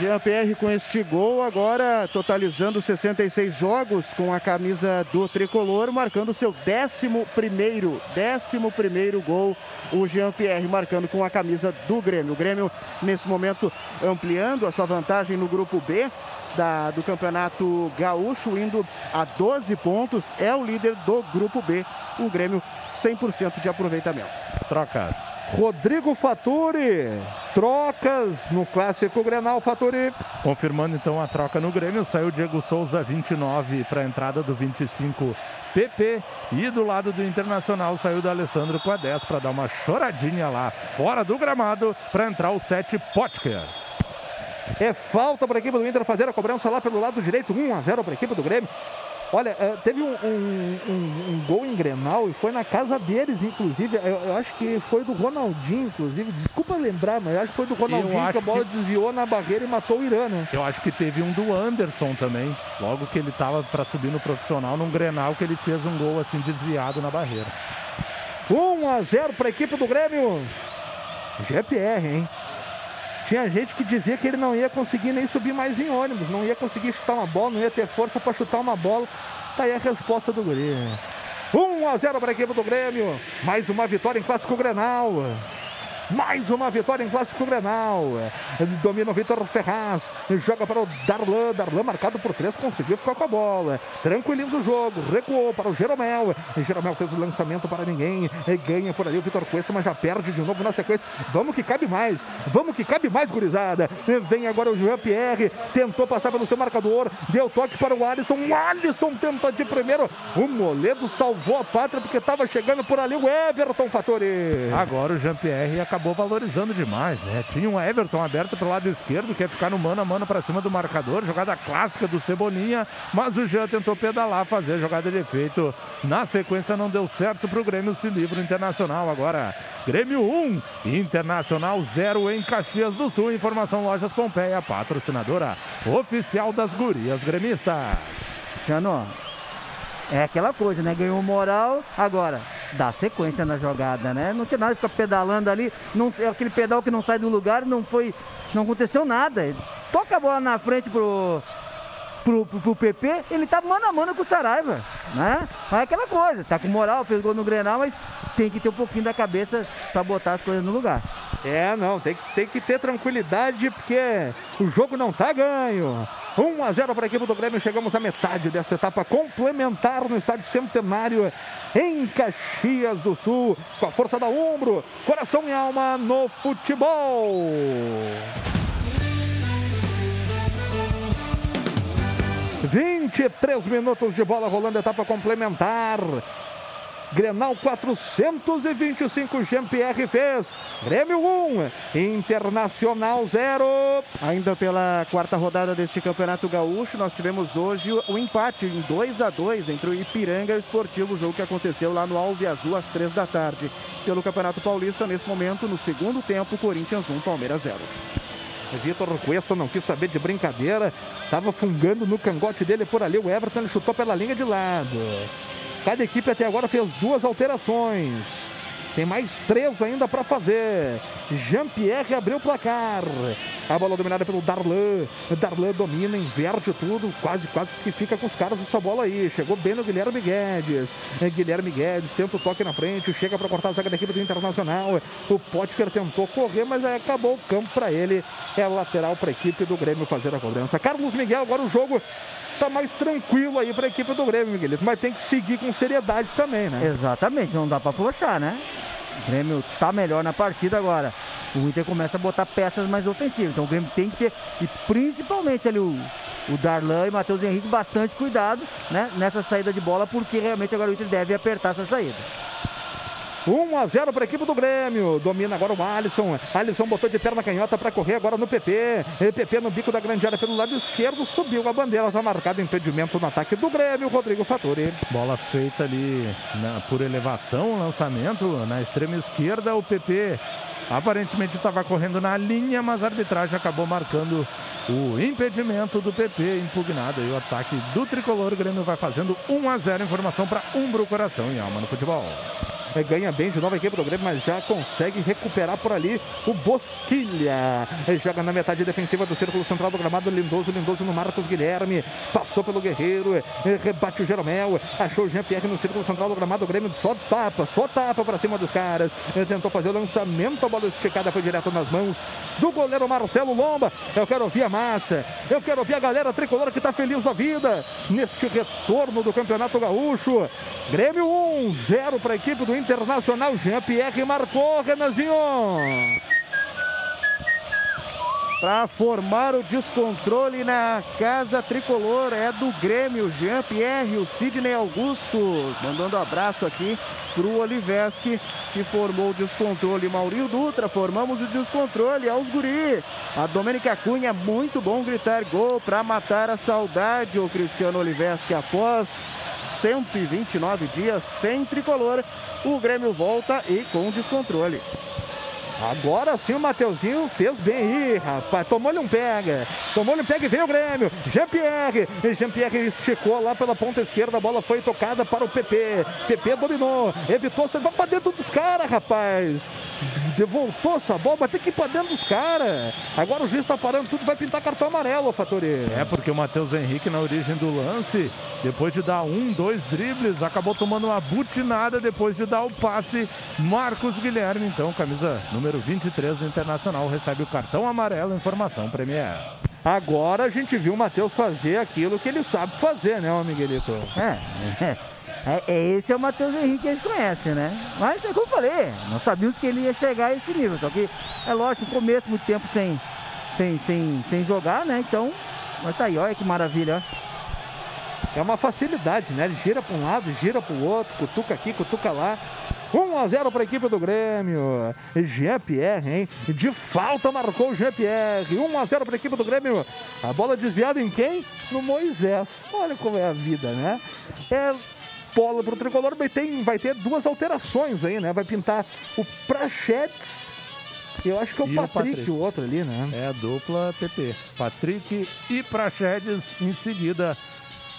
Jean-Pierre com este gol, agora totalizando 66 jogos com a camisa do tricolor, marcando seu 11 primeiro, 11 primeiro gol. O Jean-Pierre marcando com a camisa do Grêmio. O Grêmio, nesse momento, ampliando a sua vantagem no grupo B. Da, do Campeonato Gaúcho, indo a 12 pontos, é o líder do grupo B. O Grêmio 100% de aproveitamento. Trocas. Rodrigo Faturi, trocas no Clássico Grenal, Faturi. Confirmando então a troca no Grêmio, saiu Diego Souza 29 para a entrada do 25 PP e do lado do Internacional saiu do Alessandro com a 10 para dar uma choradinha lá fora do gramado para entrar o 7 Potker. É falta para a equipe do Inter fazer a cobrança lá pelo lado direito, 1 a 0 para a equipe do Grêmio. Olha, eh, teve um, um, um, um, gol em Grenal e foi na casa deles, inclusive. Eu, eu, acho que foi do Ronaldinho, inclusive. Desculpa lembrar, mas eu acho que foi do Ronaldinho que a bola que... desviou na barreira e matou o Irã, né? Eu acho que teve um do Anderson também. Logo que ele estava para subir no profissional, num Grenal, que ele fez um gol assim desviado na barreira. 1 a 0 para a equipe do Grêmio. GPR, hein? Tinha gente que dizia que ele não ia conseguir nem subir mais em ônibus, não ia conseguir chutar uma bola, não ia ter força para chutar uma bola. Tá aí a resposta do Grêmio. 1 a 0 para a equipe do Grêmio. Mais uma vitória em Clássico Grenal. Mais uma vitória em Clássico Grenal. Domina o Vitor Ferraz. Joga para o Darlan. Darlan marcado por três. Conseguiu ficar com a bola. Tranquiliza o jogo. Recuou para o Jeromel. Jeromel fez o lançamento para ninguém. Ganha por ali o Vitor Cuesta, mas já perde de novo na sequência. Vamos que cabe mais. Vamos que cabe mais, gurizada. Vem agora o Jean Pierre. Tentou passar pelo seu marcador. Deu toque para o Alisson. O Alisson tenta de primeiro. O Moledo salvou a pátria porque estava chegando por ali o Everton Fatori. Agora o Jean Pierre acabou acabou valorizando demais, né? Tinha um Everton aberto para o lado esquerdo, quer ficar no mano a mano para cima do marcador, jogada clássica do Cebolinha, mas o Jean tentou pedalar, fazer a jogada de efeito. Na sequência não deu certo para o Grêmio se livra internacional agora. Grêmio 1, Internacional 0 em Caxias do Sul. Informação Lojas Pompeia, patrocinadora oficial das gurias gremistas. Jano, é aquela coisa, né? Ganhou moral, agora dá sequência na jogada, né? Não tem nada de ficar pedalando ali, não, é aquele pedal que não sai do lugar, não foi, não aconteceu nada. Toca a bola na frente pro, pro, pro, pro PP, ele tá mano a mano com o Saraiva, né? Mas é aquela coisa, tá com moral, fez gol no Grenal, mas tem que ter um pouquinho da cabeça para botar as coisas no lugar. É, não, tem, tem que ter tranquilidade, porque o jogo não tá ganho. 1 a 0 para a equipe do Grêmio. Chegamos à metade dessa etapa complementar no estádio Centenário em Caxias do Sul. Com a força da Umbro, coração e alma no futebol. Vinte e três minutos de bola rolando, etapa complementar. Grenal 425, Jean-Pierre fez. Grêmio 1, Internacional 0. Ainda pela quarta rodada deste Campeonato Gaúcho, nós tivemos hoje o empate em 2 a 2 entre o Ipiranga e o Esportivo, jogo que aconteceu lá no Alve Azul às 3 da tarde. Pelo Campeonato Paulista, nesse momento, no segundo tempo, Corinthians 1, Palmeiras 0. Vitor Cuesta não quis saber de brincadeira, estava fungando no cangote dele por ali. O Everton chutou pela linha de lado. Cada equipe até agora fez duas alterações. Tem mais três ainda para fazer. Jean-Pierre abriu o placar. A bola dominada pelo Darlan. Darlan domina, inverte tudo. Quase, quase que fica com os caras essa bola aí. Chegou bem no Guilherme Guedes. É, Guilherme Guedes tenta o toque na frente. Chega para cortar a zaga da equipe do Internacional. O Potker tentou correr, mas acabou o campo para ele. É lateral para a equipe do Grêmio fazer a cobrança. Carlos Miguel, agora o jogo tá mais tranquilo aí para a equipe do Grêmio, Miguelito. Mas tem que seguir com seriedade também, né? Exatamente, não dá para flochar, né? O Grêmio tá melhor na partida agora. O Inter começa a botar peças mais ofensivas. Então o Grêmio tem que ter, e principalmente ali o, o Darlan e o Matheus Henrique, bastante cuidado né, nessa saída de bola, porque realmente agora o Inter deve apertar essa saída. 1 a 0 para a equipe do Grêmio. Domina agora o Alisson. Alisson botou de perna canhota para correr agora no PP. PP no bico da grande área pelo lado esquerdo. Subiu a bandeira. Está marcado impedimento no ataque do Grêmio. Rodrigo Fattori. Bola feita ali na, por elevação. Lançamento na extrema esquerda. O PP aparentemente estava correndo na linha, mas a arbitragem acabou marcando o impedimento do PP impugnado. E o ataque do tricolor. O Grêmio vai fazendo 1 a 0. Informação para Umbro Coração e Alma no futebol. É, ganha bem de novo a equipe do Grêmio, mas já consegue recuperar por ali o Bosquilha. É, joga na metade defensiva do círculo central do gramado. Lindoso, Lindoso no Marcos Guilherme. Passou pelo Guerreiro. É, rebate o Jeromel. Achou o Jean-Pierre no círculo central do gramado. O Grêmio só tapa, só tapa para cima dos caras. Tentou fazer o lançamento. A bola esticada foi direto nas mãos do goleiro Marcelo Lomba. Eu quero ouvir a massa. Eu quero ouvir a galera tricolor que está feliz da vida neste retorno do Campeonato Gaúcho. Grêmio 1, 0 para a equipe do Internacional. Jean-Pierre marcou, Renanzinho para formar o descontrole na casa tricolor. É do Grêmio, Jean-Pierre, o Sidney Augusto. Mandando abraço aqui para o Oliveski, que formou o descontrole. Maurinho Dutra, formamos o descontrole aos guri. A Domênica Cunha, muito bom gritar gol para matar a saudade. O Cristiano Oliveski, após 129 dias sem tricolor, o Grêmio volta e com descontrole. Agora sim o Mateuzinho fez bem aí, rapaz. Tomou-lhe um pega. Tomou-lhe um pega e veio o Grêmio. Jean-Pierre. Jean-Pierre esticou lá pela ponta esquerda. A bola foi tocada para o PP. PP dominou. Evitou. Você vai para dentro dos caras, rapaz. Voltou essa bola, vai ter que ir para dentro dos caras. Agora o juiz está parando tudo, vai pintar cartão amarelo, Fatori. É, porque o Matheus Henrique, na origem do lance, depois de dar um, dois dribles, acabou tomando uma butinada depois de dar o passe. Marcos Guilherme, então, camisa número 23 do Internacional, recebe o cartão amarelo, informação Premier. Agora a gente viu o Matheus fazer aquilo que ele sabe fazer, né, o Miguelito? É, é. É, esse é o Matheus Henrique que a gente conhece, né? Mas é como eu falei, não sabíamos que ele ia chegar a esse nível. Só que é lógico, começo, muito tempo sem, sem, sem, sem jogar, né? Então, mas tá aí, olha que maravilha, É uma facilidade, né? Ele gira para um lado, gira para o outro, cutuca aqui, cutuca lá. 1 a 0 para a equipe do Grêmio. Jean-Pierre, hein? De falta marcou o Jean-Pierre. 1 a 0 para a equipe do Grêmio. A bola desviada em quem? No Moisés. Olha como é a vida, né? É bola para o tricolor, vai ter, vai ter duas alterações aí, né? Vai pintar o Prachetes. Eu acho que é o Patrick, o Patrick, o outro ali, né? É a dupla TP. Patrick e Prachedes em seguida.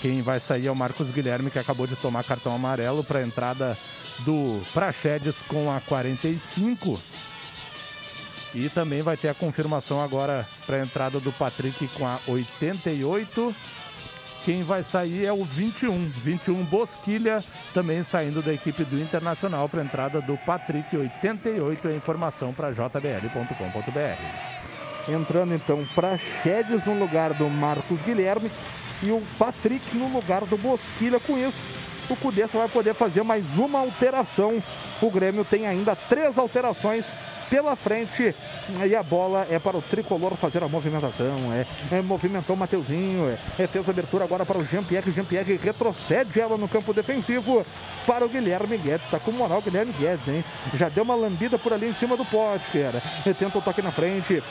Quem vai sair é o Marcos Guilherme, que acabou de tomar cartão amarelo para a entrada do Prachedes com a 45. E também vai ter a confirmação agora para a entrada do Patrick com a 88. Quem vai sair é o 21. 21 Bosquilha, também saindo da equipe do Internacional para a entrada do Patrick 88. É informação para jbl.com.br. Entrando então para Chedes no lugar do Marcos Guilherme e o Patrick no lugar do Bosquilha. Com isso, o Cudê vai poder fazer mais uma alteração. O Grêmio tem ainda três alterações pela frente. E a bola é para o tricolor fazer a movimentação. É, é movimentou o Mateuzinho. É, é, fez a abertura agora para o Jean-Pierre. Jean-Pierre retrocede ela no campo defensivo para o Guilherme Guedes. Está com moral o Guilherme Guedes, hein? Já deu uma lambida por ali em cima do pote, cara. Tenta o toque na frente.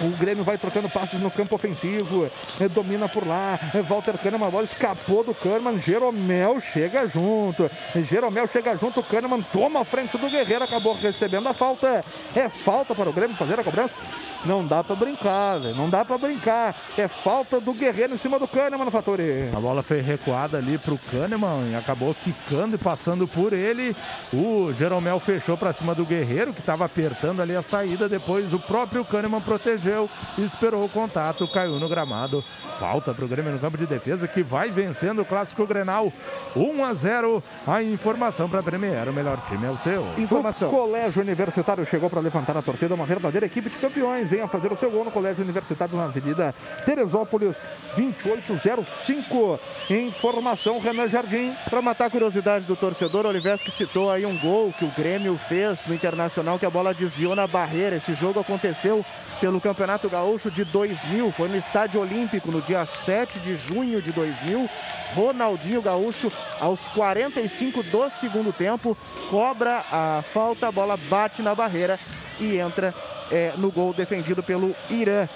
O Grêmio vai trocando passes no campo ofensivo. É, domina por lá. É, Walter Kahneman, bola escapou do Kahneman. Jeromel chega junto. Jeromel chega junto. O Kahneman toma a frente do Guerreiro. Acabou recebendo a falta. É falta para o Grêmio fazer a cobrança. Não dá para brincar, velho. Não dá para brincar. É falta do Guerreiro em cima do Kahneman no Fatori. A bola foi recuada ali pro Kahneman e acabou quicando e passando por ele. O Jeromel fechou para cima do Guerreiro, que estava apertando ali a saída. Depois o próprio Kahneman protegeu e esperou o contato. Caiu no gramado. Falta pro Grêmio no campo de defesa, que vai vencendo o Clássico Grenal. 1 a 0. A informação para a Premier. O melhor time é o seu. Informação. O Colégio Universitário chegou para levantar a torcida. Uma verdadeira equipe de campeões venha fazer o seu gol no Colégio Universitário na Avenida Teresópolis 2805. Informação Renan Jardim. Para matar a curiosidade do torcedor, Oliveira que citou aí um gol que o Grêmio fez no Internacional, que a bola desviou na barreira. Esse jogo aconteceu pelo Campeonato Gaúcho de 2000, foi no Estádio Olímpico no dia 7 de junho de 2000. Ronaldinho Gaúcho, aos 45 do segundo tempo, cobra a falta, a bola bate na barreira e entra é, no gol defendido pelo Irã.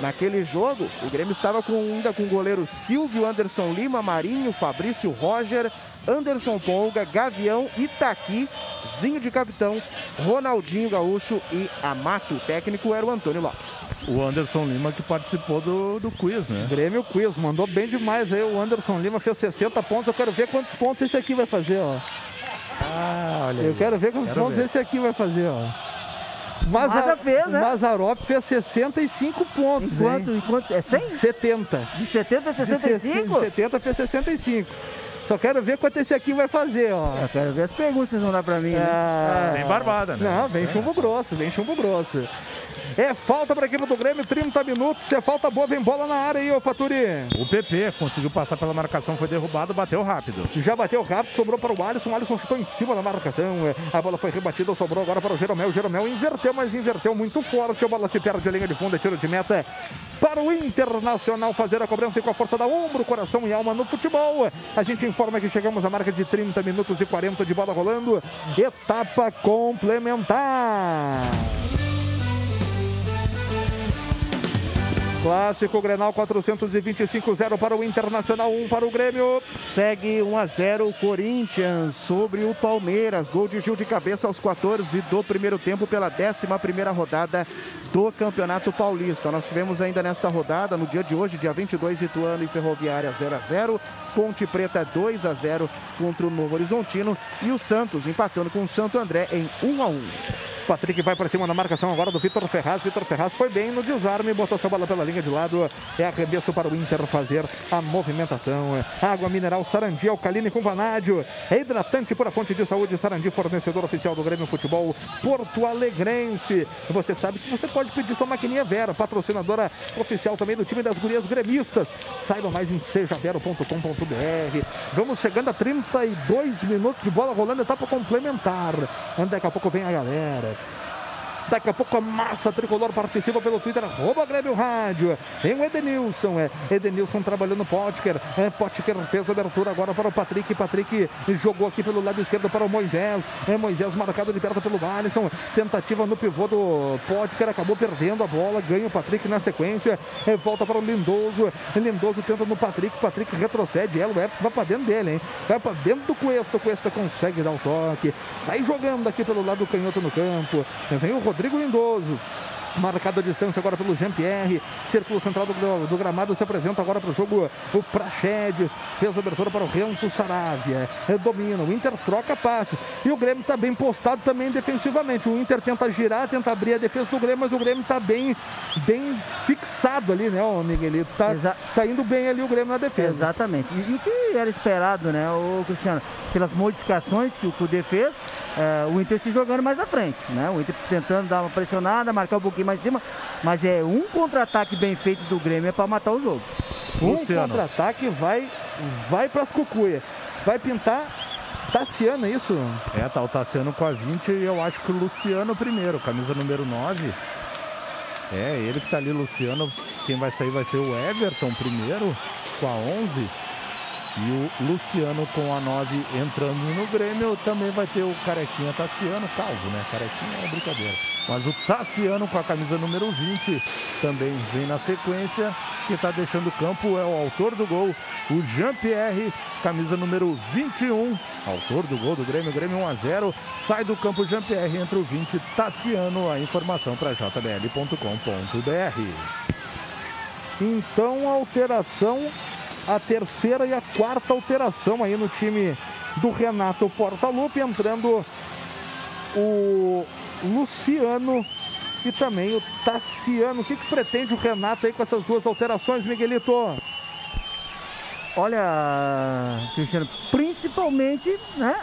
Naquele jogo, o Grêmio estava com, ainda com o goleiro Silvio, Anderson Lima, Marinho, Fabrício Roger, Anderson Polga, Gavião, Itaqui, Zinho de capitão, Ronaldinho Gaúcho e Amato. O técnico era o Antônio Lopes. O Anderson Lima que participou do, do quiz, né? Grêmio Quiz, mandou bem demais aí. O Anderson Lima fez 60 pontos. Eu quero ver quantos pontos esse aqui vai fazer, ó. Ah, olha Eu aí. quero ver quantos Quero pontos ver. esse aqui vai fazer, ó. Maza, Maza fez, né? Mazarop fez 65 pontos, Enquanto, hein? enquanto, é 100? 70. De 70 a De 65? 70 fez 65. Só quero ver quanto esse aqui vai fazer, ó. Eu quero ver as perguntas que vocês vão dar pra mim, né? Ah, Sem barbada, né? Não, vem chumbo grosso, vem chumbo grosso. É falta para a equipe do Grêmio, 30 minutos. Se é falta boa, vem bola na área aí, ô Faturi. O PP conseguiu passar pela marcação, foi derrubado, bateu rápido. Já bateu rápido, sobrou para o Alisson. O Alisson chutou em cima da marcação. é, A bola foi rebatida, sobrou agora para o Jeromel. O Jeromel inverteu, mas inverteu muito forte. A bola se perde a linha de fundo, é tiro de meta para o Internacional fazer a cobrança e com a força da ombro, coração e alma no futebol. A gente informa que chegamos à marca de 30 minutos e 40 de bola rolando. Etapa complementar. Clássico Grenal 425-0 para o Internacional, 1 para o Grêmio. Segue 1 a 0 o Corinthians sobre o Palmeiras. Gol de Gil de cabeça aos 14 do primeiro tempo pela 11ª rodada do Campeonato Paulista. Nós tivemos ainda nesta rodada, no dia de hoje, dia 22, Ituano e Ferroviária 0 a 0, Ponte Preta 2 a 0 contra o Novo Horizontino e o Santos empatando com o Santo André em 1 a 1. Patrick vai para cima na marcação agora do Vitor Ferraz. Vitor Ferraz foi bem no desarme, botou sua bola pela linha de lado. É arremesso para o Inter fazer a movimentação. Água mineral Sarandi, alcaline com vanádio. É hidratante por a fonte de saúde Sarandi, fornecedor oficial do Grêmio Futebol Porto Alegrense. Você sabe que você pode pedir sua maquininha Vera, patrocinadora oficial também do time das gurias gremistas. Saiba mais em sejavero.com.br. Vamos chegando a 32 minutos de bola rolando, etapa complementar. Daqui a pouco vem a galera. Bye. Daqui a pouco a massa tricolor participa pelo Twitter, arroba Grêmio Rádio. Tem o Edenilson, é. Edenilson trabalhando Potker. É, Potker fez a abertura agora para o Patrick. Patrick jogou aqui pelo lado esquerdo para o Moisés. É, Moisés marcado de perto pelo Alisson. Tentativa no pivô do Potker, acabou perdendo a bola. Ganha o Patrick na sequência. É, volta para o Lindoso. Lindoso tenta no Patrick. Patrick retrocede. Ela, o Everton vai para dentro dele, hein? Vai para dentro do Cuesta. O Cuesta consegue dar o toque. Sai jogando aqui pelo lado do canhoto no campo. Vem o Rodrigo Lindoso. Marcado a distância agora pelo Jean-Pierre. Círculo central do, do, gramado se apresenta agora para o jogo o Praxedes. Fez a abertura para o Renzo Saravia. É, domina. O Inter troca passe. E o Grêmio está bem postado também defensivamente. O Inter tenta girar, tenta abrir a defesa do Grêmio, mas o Grêmio está bem, bem fixado ali, né, o Miguelito? Está Exa- tá indo bem ali o Grêmio na defesa. Exatamente. E, e o que era esperado, né, o Cristiano? Pelas modificações que o Cudê fez, é, o Inter se jogando mais à frente, né? O Inter tentando dar uma pressionada, marcar um pouquinho mais em cima, mas é um contra-ataque bem feito do Grêmio é para matar o jogo. Um contra-ataque vai, vai para as cucuias. Vai pintar Tassiano, é isso? É, tá o Tassiano com a 20 e eu acho que o Luciano primeiro, camisa número 9. É, ele que tá ali, Luciano. Quem vai sair vai ser o Everton primeiro, com a 11. E o Luciano com a 9 entrando no Grêmio. Também vai ter o Carequinha Tassiano, calvo, né? Carequinha é brincadeira. Mas o Tassiano com a camisa número 20 também vem na sequência. Quem tá deixando o campo é o autor do gol, o Jean-Pierre, camisa número 21. Autor do gol do Grêmio, Grêmio 1 a 0. Sai do campo Jean-Pierre, entra o 20, Tassiano. A informação para jbl.com.br. Então alteração, a terceira e a quarta alteração aí no time do Renato Portaluppi, entrando o Luciano e também o Tassiano. O que, que pretende o Renato aí com essas duas alterações, Miguelito? Olha, Cristiano, principalmente, né,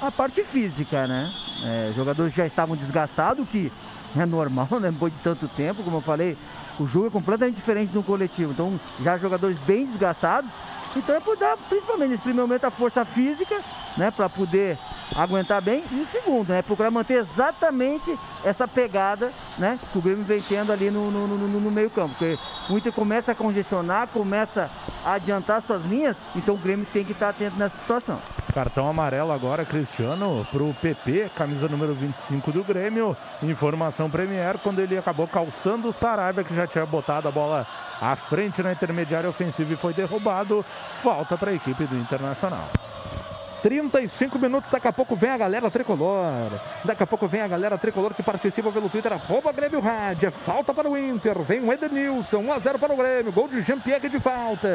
a parte física, né? É, jogadores já estavam desgastados, que é normal, né? Depois de tanto tempo, como eu falei, o jogo é completamente diferente do coletivo. Então, já jogadores bem desgastados. Então é por dar, principalmente nesse primeiro momento, a força física, né? Para poder aguentar bem. E o segundo, né? Procurar manter exatamente essa pegada, né? Que o Grêmio vem tendo ali no, no, no- no meio campo. Porque o Inter começa a congestionar, começa a adiantar suas linhas. Então o Grêmio tem que estar atento nessa situação. Cartão amarelo agora, Cristiano, pro PP, camisa número 25 do Grêmio. Informação Premier, quando ele acabou calçando o Saraiva, que já tinha botado a bola à frente na intermediária ofensiva e foi derrubado. Falta para a equipe do Internacional. 35 minutos, daqui a pouco vem a galera tricolor. Daqui a pouco vem a galera tricolor que participa pelo Twitter, arroba Grêmio Rádio. É Falta para o Inter, vem o Edenilson, 1x0 para o Grêmio, gol de Jean-Pierre de falta.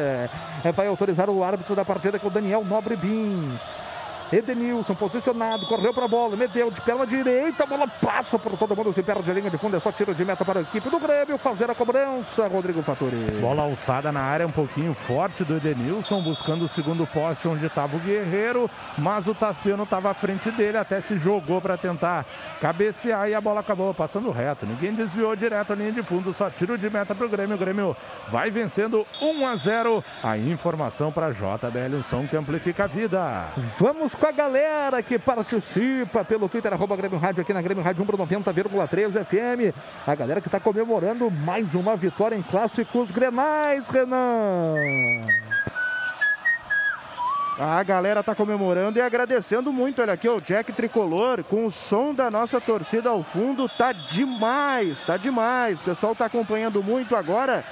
É, vai autorizar o árbitro da partida que é o Daniel Nobre Bins. Edenilson posicionado, correu para a bola, meteu de perna direita, a bola passa por todo mundo, se perde a linha de fundo, é só tiro de meta para a equipe do Grêmio fazer a cobrança, Rodrigo Faturi. Bola alçada na área, um pouquinho forte do Edenilson, buscando o segundo poste onde estava o Guerreiro, mas o Tassiano estava à frente dele, até se jogou para tentar cabecear e a bola acabou passando reto. Ninguém desviou direto a linha de fundo, só tiro de meta para o Grêmio. O Grêmio vai vencendo 1 a 0. A informação para JBL, um som que amplifica a vida. Vamos com a galera que participa pelo Twitter, arroba Grêmio Rádio, aqui na Grêmio Rádio 90,3 FM. A galera que está comemorando mais uma vitória em clássicos grenais, Renan. A galera tá comemorando e agradecendo muito. Olha aqui, o Jack Tricolor com o som da nossa torcida ao fundo. Tá demais, tá demais. O pessoal tá acompanhando muito agora.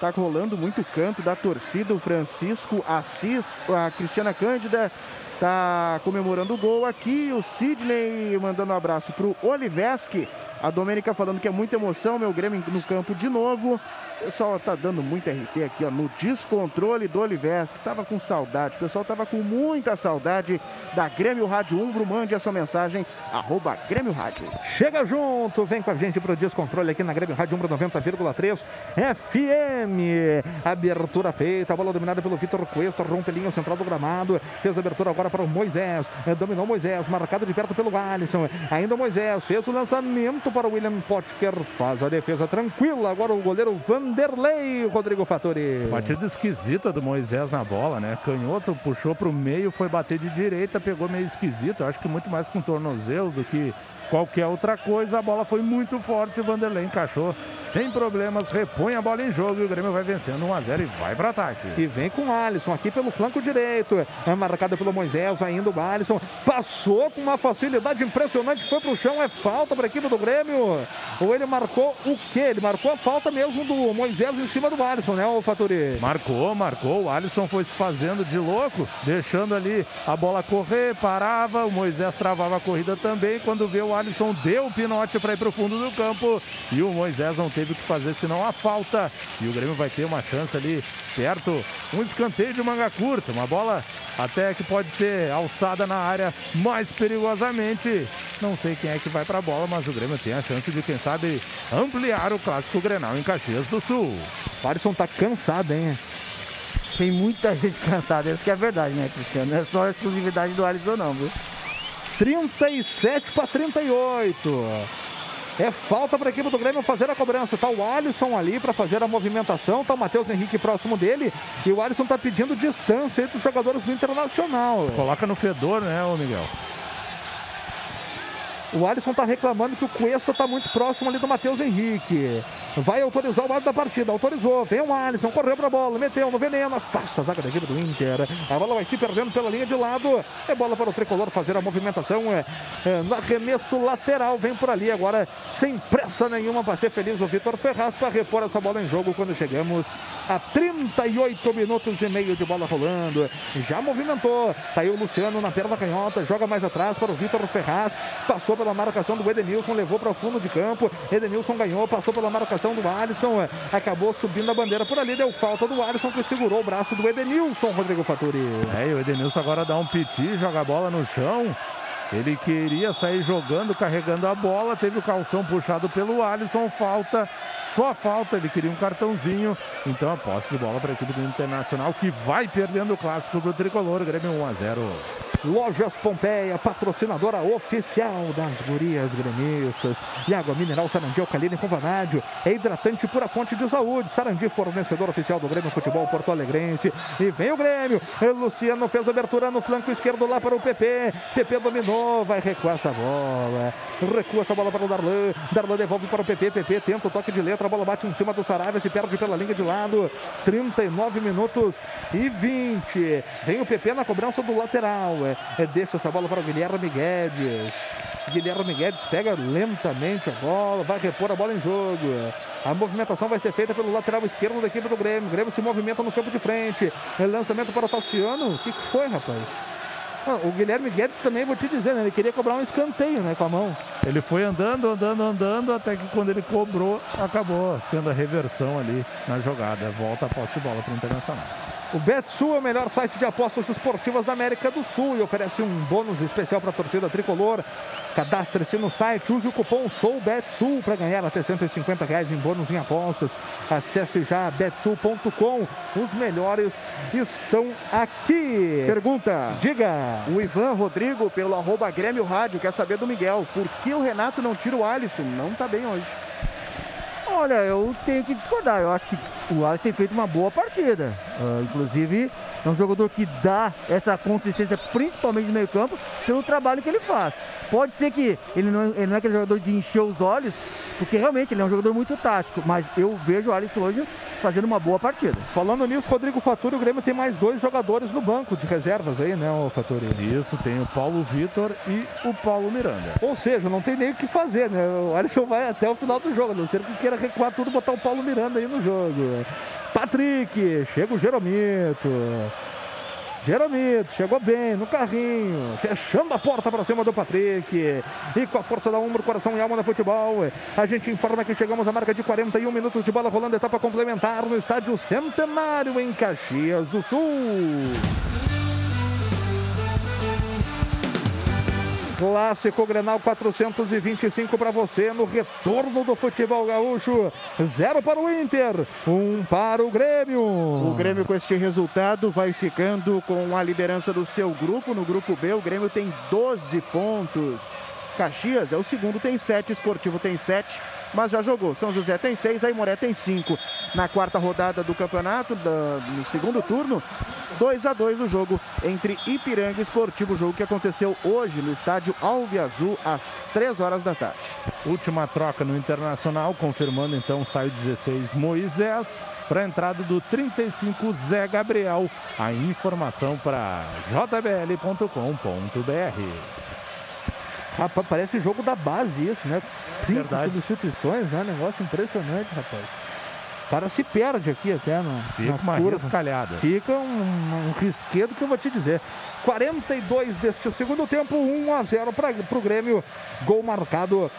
Tá rolando muito canto da torcida. O Francisco Assis, a Cristiana Cândida tá comemorando o gol aqui. O Sidney mandando um abraço pro Oliveski. A Domênica falando que é muita emoção, meu Grêmio no campo de novo. O pessoal tá dando muito RT aqui, ó, no descontrole do Oliveira, que tava com saudade. O pessoal tava com muita saudade da Grêmio Rádio Umbro. Mande a sua mensagem, arroba Grêmio Rádio. Chega junto, vem com a gente pro descontrole aqui na Grêmio Rádio Umbro 90,3 FM. Abertura feita, a bola dominada pelo Vitor Cuesta, rompe linha central do gramado. Fez a abertura agora para o Moisés. Dominou Moisés, marcado de perto pelo Alisson. Ainda Moisés fez o lançamento para o William Potker. Faz a defesa tranquila. Agora o goleiro Vanderlei, Rodrigo Fattori. Batida esquisita do Moisés na bola, né? Canhoto puxou para o meio, foi bater de direita, pegou meio esquisito. Acho que muito mais com tornozelo do que qualquer outra coisa. A bola foi muito forte, o Vanderlei encaixou sem problemas, repõe a bola em jogo e o Grêmio vai vencendo 1 a 0 e vai para ataque. E vem com o Alisson aqui pelo flanco direito. É marcado pelo Moisés, ainda o Alisson. Passou com uma facilidade impressionante, foi pro chão, é falta para a equipe do Grêmio. Ou ele marcou o quê? Ele marcou a falta mesmo do Moisés em cima do Alisson, né, o Faturi? Marcou, marcou. O Alisson foi se fazendo de louco, deixando ali a bola correr, parava. O Moisés travava a corrida também. Quando vê o Alisson, deu o pinote para ir para o fundo do campo e o Moisés não teve o que fazer senão a falta. E o Grêmio vai ter uma chance ali perto, um escanteio de manga curta, uma bola até que pode ser alçada na área mais perigosamente. Não sei quem é que vai para a bola, mas o Grêmio tem a chance de, quem sabe, ampliar o clássico Grenal em Caxias do Sul. O Alisson tá cansado, hein? Tem muita gente cansada, essa que é verdade, né, Cristiano? Não é só a exclusividade do Alisson, não, viu? 37 para 38. É falta para a equipe do Grêmio fazer a cobrança. Tá o Alisson ali para fazer a movimentação. Tá o Matheus Henrique próximo dele. E o Alisson tá pedindo distância entre os jogadores do Internacional. Coloca no fedor, né, ô Miguel? O Alisson tá reclamando que o Cuesta tá muito próximo ali do Matheus Henrique. Vai autorizar o lado da partida. Autorizou. Vem o Alisson. Correu pra bola. Meteu no veneno. Afasta a zaga da equipe do Inter. A bola vai se perdendo pela linha de lado. É bola para o tricolor fazer a movimentação. É, é, no arremesso lateral. Vem por ali agora. Sem pressa nenhuma para ser feliz o Vitor Ferraz para repor essa bola em jogo quando chegamos a 38 minutos e meio de bola rolando. Já movimentou. Tá aí o Luciano na perna canhota. Joga mais atrás para o Vitor Ferraz. Passou pela marcação do Edenilson. Levou para o fundo de campo. Edenilson ganhou. Passou pela marcação do Alisson, é, acabou subindo a bandeira por ali, deu falta do Alisson que segurou o braço do Edenilson, Rodrigo Faturi. É, e o Edenilson agora dá um piti, joga a bola no chão. Ele queria sair jogando, carregando a bola, teve o calção puxado pelo Alisson, falta, só falta, ele queria um cartãozinho. Então a posse de bola para a equipe do Internacional que vai perdendo o clássico do Tricolor, Grêmio 1 a 0. Lojas Pompeia, patrocinadora oficial das gurias gremistas. E água mineral Sarandi Alcalina com vanádio. É hidratante pura fonte de saúde. Sarandi, fornecedor oficial do Grêmio Futebol Porto Alegrense. E vem o Grêmio. Luciano fez abertura no flanco esquerdo lá para o PP. PP dominou, vai recuar essa bola. Recua essa bola para o Darlan. Darlan devolve para o PP. PP tenta o toque de letra. A bola bate em cima do Saravia. Se perde pela linha de lado. 39 minutos e 20. Vem o PP na cobrança do lateral. É, é, deixa essa bola para o Guilherme Guedes. Guilherme Guedes pega lentamente a bola, vai repor a bola em jogo. A movimentação vai ser feita pelo lateral esquerdo da equipe do Grêmio. O Grêmio se movimenta no campo de frente. É lançamento para o Tassiano. O que, foi, rapaz? Ah, o Guilherme Guedes também, vou te dizer, né? Ele queria cobrar um escanteio, né? Com a mão. Ele foi andando, andando, andando, até que quando ele cobrou, acabou tendo a reversão ali na jogada. Volta a posse de bola para o Internacional. O Betsul é o melhor site de apostas esportivas da América do Sul e oferece um bônus especial para a torcida tricolor. Cadastre-se no site, use o cupom SOUBETSUL para ganhar até 150 reais em bônus em apostas. Acesse já betsul.com. Os melhores estão aqui. Pergunta. Diga. O Ivan Rodrigo, pelo arroba Grêmio Rádio, quer saber do Miguel. Por que o Renato não tira o Alisson? Não tá bem hoje. Olha, eu tenho que discordar. Eu acho que o Alisson tem feito uma boa partida. Uh, inclusive, é um jogador que dá essa consistência, principalmente no meio campo, pelo trabalho que ele faz. Pode ser que ele não, ele não é aquele jogador de encher os olhos, porque realmente ele é um jogador muito tático, mas eu vejo o Alisson hoje fazendo uma boa partida. Falando nisso, Rodrigo Faturi, o Grêmio tem mais dois jogadores no banco de reservas aí, né, o Faturi? Isso, tem o Paulo Vitor e o Paulo Miranda. Ou seja, não tem nem o que fazer, né? O Alisson vai até o final do jogo, a não ser que queira recuar tudo, botar o Paulo Miranda aí no jogo. Patrick, chega o Jeromito. Jeromito chegou bem no carrinho, fechando a porta para cima do Patrick. E com a força da ombro, coração e alma da futebol, a gente informa que chegamos à marca de 41 minutos de bola rolando, etapa complementar no estádio Centenário em Caxias do Sul. Clássico Grenal 425 para você no retorno do futebol gaúcho. Zero para o Inter, um para o Grêmio. O Grêmio com este resultado vai ficando com a liderança do seu grupo. No grupo B, o Grêmio tem 12 pontos. Caxias é o segundo, tem 7. Esportivo tem 7 mas já jogou. São José tem seis, Aimoré tem cinco. Na quarta rodada do campeonato, da, no segundo turno, 2 a 2 o jogo entre Ipiranga Esportivo, jogo que aconteceu hoje no estádio Alve Azul, às 3 horas da tarde. Última troca no Internacional, confirmando então sai 16 Moisés para a entrada do 35 Zé Gabriel. A informação para jbl.com.br. Rapaz, parece jogo da base isso, né? Cinco Verdade. substituições, né? Negócio impressionante, rapaz. O cara se perde aqui até na, Fica na uma curva. Fica um, um risquedo que eu vou te dizer. 42 deste segundo tempo, 1 a 0 para o Grêmio. Gol marcado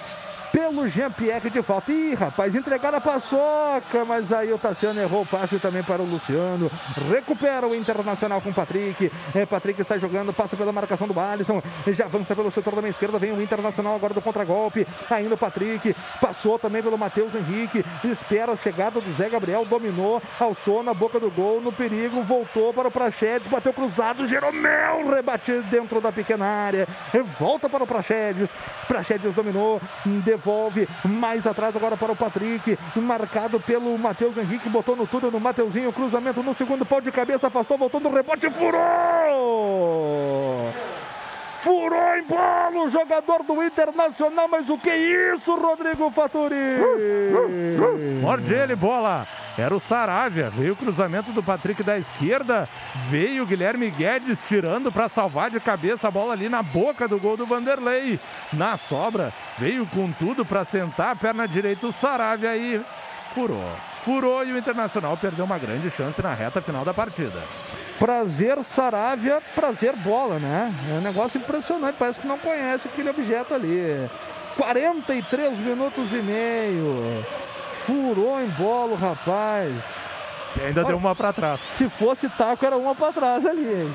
pelo Jean-Pierre de falta. Ih, rapaz, entregaram a paçoca, mas aí o Tassiano errou o passe também para o Luciano. Recupera o Internacional com o Patrick. É, Patrick está jogando, passa pela marcação do Alisson. Já avança pelo setor da minha esquerda. Vem o Internacional agora do contragolpe. Ainda o Patrick. Passou também pelo Matheus Henrique. Espera a chegada do Zé Gabriel. Dominou. Alçou na boca do gol. No perigo. Voltou para o Prachedes. Bateu cruzado. Jeromel rebate dentro da pequena área. Volta para o Prachedes. Prachedes dominou. Devolve devolve mais atrás agora para o Patrick, marcado pelo Matheus Henrique, botou no tudo no Mateuzinho, cruzamento no segundo pau de cabeça, afastou, voltou no rebote, furou! Furou em bola o jogador do Internacional, mas o que é isso, Rodrigo Faturi? Morde ele, bola. Era o Saravia. Veio o cruzamento do Patrick da esquerda. Veio o Guilherme Guedes tirando para salvar de cabeça a bola ali na boca do gol do Vanderlei. Na sobra, veio com tudo para sentar a perna direita o Saravia e furou. Furou e o Internacional perdeu uma grande chance na reta final da partida. Prazer Saravia, prazer bola, né? É um negócio impressionante, parece que não conhece aquele objeto ali. 43 minutos e meio. Furou em bola o rapaz. E ainda Olha, deu uma para trás. Se fosse taco, era uma para trás ali.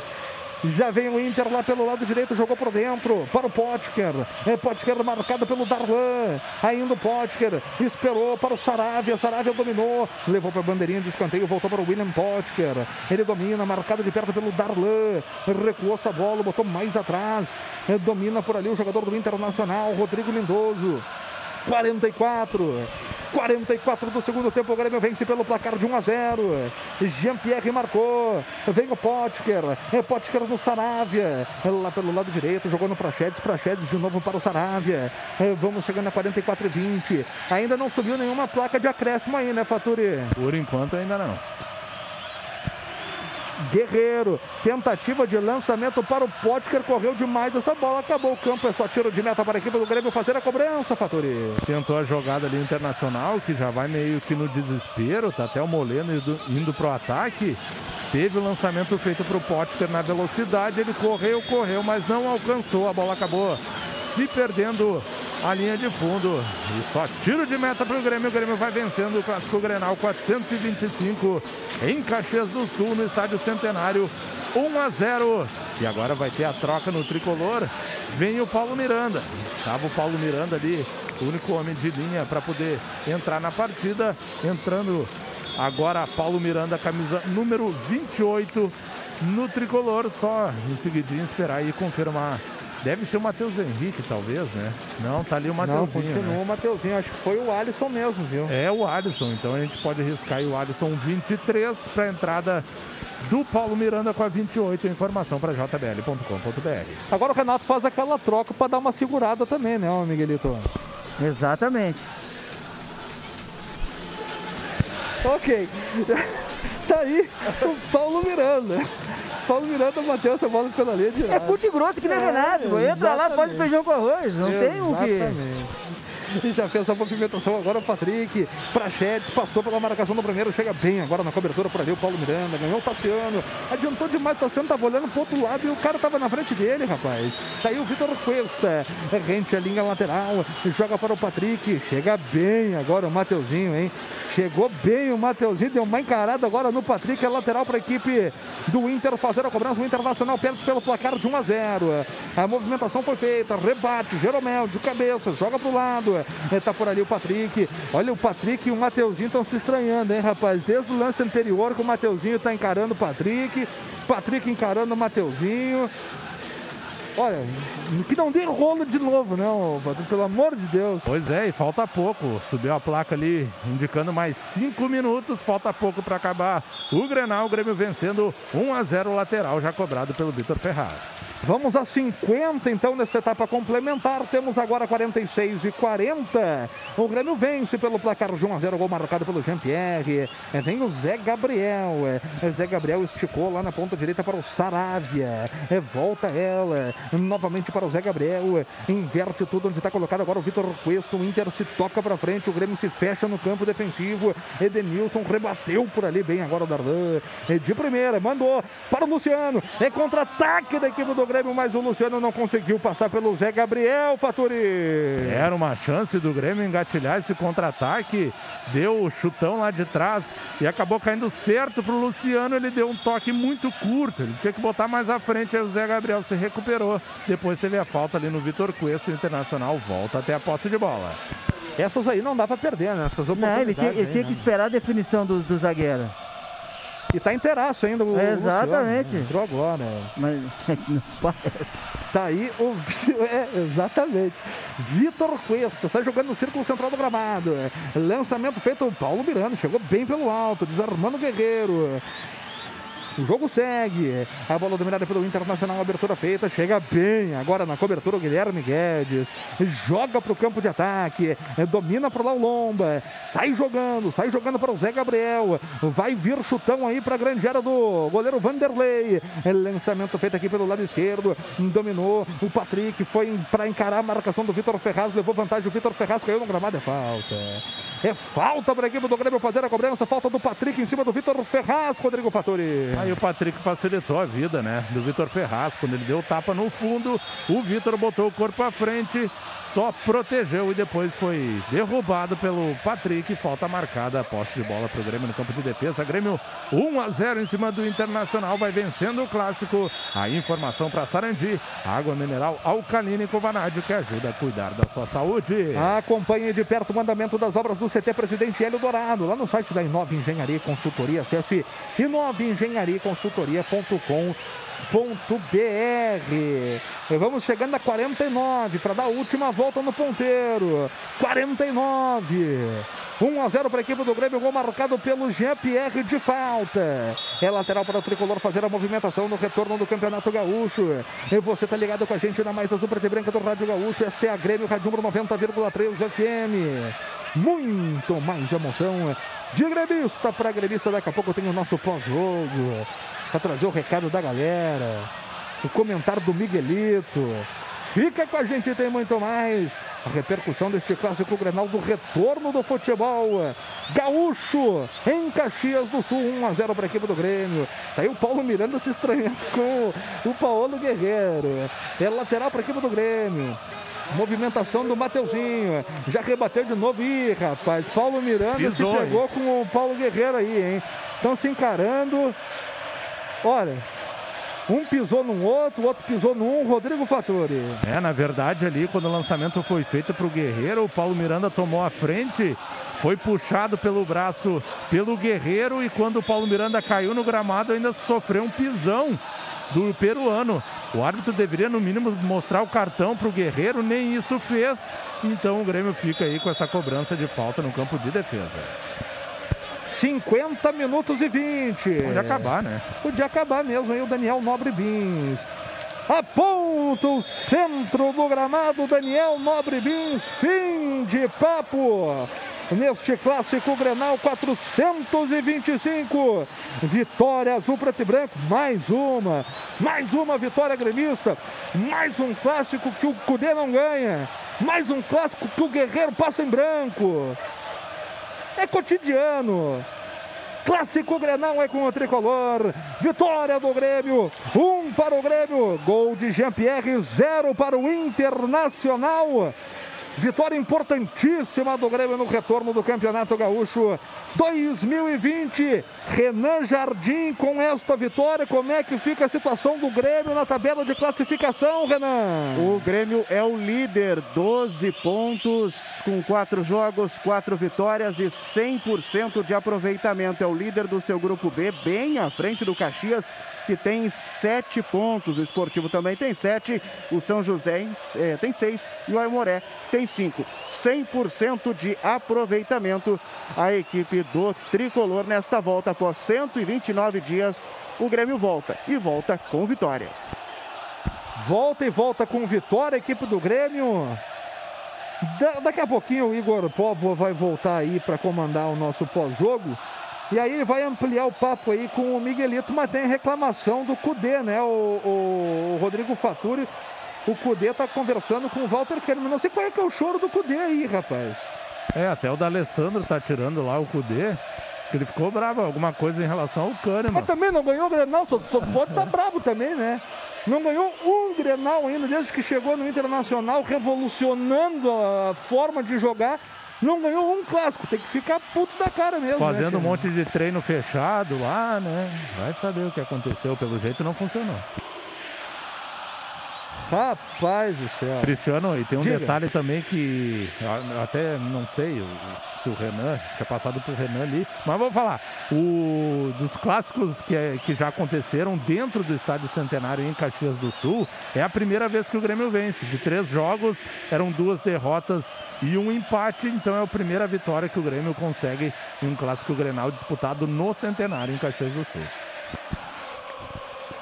Já vem o Inter lá pelo lado direito, jogou por dentro para o Potker. É Potker marcado pelo Darlan. Ainda o Potker esperou para o Saravia. Saravia dominou, levou para a bandeirinha de escanteio, voltou para o William Potker. Ele domina, marcado de perto pelo Darlan. Recuou essa bola, botou mais atrás. É, domina por ali o jogador do Internacional, Rodrigo Lindoso. 44. 44 do segundo tempo, o Grêmio vence pelo placar de 1 a 0. Jean-Pierre marcou. Vem o Potker. É Potker no Saravia. Lá pelo lado direito, jogou no Prachedes. Prachedes de novo para o Saravia. É, vamos chegando a 44 e 20. Ainda não subiu nenhuma placa de acréscimo aí, né, Faturi? Por enquanto ainda não. Guerreiro, tentativa de lançamento para o Potker, correu demais essa bola, acabou o campo, é só tiro de meta para a equipe do Grêmio fazer a cobrança, Faturi. Tentou a jogada ali internacional, que já vai meio que no desespero, tá até o Moleno indo, indo pro ataque. Teve o lançamento feito para o Potker na velocidade, ele correu, correu, mas não alcançou, a bola acabou se perdendo a linha de fundo. E só tiro de meta para o Grêmio. O Grêmio vai vencendo o Clássico Grenal 425 em Caxias do Sul, no Estádio Centenário. 1 a 0. E agora vai ter a troca no tricolor. Vem o Paulo Miranda. Estava o Paulo Miranda ali, o único homem de linha para poder entrar na partida. Entrando agora Paulo Miranda, camisa número 28 no tricolor. Só em seguidinho esperar e confirmar. Deve ser o Matheus Henrique, talvez, né? Não, tá ali o Matheusinho. Não, continua né? o Mateuzinho. Acho que foi o Alisson mesmo, viu? É o Alisson, então a gente pode arriscar aí o Alisson 23 para a entrada do Paulo Miranda com a 28. Informação para jbl.com.br. Agora o Renato faz aquela troca para dar uma segurada também, né, Miguelito? Exatamente. Ok. tá aí o Paulo Miranda. Paulo Miranda bateu essa bola pela linha de É curto e grosso que nem É, Renato. Entra lá, faz exatamente. feijão com arroz. Não tem o que. E já fez a movimentação agora o Patrick. Prachedes passou pela marcação do primeiro, chega bem agora na cobertura por ali o Paulo Miranda, ganhou o Tassiano, adiantou demais, o Tassiano tava olhando pro outro lado e o cara tava na frente dele, rapaz. Tá aí o Vitor Cuesta, rente a linha lateral, joga para o Patrick, chega bem agora o Mateuzinho, hein? Chegou bem o Mateuzinho, deu uma encarada agora no Patrick, é lateral para a equipe do Inter fazer a cobrança. O Internacional perde pelo placar de 1 a 0. A movimentação foi feita, rebate, Jeromel de cabeça, joga pro lado. É, tá por ali o Patrick. Olha o Patrick e o Mateuzinho estão se estranhando, hein, rapaz? Desde o lance anterior que o Mateuzinho tá encarando o Patrick, Patrick encarando o Mateuzinho. Olha, que não dê rolo de novo, não, Patrick, pelo amor de Deus. Pois é, e falta pouco. Subiu a placa ali, indicando mais 5 minutos. Falta pouco para acabar o Grenal. O Grêmio vencendo 1 a 0 lateral, já cobrado pelo Vitor Ferraz. Vamos a 50 então nessa etapa complementar. Temos agora 46 e 40. O Grêmio vence pelo placar de 1 a 0, gol marcado pelo Jean-Pierre. É, Vem o Zé Gabriel. É, Zé Gabriel esticou lá na ponta direita para o Saravia. É, Volta ela novamente para o Zé Gabriel. É, Inverte tudo onde está colocado agora o Vitor Cuesta. O Inter se toca para frente. O Grêmio se fecha no campo defensivo. Edenilson rebateu por ali bem agora o Darlan. É, De primeira, mandou para o Luciano. É contra-ataque da equipe do Grêmio, mas o Luciano não conseguiu passar pelo Zé Gabriel, Faturi. Era uma chance do Grêmio engatilhar esse contra-ataque. Deu o chutão lá de trás e acabou caindo certo pro Luciano. Ele deu um toque muito curto. Ele tinha que botar mais à frente. Aí o Zé Gabriel se recuperou. Depois teve a falta ali no Vitor Cuesta. O Internacional volta até a posse de bola. Essas aí não dá pra perder, né? Essas Não, ele tinha, oportunidades ele tinha né? que esperar a definição do, do zagueiro. E tá inteiraço ainda o Exatamente. Luciano. Entrou agora. Mas não parece. Tá aí o. É, exatamente. Vitor Cuesta está jogando no círculo central do gramado. Lançamento feito o Paulo Miranda. Chegou bem pelo alto, desarmando o Guerreiro. O jogo segue. A bola dominada pelo Internacional, abertura feita. Chega bem agora na cobertura o Guilherme Guedes. Joga para o campo de ataque. eh, Domina para o Lomba. Sai jogando, sai jogando para o Zé Gabriel. Vai vir chutão aí para a grande área do goleiro Vanderlei. Eh, Lançamento feito aqui pelo lado esquerdo. Dominou o Patrick. Foi para encarar a marcação do Vitor Ferraz. Levou vantagem. O Vitor Ferraz caiu no gramado. É falta. É falta para a equipe do Grêmio fazer a cobrança. Falta do Patrick em cima do Vitor Ferraz. Rodrigo Fattori. Aí o Patrick facilitou a vida, né? Do Vitor Ferraz. Quando ele deu o tapa no fundo, o Vitor botou o corpo à frente, só protegeu e depois foi derrubado pelo Patrick. Falta marcada a posse de bola para o Grêmio no campo de defesa. Grêmio 1 a 0 em cima do Internacional, vai vencendo o clássico. A informação para Sarandi: água mineral alcalina e Covanádio que ajuda a cuidar da sua saúde. Acompanhe de perto o mandamento das obras do CT Presidente Hélio Dourado, lá no site da Inova Engenharia e Consultoria. Acesse inovaengenhariaconsultoria.com.br. Vamos chegando a 49 para dar a última volta no ponteiro. 49. 1 a 0 para a equipe do Grêmio, gol marcado pelo Jean-Pierre de falta. É lateral para o tricolor fazer a movimentação no retorno do Campeonato Gaúcho. E você tá ligado com a gente na mais azul preta e branca do Rádio Gaúcho. Esta é a Grêmio Rádio número 90,3 FM. Muito mais emoção de gremista para gremista. Daqui a pouco tem o nosso pós-jogo para trazer o recado da galera. O comentário do Miguelito. Fica com a gente, tem muito mais. A repercussão deste clássico Grenal do retorno do futebol. Gaúcho em Caxias do Sul, 1 a 0 para a equipe do Grêmio. Tá aí o Paulo Miranda se estranhando com o Paulo Guerreiro. É lateral para a equipe do Grêmio. Movimentação do Mateuzinho. Já rebateu de novo. Ih, rapaz. Paulo Miranda se pegou com o Paulo Guerreiro aí, hein? Estão se encarando. Olha, um pisou num outro, o outro pisou num. Rodrigo Fattori. É, na verdade, ali, quando o lançamento foi feito para o Guerreiro, o Paulo Miranda tomou a frente, foi puxado pelo braço pelo Guerreiro e quando o Paulo Miranda caiu no gramado, ainda sofreu um pisão do peruano. O árbitro deveria, no mínimo, mostrar o cartão para o Guerreiro, nem isso fez. Então o Grêmio fica aí com essa cobrança de falta no campo de defesa. 50 minutos e 20. Pode acabar, né? Podia acabar mesmo aí o Daniel Nobre Bins. Aponta o centro do gramado, Daniel Nobre Bins. Fim de papo. Neste clássico Grenal 425. Vitória azul, preto e branco. Mais uma. Mais uma vitória gremista. Mais um clássico que o Cudê não ganha. Mais um clássico que o Guerreiro passa em branco. É cotidiano. Clássico Grenal é com o tricolor. Vitória do Grêmio. Um para o Grêmio. Gol de Jean-Pierre. Zero para o Internacional. Vitória importantíssima do Grêmio no retorno do Campeonato Gaúcho 2020. Renan Jardim com esta vitória. Como é que fica a situação do Grêmio na tabela de classificação, Renan? O Grêmio é o líder, 12 pontos com quatro jogos, quatro vitórias e 100% de aproveitamento. É o líder do seu grupo B, bem à frente do Caxias, que tem sete pontos. O Esportivo também tem sete. O São José eh, tem seis e o Aimoré tem cinco. 100% de aproveitamento a equipe do tricolor nesta volta após 129 dias. O Grêmio volta e volta com vitória. Volta e volta com vitória, a equipe do Grêmio. Da- daqui a pouquinho o Igor Povo vai voltar aí para comandar o nosso pós-jogo. E aí ele vai ampliar o papo aí com o Miguelito, mas tem reclamação do Cudê, né? O, o- o Rodrigo Faturi. O Cudê tá conversando com o Walter Kerman. Não sei qual é que é o choro do Cudê aí, rapaz. É, até o D'Alessandro tá tirando lá o Cudê, que ele ficou bravo, alguma coisa em relação ao Kahneman. Mas também não ganhou o Grenal, só, só pode estar bravo também, né? Não ganhou um Grenal ainda, desde que chegou no Internacional, revolucionando a forma de jogar. Não ganhou um clássico, tem que ficar puto da cara mesmo. né, Fazendo um cara? monte de treino fechado lá, né? Vai saber o que aconteceu, pelo jeito não funcionou. Rapaz do céu. Cristiano, e tem um Diga. detalhe também que até não sei se o Renan, tinha passado pro Renan ali, mas vou falar. O, dos clássicos que, é- que já aconteceram dentro do Estádio Centenário em Caxias do Sul, é a primeira vez que o Grêmio vence. De três jogos, eram duas derrotas e um empate, então é a primeira vitória que o Grêmio consegue em um clássico Grenal disputado no Centenário em Caxias do Sul.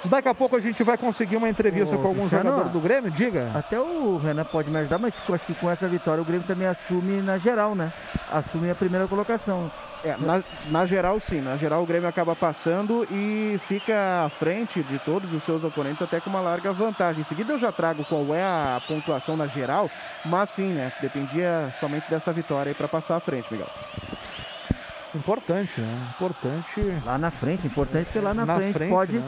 Daqui a pouco a gente vai conseguir uma entrevista Ô, com algum Cristiano, jogador do Grêmio, diga. Até o Renan pode me ajudar, mas eu acho que com essa vitória o Grêmio também assume na geral, né? Assume a primeira colocação. É, na, na geral, sim. Na geral, o Grêmio acaba passando e fica à frente de todos os seus oponentes, até com uma larga vantagem. Em seguida, eu já trago qual é a pontuação na geral, mas sim, né? Dependia somente dessa vitória aí para passar à frente, Miguel. Importante, né? Importante. Lá na frente, importante porque lá na, Na frente, frente, pode né?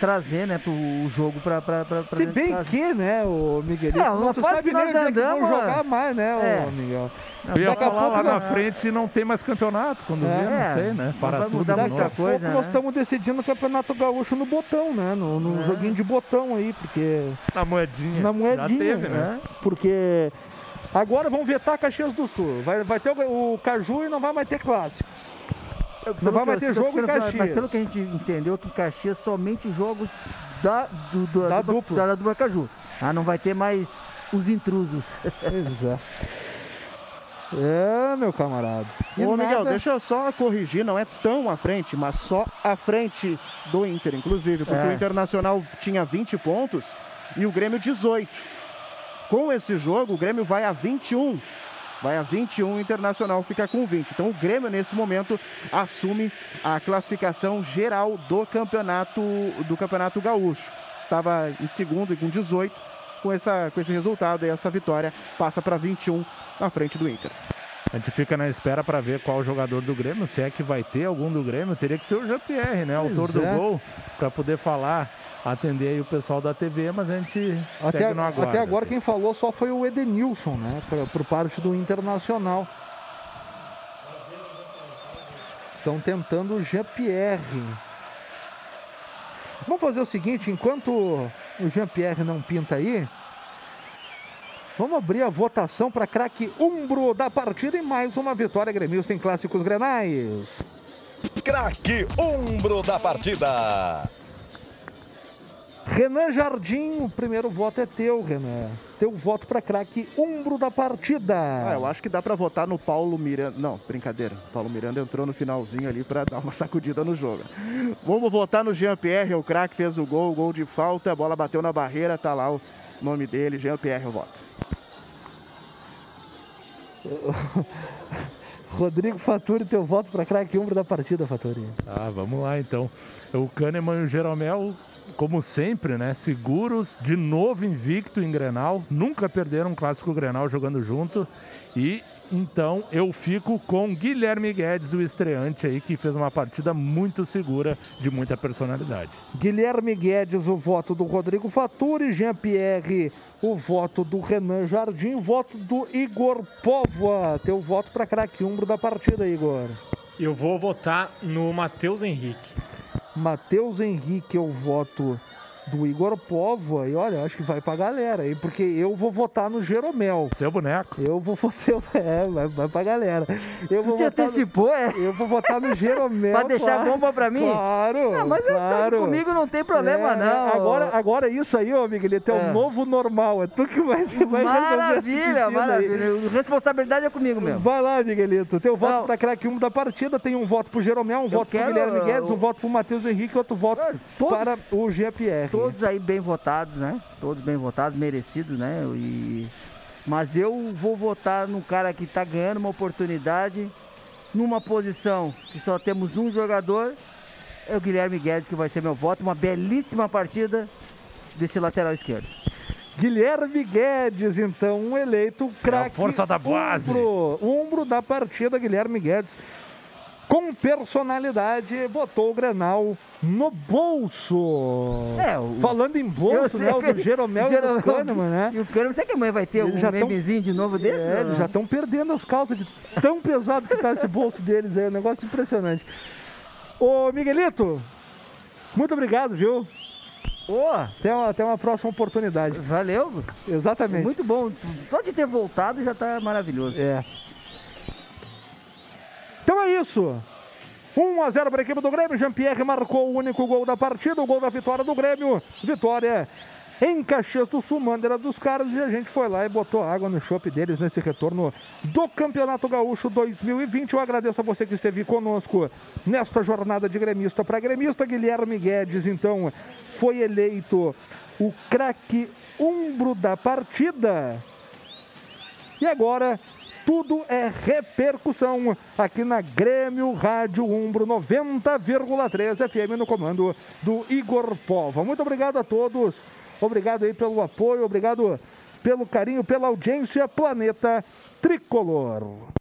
trazer, né, pro o jogo pra, pra, pra, pra Se bem casa. que, né, o Miguelito, É, não sabe que nós é que vão andamos, jogar é. mais, né, É. ô Miguel. Eu ia Daqui a falar pouco lá na nós- frente não tem mais campeonato, quando É, não sei, né? Para tudo mudar muita novo. Daqui a coisa, pouco nós né? estamos decidindo o Campeonato Gaúcho no botão, né? No, no É. joguinho de botão aí, porque. Na moedinha. Na moedinha, Já teve, né? Porque agora vão vetar Caxias do Sul. Vai, vai ter o, o Caju e não vai mais ter clássico. Não vai mais ter jogo em Caxias. pelo que a gente entendeu, que Caxias somente jogos da, do, do- Da do- dupla. Da, dupla Caju. Ah, não vai ter mais os intrusos. Exato. É, meu camarada. E Ô, Miguel, nada- deixa eu só corrigir, não é tão à frente, mas só à frente do Inter, inclusive, porque É. o Internacional tinha 20 pontos e o Grêmio 18. Com esse jogo, o Grêmio vai a 21. Vai a 21, o Internacional fica com 20. Então o Grêmio, nesse momento, assume a classificação geral do campeonato, do campeonato gaúcho. Estava em segundo e com 18. Com, essa, com esse resultado e essa vitória, passa para 21 na frente do Inter. A gente fica na espera para ver qual jogador do Grêmio, se é que vai ter algum do Grêmio, teria que ser o Jean-Pierre, né? Autor do é. gol, para poder falar, atender aí o pessoal da TV, mas a gente Até, segue no aguardo. até agora quem falou só foi o Edenilson, né? Por, por parte do Internacional. Estão tentando o Jean-Pierre. Vamos fazer o seguinte, enquanto o Jean-Pierre não pinta aí, vamos abrir a votação para craque umbro da partida e mais uma vitória gremista em Clássicos Grenais. Craque Umbro da partida. Renan Jardim, o primeiro voto é teu, Renan. Teu voto para craque umbro da partida. Ah, eu acho que dá para votar no Paulo Miranda. Não, brincadeira. Paulo Miranda entrou no finalzinho ali para dar uma sacudida no jogo. Vamos votar no Jean-Pierre, o craque fez o gol, gol de falta, a bola bateu na barreira, tá lá o nome dele, Jean-Pierre, eu voto. Rodrigo Faturi, teu voto para craque umbro da partida, Faturi. Ah, vamos lá então. O Kahneman e o Jeromel, como sempre, né? Seguros, de novo invicto em Grenal. Nunca perderam um clássico Grenal jogando junto. E então eu fico com Guilherme Guedes, o estreante aí, que fez uma partida muito segura, de muita personalidade. Guilherme Guedes, o voto do Rodrigo Faturi, Jean-Pierre, o voto do Renan Jardim, voto do Igor Povoa. Teu voto para craque umbro da partida, Igor. Eu vou votar no Matheus Henrique. Matheus Henrique, eu voto do Igor Povoa. E olha, acho que vai pra galera aí, porque eu vou votar no Jeromel. Seu boneco. Eu vou votar. É, vai, vai pra galera. Eu Tu vou te votar no- antecipou, é? Eu vou votar no Jeromel. Pra deixar claro. bomba pra mim? Claro. Ah, mas eu claro. sabe, comigo não tem problema, É, não. Agora, agora isso aí, ô Miguelito, é o É. novo normal. É tu que vai, vai Maravilha, pepino aí. maravilha. Responsabilidade é comigo mesmo. Vai lá, Miguelito. Teu voto Não. pra craque 1 da partida. Tem um voto pro Jeromel, um voto quero, pro Guilherme Guedes, um eu- voto pro Matheus Henrique, outro voto todos- para o Jean-Pierre. Todos aí bem votados, né? Todos bem votados, merecidos, né? E... Mas eu vou votar num cara que tá ganhando uma oportunidade numa posição que só temos um jogador. É o Guilherme Guedes que vai ser meu voto. Uma belíssima partida desse lateral esquerdo. Guilherme Guedes, então, um eleito craque. força da base. Umbro, umbro da partida, Guilherme Guedes. Com personalidade, botou o Grenal no bolso. É, o- Falando em bolso, né? O do Jeromel, Jeromel e do Kahneman, né? E o Kahneman, será que amanhã vai ter Eles um já tão- memezinho de novo desse? É, eles já estão perdendo as calças de tão pesado que tá esse bolso deles aí. É um negócio impressionante. Ô, Miguelito, muito obrigado, viu? Ô, Até uma, até uma próxima oportunidade. valeu. Exatamente. Muito bom. Só de ter voltado já tá maravilhoso. É. Então é isso. 1 a 0 para a equipe do Grêmio. Jean-Pierre marcou o único gol da partida, o gol da vitória do Grêmio. Vitória em Caxias do Sul, bandeira dos caras. E a gente foi lá e botou água no chopp deles nesse retorno do Campeonato Gaúcho 2020. Eu agradeço a você que esteve conosco nessa jornada de gremista para gremista. Guilherme Guedes, então, foi eleito o craque umbro da partida. E agora tudo é repercussão aqui na Grêmio Rádio Umbro 90,3 FM no comando do Igor Pova. Muito obrigado a todos. Obrigado aí pelo apoio, obrigado pelo carinho, pela audiência. Planeta Tricolor.